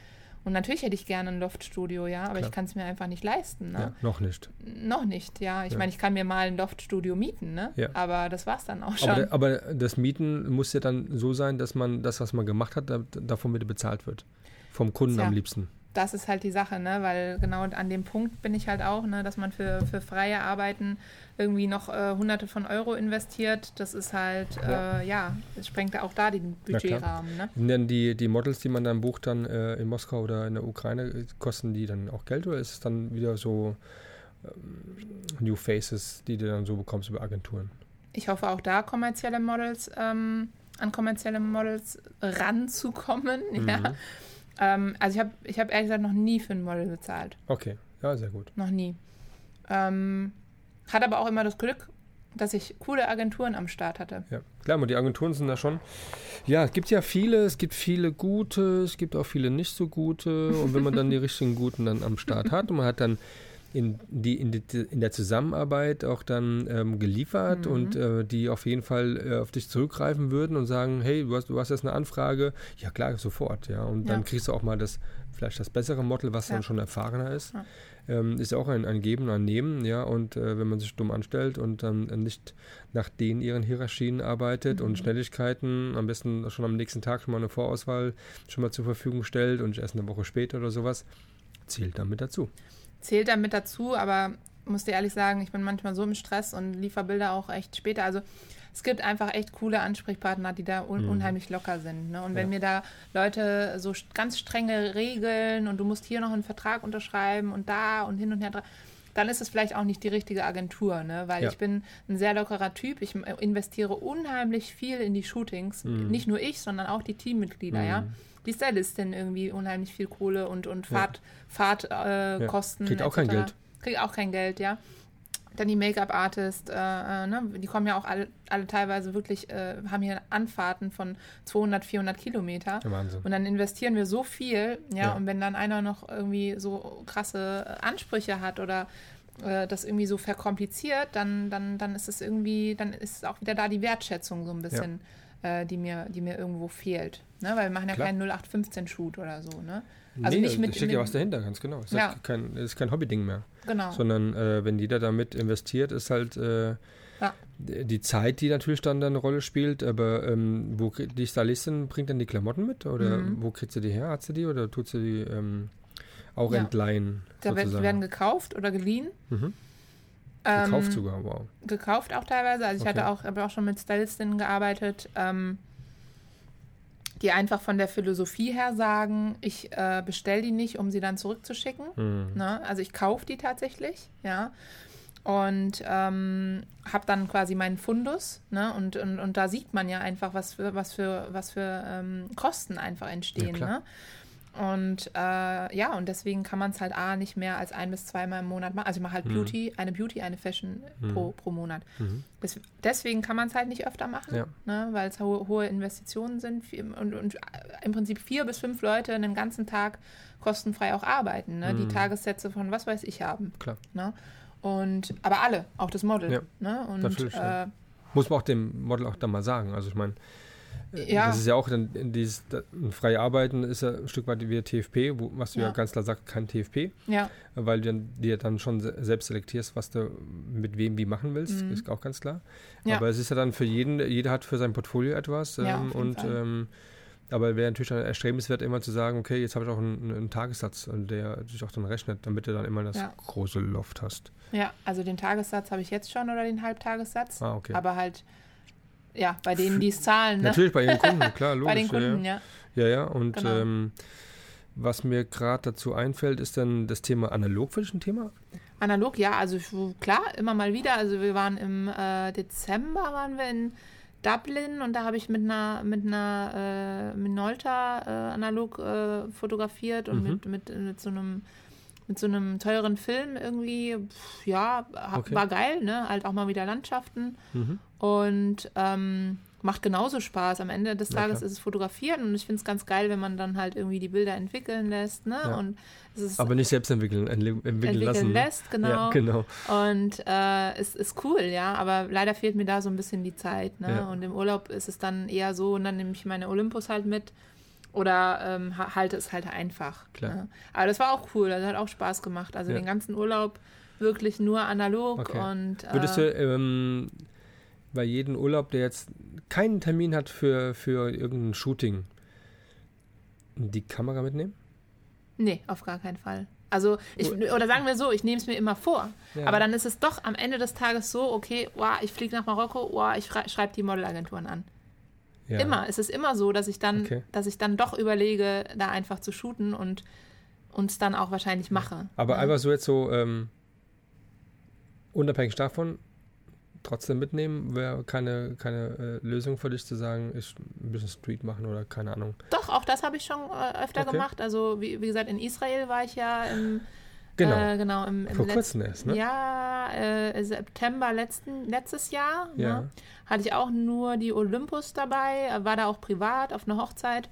Und natürlich hätte ich gerne ein Loftstudio, ja, aber Klar. ich kann es mir einfach nicht leisten. Ne? Ja, noch nicht. Noch nicht, ja. Ich ja. meine, ich kann mir mal ein Loftstudio mieten, ne? Ja. Aber das war es dann auch schon. Aber, aber, das Mieten muss ja dann so sein, dass man das, was man gemacht hat, davon wieder bezahlt wird. Vom Kunden am liebsten das ist halt die Sache, ne? Weil genau an dem Punkt bin ich halt auch, ne, dass man für, für freie Arbeiten irgendwie noch äh, hunderte von Euro investiert. Das ist halt, ja, äh, ja es sprengt auch da den Budgetrahmen. Ne? Denn die, die Models, die man dann bucht, dann äh, in Moskau oder in der Ukraine, kosten die dann auch Geld oder ist es dann wieder so ähm, New Faces, die du dann so bekommst über Agenturen? Ich hoffe auch da kommerzielle Models, ähm, an kommerzielle Models ranzukommen. Mhm. Ja. Ähm, also ich habe ich hab ehrlich gesagt noch nie für ein Model bezahlt. Okay, ja, sehr gut. Noch nie. Ähm, hat aber auch immer das Glück, dass ich coole Agenturen am Start hatte. Ja, klar, und die Agenturen sind da schon. Ja, es gibt ja viele, es gibt viele gute, es gibt auch viele nicht so gute. Und wenn man dann die richtigen guten dann am Start hat und man hat dann in, die, in, die, in der Zusammenarbeit auch dann ähm, geliefert mhm. und äh, die auf jeden Fall äh, auf dich zurückgreifen würden und sagen, hey, du hast, du hast jetzt eine Anfrage, ja klar, sofort, ja. Und ja. dann kriegst du auch mal das, vielleicht das bessere Model, was ja. dann schon erfahrener ist. Ja. Ähm, ist auch ein, ein Geben, ein Nehmen, ja, und äh, wenn man sich dumm anstellt und dann nicht nach den ihren Hierarchien arbeitet mhm. und Schnelligkeiten, am besten schon am nächsten Tag schon mal eine Vorauswahl schon mal zur Verfügung stellt und erst eine Woche später oder sowas, zählt damit dazu zählt damit dazu, aber muss dir ehrlich sagen, ich bin manchmal so im Stress und liefere Bilder auch echt später. Also es gibt einfach echt coole Ansprechpartner, die da un mhm. unheimlich locker sind. Ne? Und ja. wenn mir da Leute so ganz strenge Regeln und du musst hier noch einen Vertrag unterschreiben und da und hin und her, dann ist es vielleicht auch nicht die richtige Agentur, ne? weil ja. ich bin ein sehr lockerer Typ. Ich investiere unheimlich viel in die Shootings. Mhm. Nicht nur ich, sondern auch die Teammitglieder, mhm. ja die Stylistin irgendwie unheimlich viel Kohle und, und Fahrt. Fahrtkosten. Äh, Kriegt auch kein Geld. Kriegt auch kein Geld, ja. Dann die Make-up-Artist, äh, äh, ne? die kommen ja auch alle, alle teilweise wirklich, äh, haben hier Anfahrten von 200, 400 Kilometer. Wahnsinn. Und dann investieren wir so viel, ja, ja, und wenn dann einer noch irgendwie so krasse Ansprüche hat oder äh, das irgendwie so verkompliziert, dann, dann, dann ist es irgendwie, dann ist auch wieder da die Wertschätzung so ein bisschen. Ja äh, die, mir, die mir irgendwo fehlt. Ne? Weil wir machen ja Klar. keinen 0815-Shoot oder so. Ne? Also nee, nicht mit. steckt ja was dahinter, ganz genau. Es ja. kein, ist kein Hobby-Ding mehr. Genau. Sondern äh, wenn jeder damit investiert, ist halt äh, ja. die Zeit, die natürlich dann, dann eine Rolle spielt. Aber ähm, wo die Stylistin bringt dann die Klamotten mit? Oder mhm. wo kriegt sie die her? Hat sie die oder tut sie die ähm, auch ja. entleihen? Da sozusagen? werden gekauft oder geliehen. Mhm. Gekauft ähm, sogar, wow. Gekauft auch teilweise. Also ich okay. hatte auch, habe auch schon mit Stylistinnen gearbeitet, ähm, die einfach von der Philosophie her sagen, ich äh, bestelle die nicht, um sie dann zurückzuschicken. Mhm. Ne? Also ich kaufe die tatsächlich, ja. Und ähm, habe dann quasi meinen Fundus, ne? Und, und, und da sieht man ja einfach, was für, was für, was für ähm, Kosten einfach entstehen. Ja, ne? Und äh, ja, und deswegen kann man es halt A nicht mehr als ein bis zweimal im Monat machen. Also ich mache halt mhm. Beauty, eine Beauty, eine Fashion mhm. pro, pro Monat. Mhm. Das, deswegen kann man es halt nicht öfter machen, ja. ne, weil es ho hohe Investitionen sind und, und, im Prinzip vier bis fünf Leute einen ganzen Tag kostenfrei auch arbeiten, ne, die mhm. Tagessätze von was weiß ich haben. Klar. Ne? Und, aber alle, auch das Model. Ja, ne? Und, äh, Muss man auch dem Model auch dann mal sagen. Also ich meine, ja. Das ist ja auch dann dieses freie Arbeiten ist ja ein Stück weit wie TFP, wo, was du ja. ja ganz klar sagst, kein TFP. Ja. Weil du dann, dir dann schon selbst selektierst, was du mit wem wie machen willst, mhm. ist auch ganz klar. Ja. Aber es ist ja dann für jeden, jeder hat für sein Portfolio etwas. Ähm, ja, und ähm, aber wäre natürlich dann erstrebenswert, immer zu sagen, okay, jetzt habe ich auch einen, einen, Tagessatz, der sich auch dann rechnet, damit du dann immer das ja. große Loft hast. Ja, also den Tagessatz habe ich jetzt schon oder den Halbtagessatz. Ah, okay. Aber halt ja, bei denen, die es zahlen. Ne? Natürlich, bei ihren Kunden, klar, logisch. bei den Kunden, ja. Ja, ja, ja. und genau. ähm, was mir gerade dazu einfällt, ist dann das Thema analog für dich ein Thema? Analog, ja, also klar, immer mal wieder. Also wir waren im äh, Dezember waren wir in Dublin und da habe ich mit einer mit einer äh, Minolta äh, analog äh, fotografiert und mhm. mit, mit, mit so einem mit so einem teuren Film irgendwie, pff, ja, okay. war geil, ne? Halt auch mal wieder Landschaften. Mhm. Und ähm, macht genauso Spaß. Am Ende des Tages ja, ist es fotografieren und ich finde es ganz geil, wenn man dann halt irgendwie die Bilder entwickeln lässt. Ne? Ja. Und es ist Aber nicht selbst entwickeln, entwickeln, entwickeln lassen. lässt, genau. Ja, genau. Und äh, es ist cool, ja. Aber leider fehlt mir da so ein bisschen die Zeit. Ne? Und im Urlaub ist es dann eher so, und dann nehme ich meine Olympus halt mit Oder ähm, halte es halt einfach. Klar. Ne? Aber das war auch cool, das hat auch Spaß gemacht. Also ja. den ganzen Urlaub wirklich nur analog okay. und. Äh, Würdest du ähm, bei jedem Urlaub, der jetzt keinen Termin hat für, für irgendein Shooting, die Kamera mitnehmen? Nee, auf gar keinen Fall. Also, ich, oder sagen wir so, ich nehme es mir immer vor. Ja. Aber dann ist es doch am Ende des Tages so, okay, wow, ich fliege nach Marokko, wow, ich schreibe die Modelagenturen an. Ja. Immer. Es ist immer so, dass ich dann, okay. dass ich dann doch überlege, da einfach zu shooten und uns dann auch wahrscheinlich mache. Aber ja. einfach so jetzt so ähm, unabhängig davon, trotzdem mitnehmen, wäre keine, keine äh, Lösung für dich zu sagen, ich ein bisschen Street machen oder keine Ahnung. Doch, auch das habe ich schon äh, öfter okay. gemacht. Also wie, wie gesagt, in Israel war ich ja im Genau. Äh, genau im, im Vor kurzem erst, ne? Ja, äh, September letzten, letztes Jahr. Ne? Ja. Ne? Hatte ich auch nur die Olympus dabei, war da auch privat auf einer Hochzeit.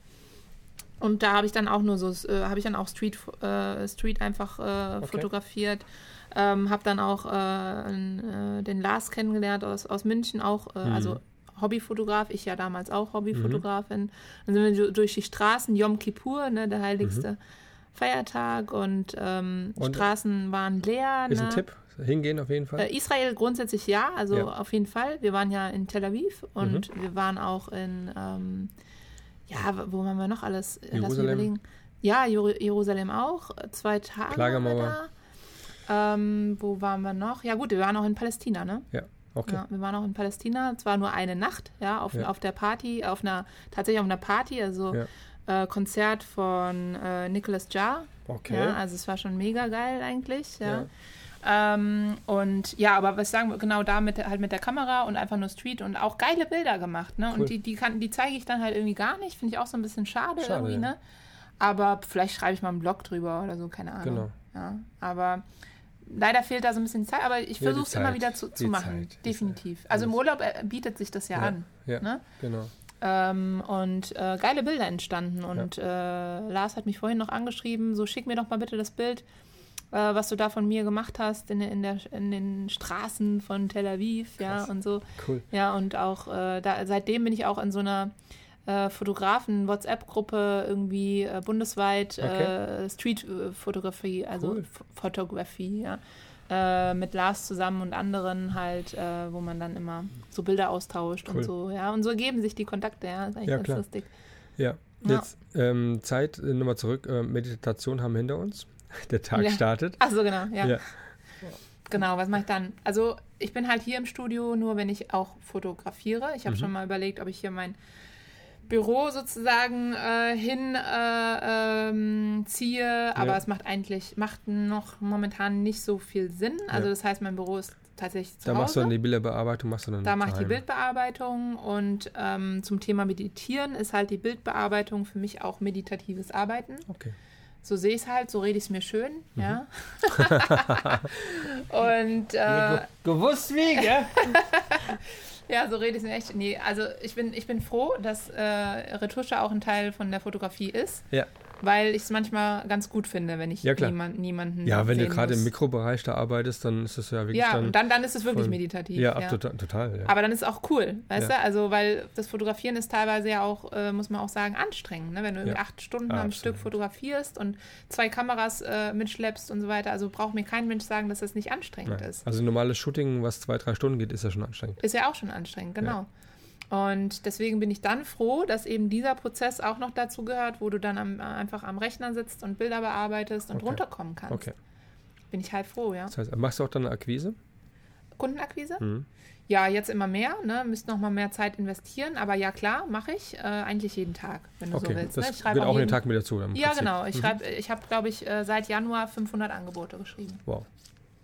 Und da habe ich dann auch nur so, äh, habe ich dann auch Street, äh, Street einfach äh, okay. fotografiert. Ähm, habe dann auch äh, den Lars kennengelernt aus, aus München, auch, mhm. also Hobbyfotograf, ich ja damals auch Hobbyfotografin. Mhm. Dann sind wir durch die Straßen, Yom Kippur, ne, der heiligste. Mhm Feiertag und, ähm, und Straßen waren leer. Ist ne? ein Tipp, hingehen auf jeden Fall. Äh, Israel grundsätzlich ja, also ja. auf jeden Fall. Wir waren ja in Tel Aviv und mhm. wir waren auch in, ähm, ja, wo waren wir noch alles? Jerusalem. Ja, Jerusalem auch. Zwei Tage. Klagemauer. Ähm, wo waren wir noch? Ja gut, wir waren auch in Palästina, ne? Ja. Okay. Ja, wir waren auch in Palästina, zwar nur eine Nacht, ja, auf, ja. auf der Party, auf einer, tatsächlich auf einer Party, also ja äh, Konzert von äh, Nicholas Jar. Okay. Ja, also es war schon mega geil eigentlich, ja. ja. Ähm, und ja, aber was sagen wir genau da mit, halt mit der Kamera und einfach nur Street und auch geile Bilder gemacht, ne? Cool. Und die, die, kann, die zeige ich dann halt irgendwie gar nicht, finde ich auch so ein bisschen schade, schade irgendwie, ne? Aber vielleicht schreibe ich mal einen Blog drüber oder so, keine Ahnung. Genau. Ja, aber leider fehlt da so ein bisschen Zeit, aber ich versuche es immer wieder zu, zu machen. Zeit, Definitiv. Also im Urlaub äh, bietet sich das ja, ja an. Ja, ne? genau. Ähm, und äh, geile Bilder entstanden. Und ja. äh, Lars hat mich vorhin noch angeschrieben, so schick mir doch mal bitte das Bild, äh, was du da von mir gemacht hast in, in, der, in den Straßen von Tel Aviv, Krass. ja, und so. Cool. Ja, und auch da, seitdem bin ich auch in so einer äh, Fotografen-WhatsApp-Gruppe irgendwie äh, bundesweit okay. Street-Fotografie, also cool. Fotografie, ja äh, mit Lars zusammen und anderen halt, äh, wo man dann immer so Bilder austauscht cool. und so, ja. Und so ergeben sich die Kontakte, ja. Das ist eigentlich ja, ganz klar. lustig. Ja, jetzt ja. Ähm, Zeit, äh, nochmal zurück, äh, Meditation haben wir hinter uns. Der Tag ja. startet. Ach so, genau, ja. ja. Genau, was mache ich dann? Also ich bin halt hier im Studio nur, wenn ich auch fotografiere. Ich habe mhm. schon mal überlegt, ob ich hier mein Büro sozusagen äh, hinziehe, äh, ähm, aber ja. es macht eigentlich macht noch momentan nicht so viel Sinn. Also ja. das heißt, mein Büro ist tatsächlich zu Da Hause. machst du dann die Bildbearbeitung, machst du dann Da mache ich die Bildbearbeitung und ähm, zum Thema Meditieren ist halt die Bildbearbeitung für mich auch meditatives Arbeiten. Okay. So sehe ich es halt, so rede ich es mir schön, mhm. ja. und äh, gewusst wie, gell? Ja, so rede ich mir echt. Nee, also ich bin, ich bin froh, dass äh, Retusche auch ein Teil von der Fotografie ist. Ja weil ich es manchmal ganz gut finde, wenn ich ja, niemand, niemanden. Ja, wenn du gerade im Mikrobereich da arbeitest, dann ist es ja wirklich. Ja, dann, dann, dann ist es wirklich voll, meditativ. Ja, ja. total. total ja. Aber dann ist es auch cool, weißt du? Also, weil das Fotografieren ist teilweise ja auch, äh, muss man auch sagen, anstrengend, ne? wenn du acht Stunden ah, am absolut. Stück fotografierst und zwei Kameras äh, mitschleppst und so weiter. Also braucht mir kein Mensch sagen, dass das nicht anstrengend Nein. ist. Also normales Shooting, was zwei, drei Stunden geht, ist ja schon anstrengend. Ist ja auch schon anstrengend, genau. Und deswegen bin ich dann froh, dass eben dieser Prozess auch noch dazu gehört, wo du dann am, einfach am Rechner sitzt und Bilder bearbeitest und okay. runterkommen kannst. Okay. Bin ich halt froh, ja. Das heißt, machst du auch dann eine Akquise? Kundenakquise? Mhm. Ja, jetzt immer mehr, ne? Müsst noch mal mehr Zeit investieren, aber ja klar, mache ich äh, eigentlich jeden Tag, wenn du okay, so willst. Ne? Ich auch, auch jeden Tag mit dazu. Ja, Prinzip. genau. Ich, mhm. ich habe, glaube ich, äh, seit Januar 500 Angebote geschrieben. Wow.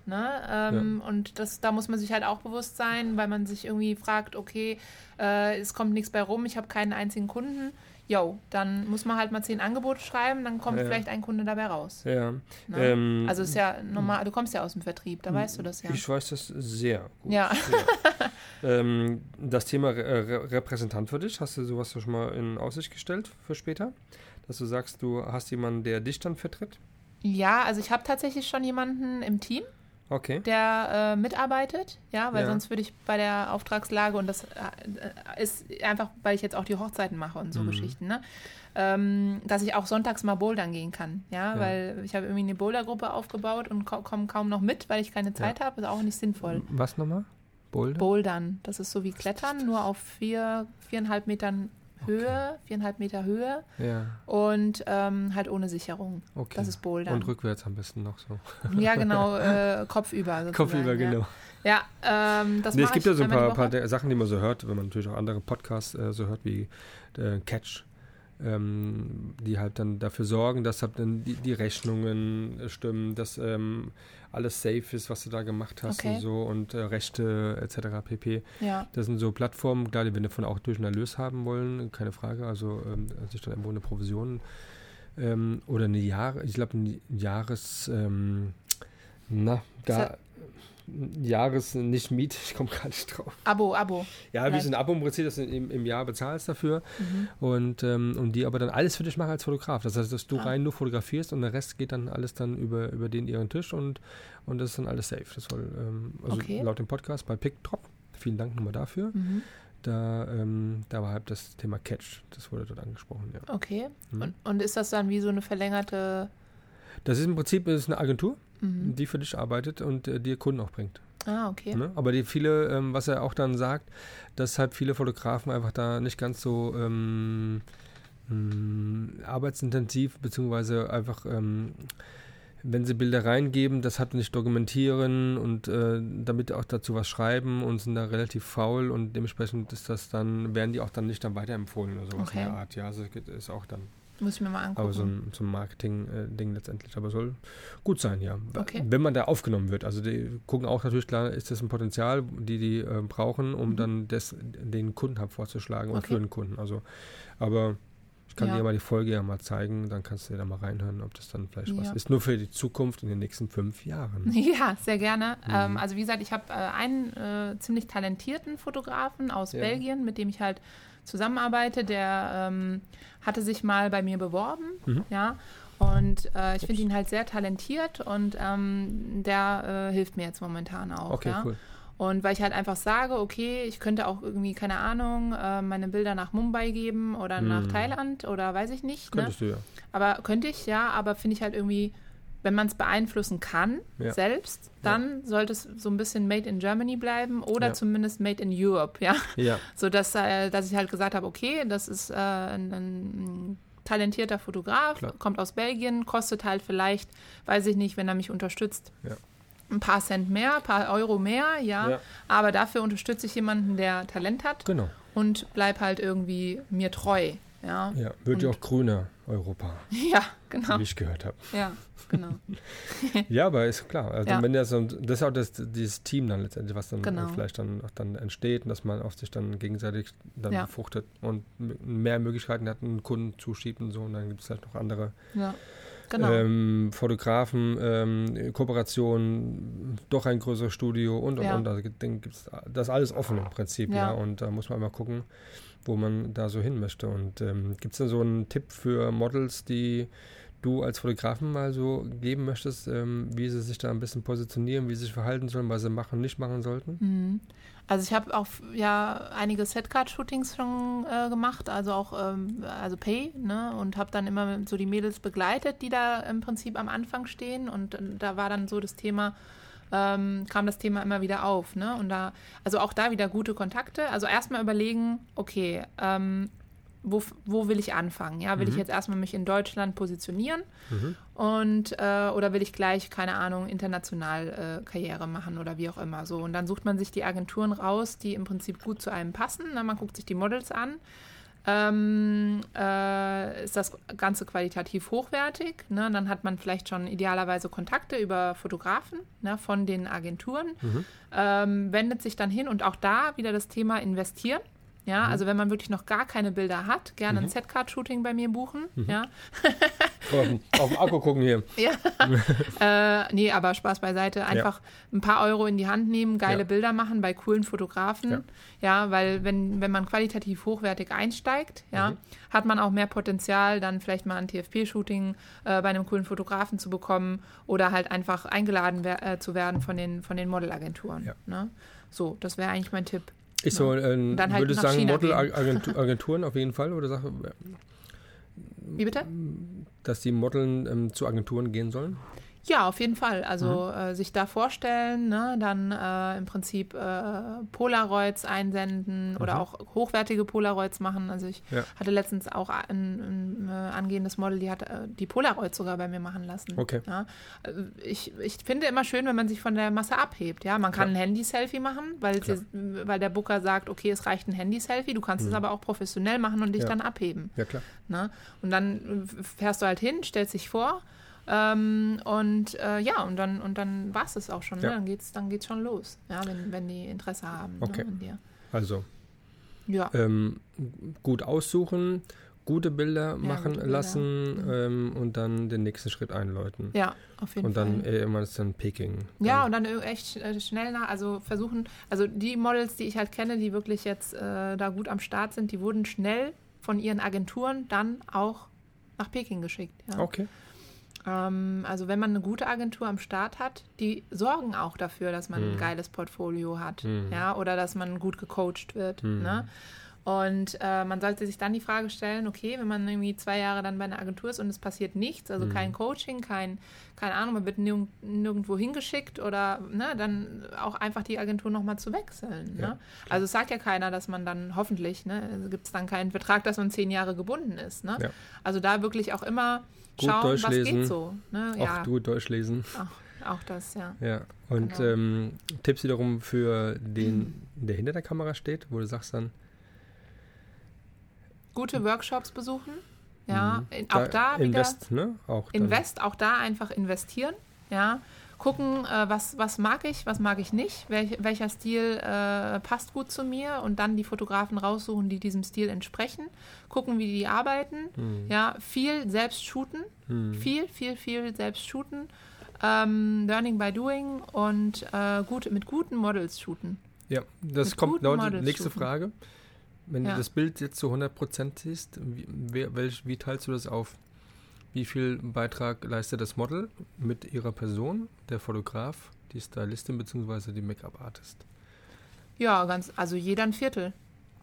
Ne? Ähm, ja. Und das, da muss man sich halt auch bewusst sein, weil man sich irgendwie fragt, okay, äh, es kommt nichts bei rum, ich habe keinen einzigen Kunden. Jo, dann muss man halt mal zehn Angebote schreiben, dann kommt ja. vielleicht ein Kunde dabei raus. Ja. Ne? Ähm, also ist ja normal, du kommst ja aus dem Vertrieb, da weißt du das ja. Ich weiß das sehr gut. Ja. ähm, das Thema Re Repräsentant für dich, hast du sowas schon mal in Aussicht gestellt für später? Dass du sagst, du hast jemanden, der dich dann vertritt? Ja, also ich habe tatsächlich schon jemanden im Team. Okay. der äh, mitarbeitet, ja, weil ja. sonst würde ich bei der Auftragslage und das äh, ist einfach, weil ich jetzt auch die Hochzeiten mache und so mhm. Geschichten, ne? Ähm, dass ich auch sonntags mal bouldern gehen kann, ja, ja. weil ich habe irgendwie eine Bouldergruppe aufgebaut und komme kaum noch mit, weil ich keine Zeit ja. habe, ist auch nicht sinnvoll. Was nochmal? Bouldern? Bouldern, das ist so wie Klettern, nur auf vier, viereinhalb Metern Höhe, okay. viereinhalb Meter Höhe ja. und ähm, halt ohne Sicherung. Okay. Das ist Bouldern. Und rückwärts am besten noch so. Ja, genau, äh, kopfüber. Sozusagen. Kopfüber, genau. Ja, ähm, das nee, Es gibt ja so ein paar, paar Sachen, die man so hört, wenn man natürlich auch andere Podcasts äh, so hört, wie äh, Catch ähm, die halt dann dafür sorgen, dass halt dann die, die Rechnungen äh, stimmen, dass ähm, alles safe ist, was du da gemacht hast okay. und so und äh, Rechte etc. pp. Ja. Das sind so Plattformen, klar, die wir davon auch durch einen Erlös haben wollen, keine Frage, also ähm, sich dann irgendwo eine Provision ähm, oder eine Jahre, ich glaube ein Jahres, ähm, na, da Jahres nicht Miet, ich komme gar nicht drauf. Abo, Abo. Ja, wie so ein Abo im Prinzip, das du im, im Jahr bezahlst dafür mhm. und, ähm, und die aber dann alles für dich machen als Fotograf. Das heißt, dass du ah. rein nur fotografierst und der Rest geht dann alles dann über, über den ihren Tisch und, und das ist dann alles safe. Das soll, ähm, also okay. laut dem Podcast bei PickDrop, vielen Dank nochmal dafür. Mhm. Da, ähm, da war halt das Thema Catch, das wurde dort angesprochen, ja. Okay. Mhm. Und, und ist das dann wie so eine verlängerte das ist im Prinzip ist eine Agentur, mhm. die für dich arbeitet und äh, dir Kunden auch bringt. Ah, okay. Ne? Aber die viele, ähm, was er auch dann sagt, dass halt viele Fotografen einfach da nicht ganz so ähm, mh, mm, arbeitsintensiv, beziehungsweise einfach, ähm, wenn sie Bilder reingeben, das hat nicht dokumentieren und äh, damit auch dazu was schreiben und sind da relativ faul und dementsprechend ist das dann, werden die auch dann nicht dann weiterempfohlen oder sowas okay. in der Art. Ja, also ist auch dann muss ich mir mal angucken. Aber so ein, so ein Marketing-Ding letztendlich. Aber soll gut sein, ja. Okay. Wenn man da aufgenommen wird. Also die gucken auch natürlich klar, ist das ein Potenzial, die die äh, brauchen, um mhm. dann das, den Kunden halt vorzuschlagen und okay. für den Kunden. Also, aber ich kann ja. dir mal die Folge ja mal zeigen, dann kannst du da mal reinhören, ob das dann vielleicht ja. was ist. Nur für die Zukunft in den nächsten fünf Jahren. Ja, sehr gerne. Mhm. Ähm, also wie gesagt, ich habe äh, einen äh, ziemlich talentierten Fotografen aus ja. Belgien, mit dem ich halt zusammenarbeite, der ähm, hatte sich mal bei mir beworben, mhm. ja. Und äh, ich finde ihn halt sehr talentiert und ähm, der äh, hilft mir jetzt momentan auch. Okay, ja? cool. Und weil ich halt einfach sage, okay, ich könnte auch irgendwie, keine Ahnung, äh, meine Bilder nach Mumbai geben oder nach mhm. Thailand oder weiß ich nicht. Ne? Könntest ne? du ja. Aber könnte ich, ja, aber finde ich halt irgendwie wenn man es beeinflussen kann, ja. selbst, dann ja. sollte es so ein bisschen Made in Germany bleiben oder ja. zumindest Made in Europe, ja. ja. So dass, äh, dass ich halt gesagt habe, okay, das ist äh, ein, ein, talentierter Fotograf, Klar. kommt aus Belgien, kostet halt vielleicht, weiß ich nicht, wenn er mich unterstützt. Ein paar Cent mehr, ein paar Euro mehr, ja. Aber dafür unterstütze ich jemanden, der Talent hat. Genau. Und bleib halt irgendwie mir treu. Ja, ja wird ja auch grüner Europa. Ja, genau. Wie ich gehört habe. Ja, genau. ja, aber ist klar. Also ja. wenn das, das ist auch das, dieses Team dann letztendlich, was dann genau. vielleicht dann, auch dann entsteht und dass man auf sich dann gegenseitig dann ja. befruchtet und mehr Möglichkeiten hat, einen Kunden zuschiebt und so. Und dann gibt es vielleicht noch andere. Ja. Genau. Ähm, Fotografen, ähm, Kooperationen, doch ein größeres Studio und und und. Also, gibt's, das ist alles offen im Prinzip, ja. ja. Und da muss man immer gucken, wo man da so hin möchte. Und ähm, gibt es da so einen Tipp für Models, die du als Fotografen mal so geben möchtest, ähm, wie sie sich da ein bisschen positionieren, wie sie sich verhalten sollen, was sie machen, nicht machen sollten? Mhm. Also ich habe auch ja einige Setcard-Shootings schon äh, gemacht, also auch ähm, also Pay, ne, und habe dann immer so die Mädels begleitet, die da im Prinzip am Anfang stehen und, und da war dann so das Thema, ähm, kam das Thema immer wieder auf. Ne? Und da, also auch da wieder gute Kontakte. Also erstmal überlegen, okay, ähm, wo, wo will ich anfangen? Ja, will mhm. ich jetzt erstmal mich in Deutschland positionieren mhm. und äh, oder will ich gleich, keine Ahnung, international äh, Karriere machen oder wie auch immer so. Und dann sucht man sich die Agenturen raus, die im Prinzip gut zu einem passen. Na, man guckt sich die Models an ähm, äh, ist das Ganze qualitativ hochwertig. Ne? Dann hat man vielleicht schon idealerweise Kontakte über Fotografen ne, von den Agenturen, mhm. ähm, wendet sich dann hin und auch da wieder das Thema investieren. Ja, mhm. also wenn man wirklich noch gar keine Bilder hat, gerne mhm. ein Setcard-Shooting bei mir buchen. Mhm. Ja. auf, den Akku gucken hier. Ja. äh, nee, aber Spaß beiseite. Einfach ja. ein paar Euro in die Hand nehmen, geile ja. Bilder machen bei coolen Fotografen. Ja, ja weil wenn, wenn man qualitativ hochwertig einsteigt, ja, mhm. hat man auch mehr Potenzial, dann vielleicht mal ein TFP-Shooting äh, bei einem coolen Fotografen zu bekommen oder halt einfach eingeladen wer äh, zu werden von den, von den Modelagenturen. Ne? So, das wäre eigentlich mein Tipp. Ich so, äh, halt würde sagen, Modelagenturen auf jeden Fall oder Sache. Wie bitte? Dass die Modeln ähm, zu Agenturen gehen sollen? Ja, auf jeden Fall. Also mhm. äh, sich da vorstellen, ne, dann äh, im Prinzip äh, Polaroids einsenden mhm. oder auch hochwertige Polaroids machen. Also ich ja. hatte letztens auch ein, ein, äh, angehendes Model, die hat äh, die Polaroids sogar bei mir machen lassen. Okay. Ja. Äh, ich, ich finde immer schön, wenn man sich von der Masse abhebt. Ja, man kann ja. ein Handy-Selfie machen, weil, sie, weil der Booker sagt, okay, es reicht ein Handy-Selfie. Du kannst mhm. es aber auch professionell machen und dich dann abheben. Ja klar. Ne? Und dann fährst du halt hin, stellst dich vor ähm, und äh, ja, und dann, und dann war es es auch schon. Ne? Ja. Dann geht es dann geht's schon los, ja, wenn, wenn die Interesse haben ne, okay. ne, an dir. Also, ja. Ähm, gut aussuchen, gute Bilder ja, machen gute lassen Bilder. Ähm, und dann den nächsten Schritt einläuten. Ja, auf jeden und Fall. Und dann äh, immer ist dann Peking. Ja, und dann echt äh, schnell nach, also versuchen, also die Models, die ich halt kenne, die wirklich jetzt äh, da gut am Start sind, die wurden schnell von ihren Agenturen dann auch nach Peking geschickt. Ja. Okay. Ähm, also wenn man eine gute Agentur am Start hat, die sorgen auch dafür, dass man mhm. ein geiles Portfolio hat, mhm. ja, oder dass man gut gecoacht wird. Mhm. Ne? Und äh, man sollte sich dann die Frage stellen, okay, wenn man irgendwie zwei Jahre dann bei einer Agentur ist und es passiert nichts, also mhm. kein Coaching, kein, keine Ahnung, man wird nirg nirgendwo hingeschickt oder ne, dann auch einfach die Agentur nochmal zu wechseln. Ja, ne? Also es sagt ja keiner, dass man dann hoffentlich, ne, also gibt es dann keinen Vertrag, dass man zehn Jahre gebunden ist. Ne? Ja. Also da wirklich auch immer gut schauen, Deutsch was lesen. geht so. Ne? Ja. Auch gut Deutsch lesen. Auch, auch das, ja. Ja, und genau. ähm, Tipps wiederum für den, der hinter der Kamera steht, wo du sagst dann, gute Workshops besuchen. Ja, mhm. auch da, da Invest, wieder, ne? Auch Invest, auch da einfach investieren. Ja, gucken, äh, was, was mag ich, was mag ich nicht, welch, welcher Stil äh, passt gut zu mir und dann die Fotografen raussuchen, die diesem Stil entsprechen, gucken, wie die arbeiten, mhm. ja, viel selbst shooten, mhm. viel, viel, viel selbst shooten, ähm, Learning by Doing und äh, gut, mit guten Models shooten. Ja, das mit kommt genau die nächste shooten. Frage. Wenn ja. du das Bild jetzt zu 100% siehst, wie, wie, wie teilst du das auf? Wie viel Beitrag leistet das Model mit ihrer Person, der Fotograf, die Stylistin bzw. die Make-up-Artist? Ja, ganz, also jeder ein Viertel.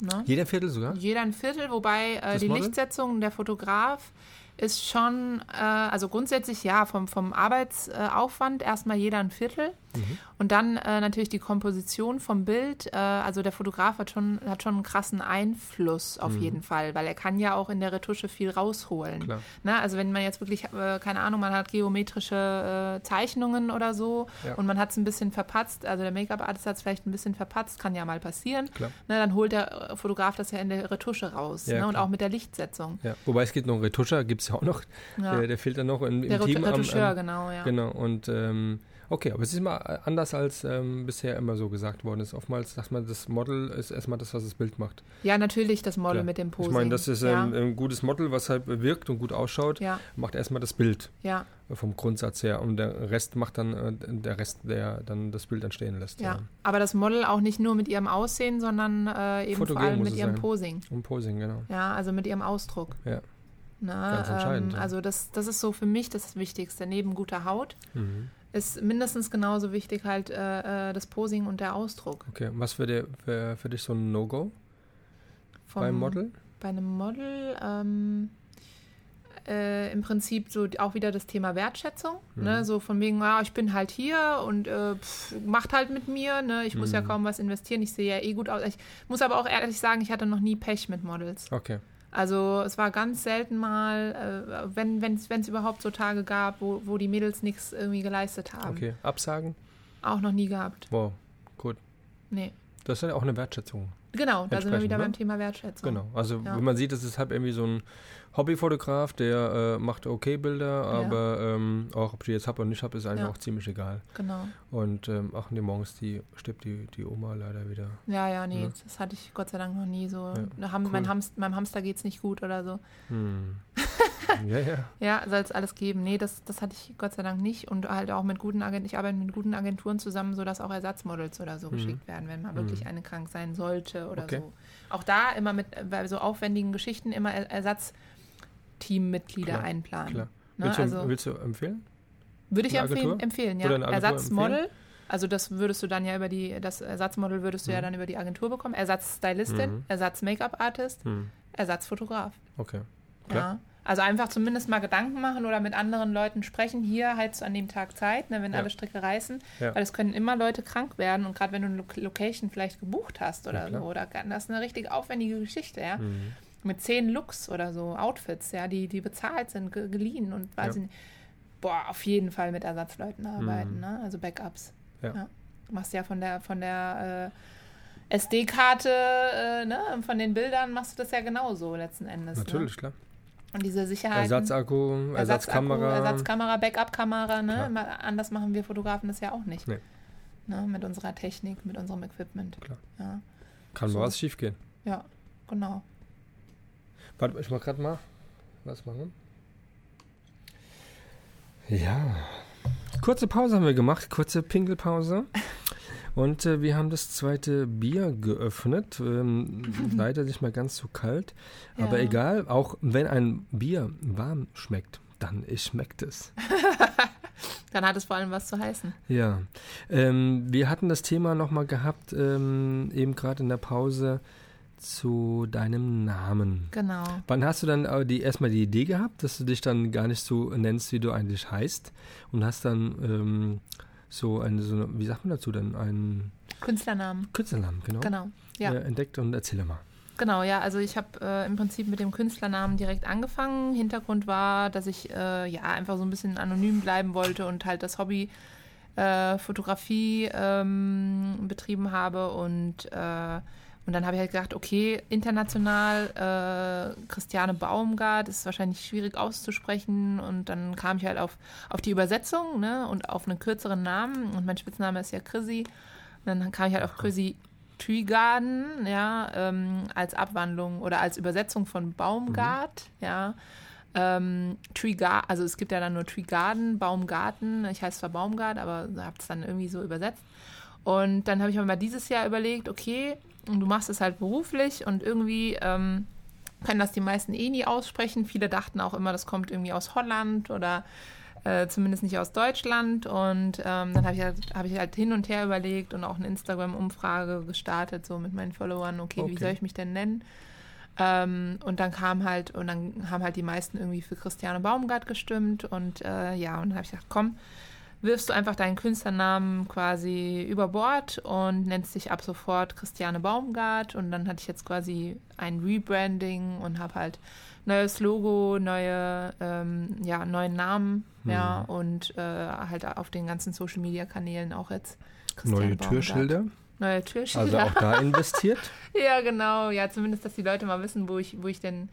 Ne? Jeder ein Viertel sogar? Jeder ein Viertel, wobei äh, die Model? Lichtsetzung der Fotograf ist schon, äh, also grundsätzlich ja, vom, vom Arbeitsaufwand erstmal jeder ein Viertel. Mhm. Und dann äh, natürlich die Komposition vom Bild. Äh, also der Fotograf hat schon, hat schon einen krassen Einfluss auf mhm. jeden Fall, weil er kann ja auch in der Retusche viel rausholen. Ne? Also wenn man jetzt wirklich, äh, keine Ahnung, man hat geometrische äh, Zeichnungen oder so ja. und man hat es ein bisschen verpatzt, also der Make-up-Artist hat es vielleicht ein bisschen verpatzt, kann ja mal passieren. Ne? Dann holt der äh, Fotograf das ja in der Retusche raus. Ja, ne? Und auch mit der Lichtsetzung. Ja. Wobei es geht noch Retuscher, gibt es ja auch noch. Der, der fehlt dann noch im, im der Team. Der Retoucheur, genau, ja. Genau, und ähm, Okay, aber es ist mal äh, anders als ähm, bisher immer so gesagt worden ist. Oftmals sagt man, das Model ist erstmal das, was das Bild macht. Ja, natürlich das Model Klar. mit dem Posing. Ich meine, das ist ja. ein, ein, gutes Model, was halt wirkt und gut ausschaut, ja. macht erstmal das Bild. Ja. Vom Grundsatz her. Und der Rest macht dann äh, der Rest, der dann das Bild entstehen lässt. Ja. ja. aber das Model auch nicht nur mit ihrem Aussehen, sondern äh, eben Fotogen vor allem mit ihrem sein. Posing. Und Posing, genau. Ja, also mit ihrem Ausdruck. Ja. Na, Ganz entscheidend. Ähm, also das, das ist so für mich das Wichtigste, neben guter Haut. Mhm ist mindestens genauso wichtig halt äh, äh, das Posing und der Ausdruck. Okay, was für, dir, für, für dich so ein No-Go beim Model? Bei einem Model ähm, äh, im Prinzip so auch wieder das Thema Wertschätzung. Ne? Mhm. Ne? So von wegen, ja, ich bin halt hier und äh, pff, macht halt mit mir. Ne? Ich muss mhm. ja kaum was investieren. Ich sehe ja eh gut aus. Ich muss aber auch ehrlich sagen, ich hatte noch nie Pech mit Models. Okay. Also es war ganz selten mal, äh, wenn es überhaupt so Tage gab, wo, wo die Mädels nichts irgendwie geleistet haben. Okay, Absagen? Auch noch nie gehabt. Wow, gut. Nee. Das ist ja auch eine Wertschätzung. Genau, da sind wir wieder ne? beim Thema Wertschätzung. Genau, also ja. wenn man sieht, das ist halt irgendwie so ein Hobbyfotograf, der äh, macht okay Bilder, aber ja. ähm, auch ob ich die jetzt habe oder nicht habe, ist eigentlich ja. auch ziemlich egal. Genau. Und ähm, ach nee, morgens die stirbt die, die Oma leider wieder. Ja, ja, nee, ja. das hatte ich Gott sei Dank noch nie so. Ham, cool. mein Hamst, meinem Hamster geht es nicht gut oder so. Hm. ja, ja. Ja, soll es alles geben. Nee, das, das hatte ich Gott sei Dank nicht. Und halt auch mit guten Agenturen, ich arbeite mit guten Agenturen zusammen, sodass auch Ersatzmodels oder so hm. geschickt werden, wenn mal hm. wirklich eine krank sein sollte oder okay. so. Auch da immer mit, bei so aufwendigen Geschichten immer Ersatz Teammitglieder klar, einplanen. Klar. Ne? Willst, du, also, willst, du, empfehlen? Würde ich empfehlen, empfehlen, ja. Ersatzmodel. Also das würdest du dann ja über die, das Ersatzmodel würdest du mhm. ja dann über die Agentur bekommen. Ersatzstylistin, mhm. Ersatz-Make-up-Artist, mhm. Ersatzfotograf. Okay. Klar. Ja. Also einfach zumindest mal Gedanken machen oder mit anderen Leuten sprechen. Hier halt an dem Tag Zeit, ne, wenn ja. alle Stricke reißen. Ja. Weil es können immer Leute krank werden und gerade wenn du eine Location vielleicht gebucht hast oder so, oder das ist eine richtig aufwendige Geschichte, ja. Mhm mit zehn Looks oder so, Outfits, ja, die, die bezahlt sind, geliehen und weiß ja. nicht. Boah, auf jeden Fall mit Ersatzleuten arbeiten, mhm. ne? Also Backups. Ja. ja. Du machst ja von der von der äh, SD-Karte, äh, ne, von den Bildern machst du das ja genauso letzten Endes. Ne? Natürlich, ne? klar. Und diese Sicherheit. Ersatzakku, Ersatzkamera. Ersatzkamera, Backup-Kamera, ne? Anders machen wir Fotografen das ja auch nicht. Nee. Ne? Mit unserer Technik, mit unserem Equipment. Klar. Ja. Kann so. was schief gehen. Ja, genau. Warte, ich mach gerade mal was machen. Ja. Kurze Pause haben wir gemacht, kurze Pinkelpause. Und äh, wir haben das zweite Bier geöffnet. Ähm, leider nicht mal ganz so kalt. Ja. Aber egal, auch wenn ein Bier warm schmeckt, dann schmeckt es. dann hat es vor allem was zu heißen. Ja. Ähm, wir hatten das Thema nochmal gehabt, ähm, eben gerade in der Pause zu deinem Namen. Genau. Wann hast du dann die, erstmal die Idee gehabt, dass du dich dann gar nicht so nennst, wie du eigentlich heißt und hast dann ähm, so eine, so wie sagt man dazu dann, einen Künstlernamen. Künstlernamen, genau. Genau, ja. Äh, entdeckt und erzähle mal. Genau, ja, also ich habe äh, im Prinzip mit dem Künstlernamen direkt angefangen. Hintergrund war, dass ich äh, ja einfach so ein bisschen anonym bleiben wollte und halt das Hobby äh, Fotografie ähm, betrieben habe und äh, und dann habe ich halt gedacht, okay, international, äh, Christiane Baumgart ist wahrscheinlich schwierig auszusprechen. Und dann kam ich halt auf, auf die Übersetzung ne, und auf einen kürzeren Namen. Und mein Spitzname ist ja Chrissy. Und dann kam ich halt auf Chrissy Treegarden, ja, ähm, als Abwandlung oder als Übersetzung von Baumgart, mhm. ja. Ähm, Tree also es gibt ja dann nur Tree Garden, Baumgarten. Ich heiße zwar Baumgart, aber habe es dann irgendwie so übersetzt. Und dann habe ich mir mal dieses Jahr überlegt, okay, du machst es halt beruflich und irgendwie ähm, können das die meisten eh nie aussprechen. Viele dachten auch immer, das kommt irgendwie aus Holland oder äh, zumindest nicht aus Deutschland. Und ähm, dann habe ich, halt, hab ich halt hin und her überlegt und auch eine Instagram-Umfrage gestartet, so mit meinen Followern, okay, okay. wie soll ich mich denn nennen? Ähm, und dann kam halt, und dann haben halt die meisten irgendwie für Christiane Baumgart gestimmt. Und äh, ja, und dann habe ich gedacht, komm, wirfst du einfach deinen Künstlernamen quasi über Bord und nennst dich ab sofort Christiane Baumgart. Und dann hatte ich jetzt quasi ein Rebranding und habe halt neues Logo, neue, ähm, ja, neuen Namen, mhm. ja, und äh, halt auf den ganzen Social Media Kanälen auch jetzt. Christiane neue Baumgart. Türschilder. Neue Türschilder. Also auch da investiert? ja, genau. Ja, zumindest, dass die Leute mal wissen, wo ich, wo ich denn,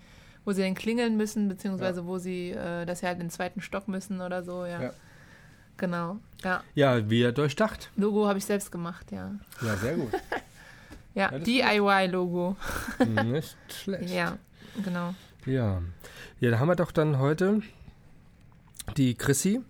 wo sie denn klingeln müssen, beziehungsweise ja. wo sie, äh, dass sie halt in den zweiten Stock müssen oder so, ja. ja. Genau, ja. Ja, wie durchdacht. Logo habe ich selbst gemacht, ja. Ja, sehr gut. ja, ja DIY-Logo. Nicht schlecht. Ja, genau. Ja. Ja, da haben wir doch dann heute die Chrissy,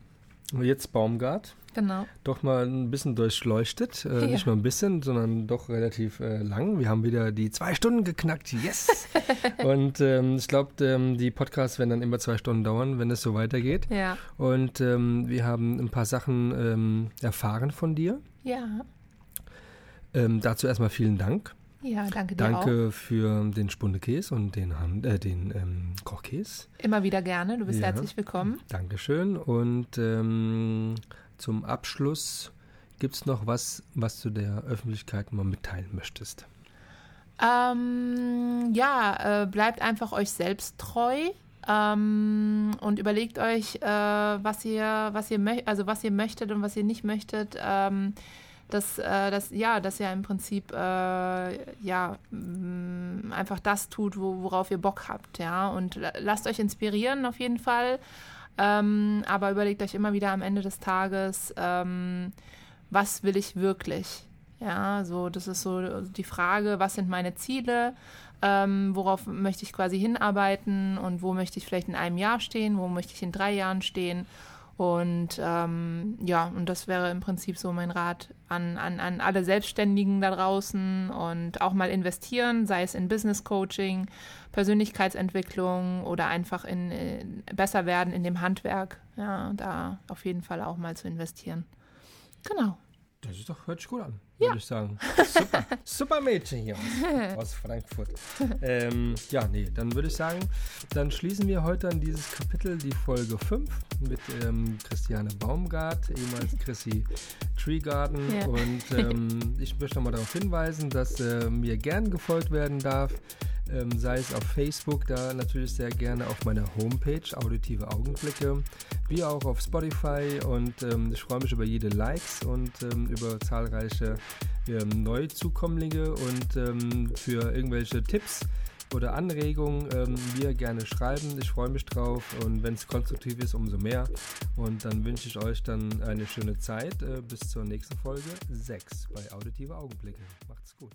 jetzt Baumgart. Genau. Doch mal ein bisschen durchleuchtet. Äh, ja. Nicht nur ein bisschen, sondern doch relativ äh, lang. Wir haben wieder die zwei Stunden geknackt. Yes! und ähm, ich glaube, ähm, die Podcasts werden dann immer zwei Stunden dauern, wenn es so weitergeht. Ja. Und ähm, wir haben ein paar Sachen ähm, erfahren von dir. Ja. Ähm, dazu erstmal vielen Dank. Ja, danke dir Danke auch. für den Spundekäse und den, Hand, äh, den ähm, Kochkäse. Immer wieder gerne, du bist ja. herzlich willkommen. Dankeschön und ähm, zum Abschluss gibt es noch was, was du der Öffentlichkeit mal mitteilen möchtest? Ähm, ja, äh, bleibt einfach euch selbst treu ähm, und überlegt euch, äh, was ihr, was ihr möchtet, also was ihr möchtet und was ihr nicht möchtet. Ähm, dass, äh, dass, ja, dass ihr im Prinzip äh, ja, mh, mm, einfach das tut, wo, worauf ihr Bock habt. Ja? Und lasst euch inspirieren auf jeden Fall. Ähm, aber überlegt euch immer wieder am Ende des Tages, ähm, was will ich wirklich? Ja, so, das ist so die Frage, was sind meine Ziele? Ähm, worauf möchte ich quasi hinarbeiten und wo möchte ich vielleicht in einem Jahr stehen, wo möchte ich in drei Jahren stehen und ähm, ja, und das wäre im Prinzip so mein Rat an, an, an alle Selbstständigen da draußen und auch mal investieren, sei es in Business Coaching, Persönlichkeitsentwicklung oder einfach in, in besser werden in dem Handwerk. Ja, da auf jeden Fall auch mal zu investieren. Genau. Das ist doch, hört sich gut an, ja. würde ich sagen. Super, super Mädchen hier aus, aus Frankfurt. Ähm, ja, nee, dann würde ich sagen, dann schließen wir heute an dieses Kapitel, die Folge 5 mit ähm, Christiane Baumgart, ehemals Chrissy Treegarden. Ja. Und ähm, ich möchte nochmal darauf hinweisen, dass äh, mir gern gefolgt werden darf ähm, sei es auf Facebook, da natürlich sehr gerne auf meiner Homepage Auditive Augenblicke, wie auch auf Spotify und ähm, ich freue mich über jede Likes und ähm, über zahlreiche ähm, Neuzukommlinge und ähm, für irgendwelche Tipps oder Anregungen ähm, mir gerne schreiben. Ich freue mich drauf und wenn es konstruktiv ist, umso mehr. Und dann wünsche ich euch dann eine schöne Zeit. Äh, bis zur nächsten Folge 6 bei Auditive Augenblicke. Macht's gut.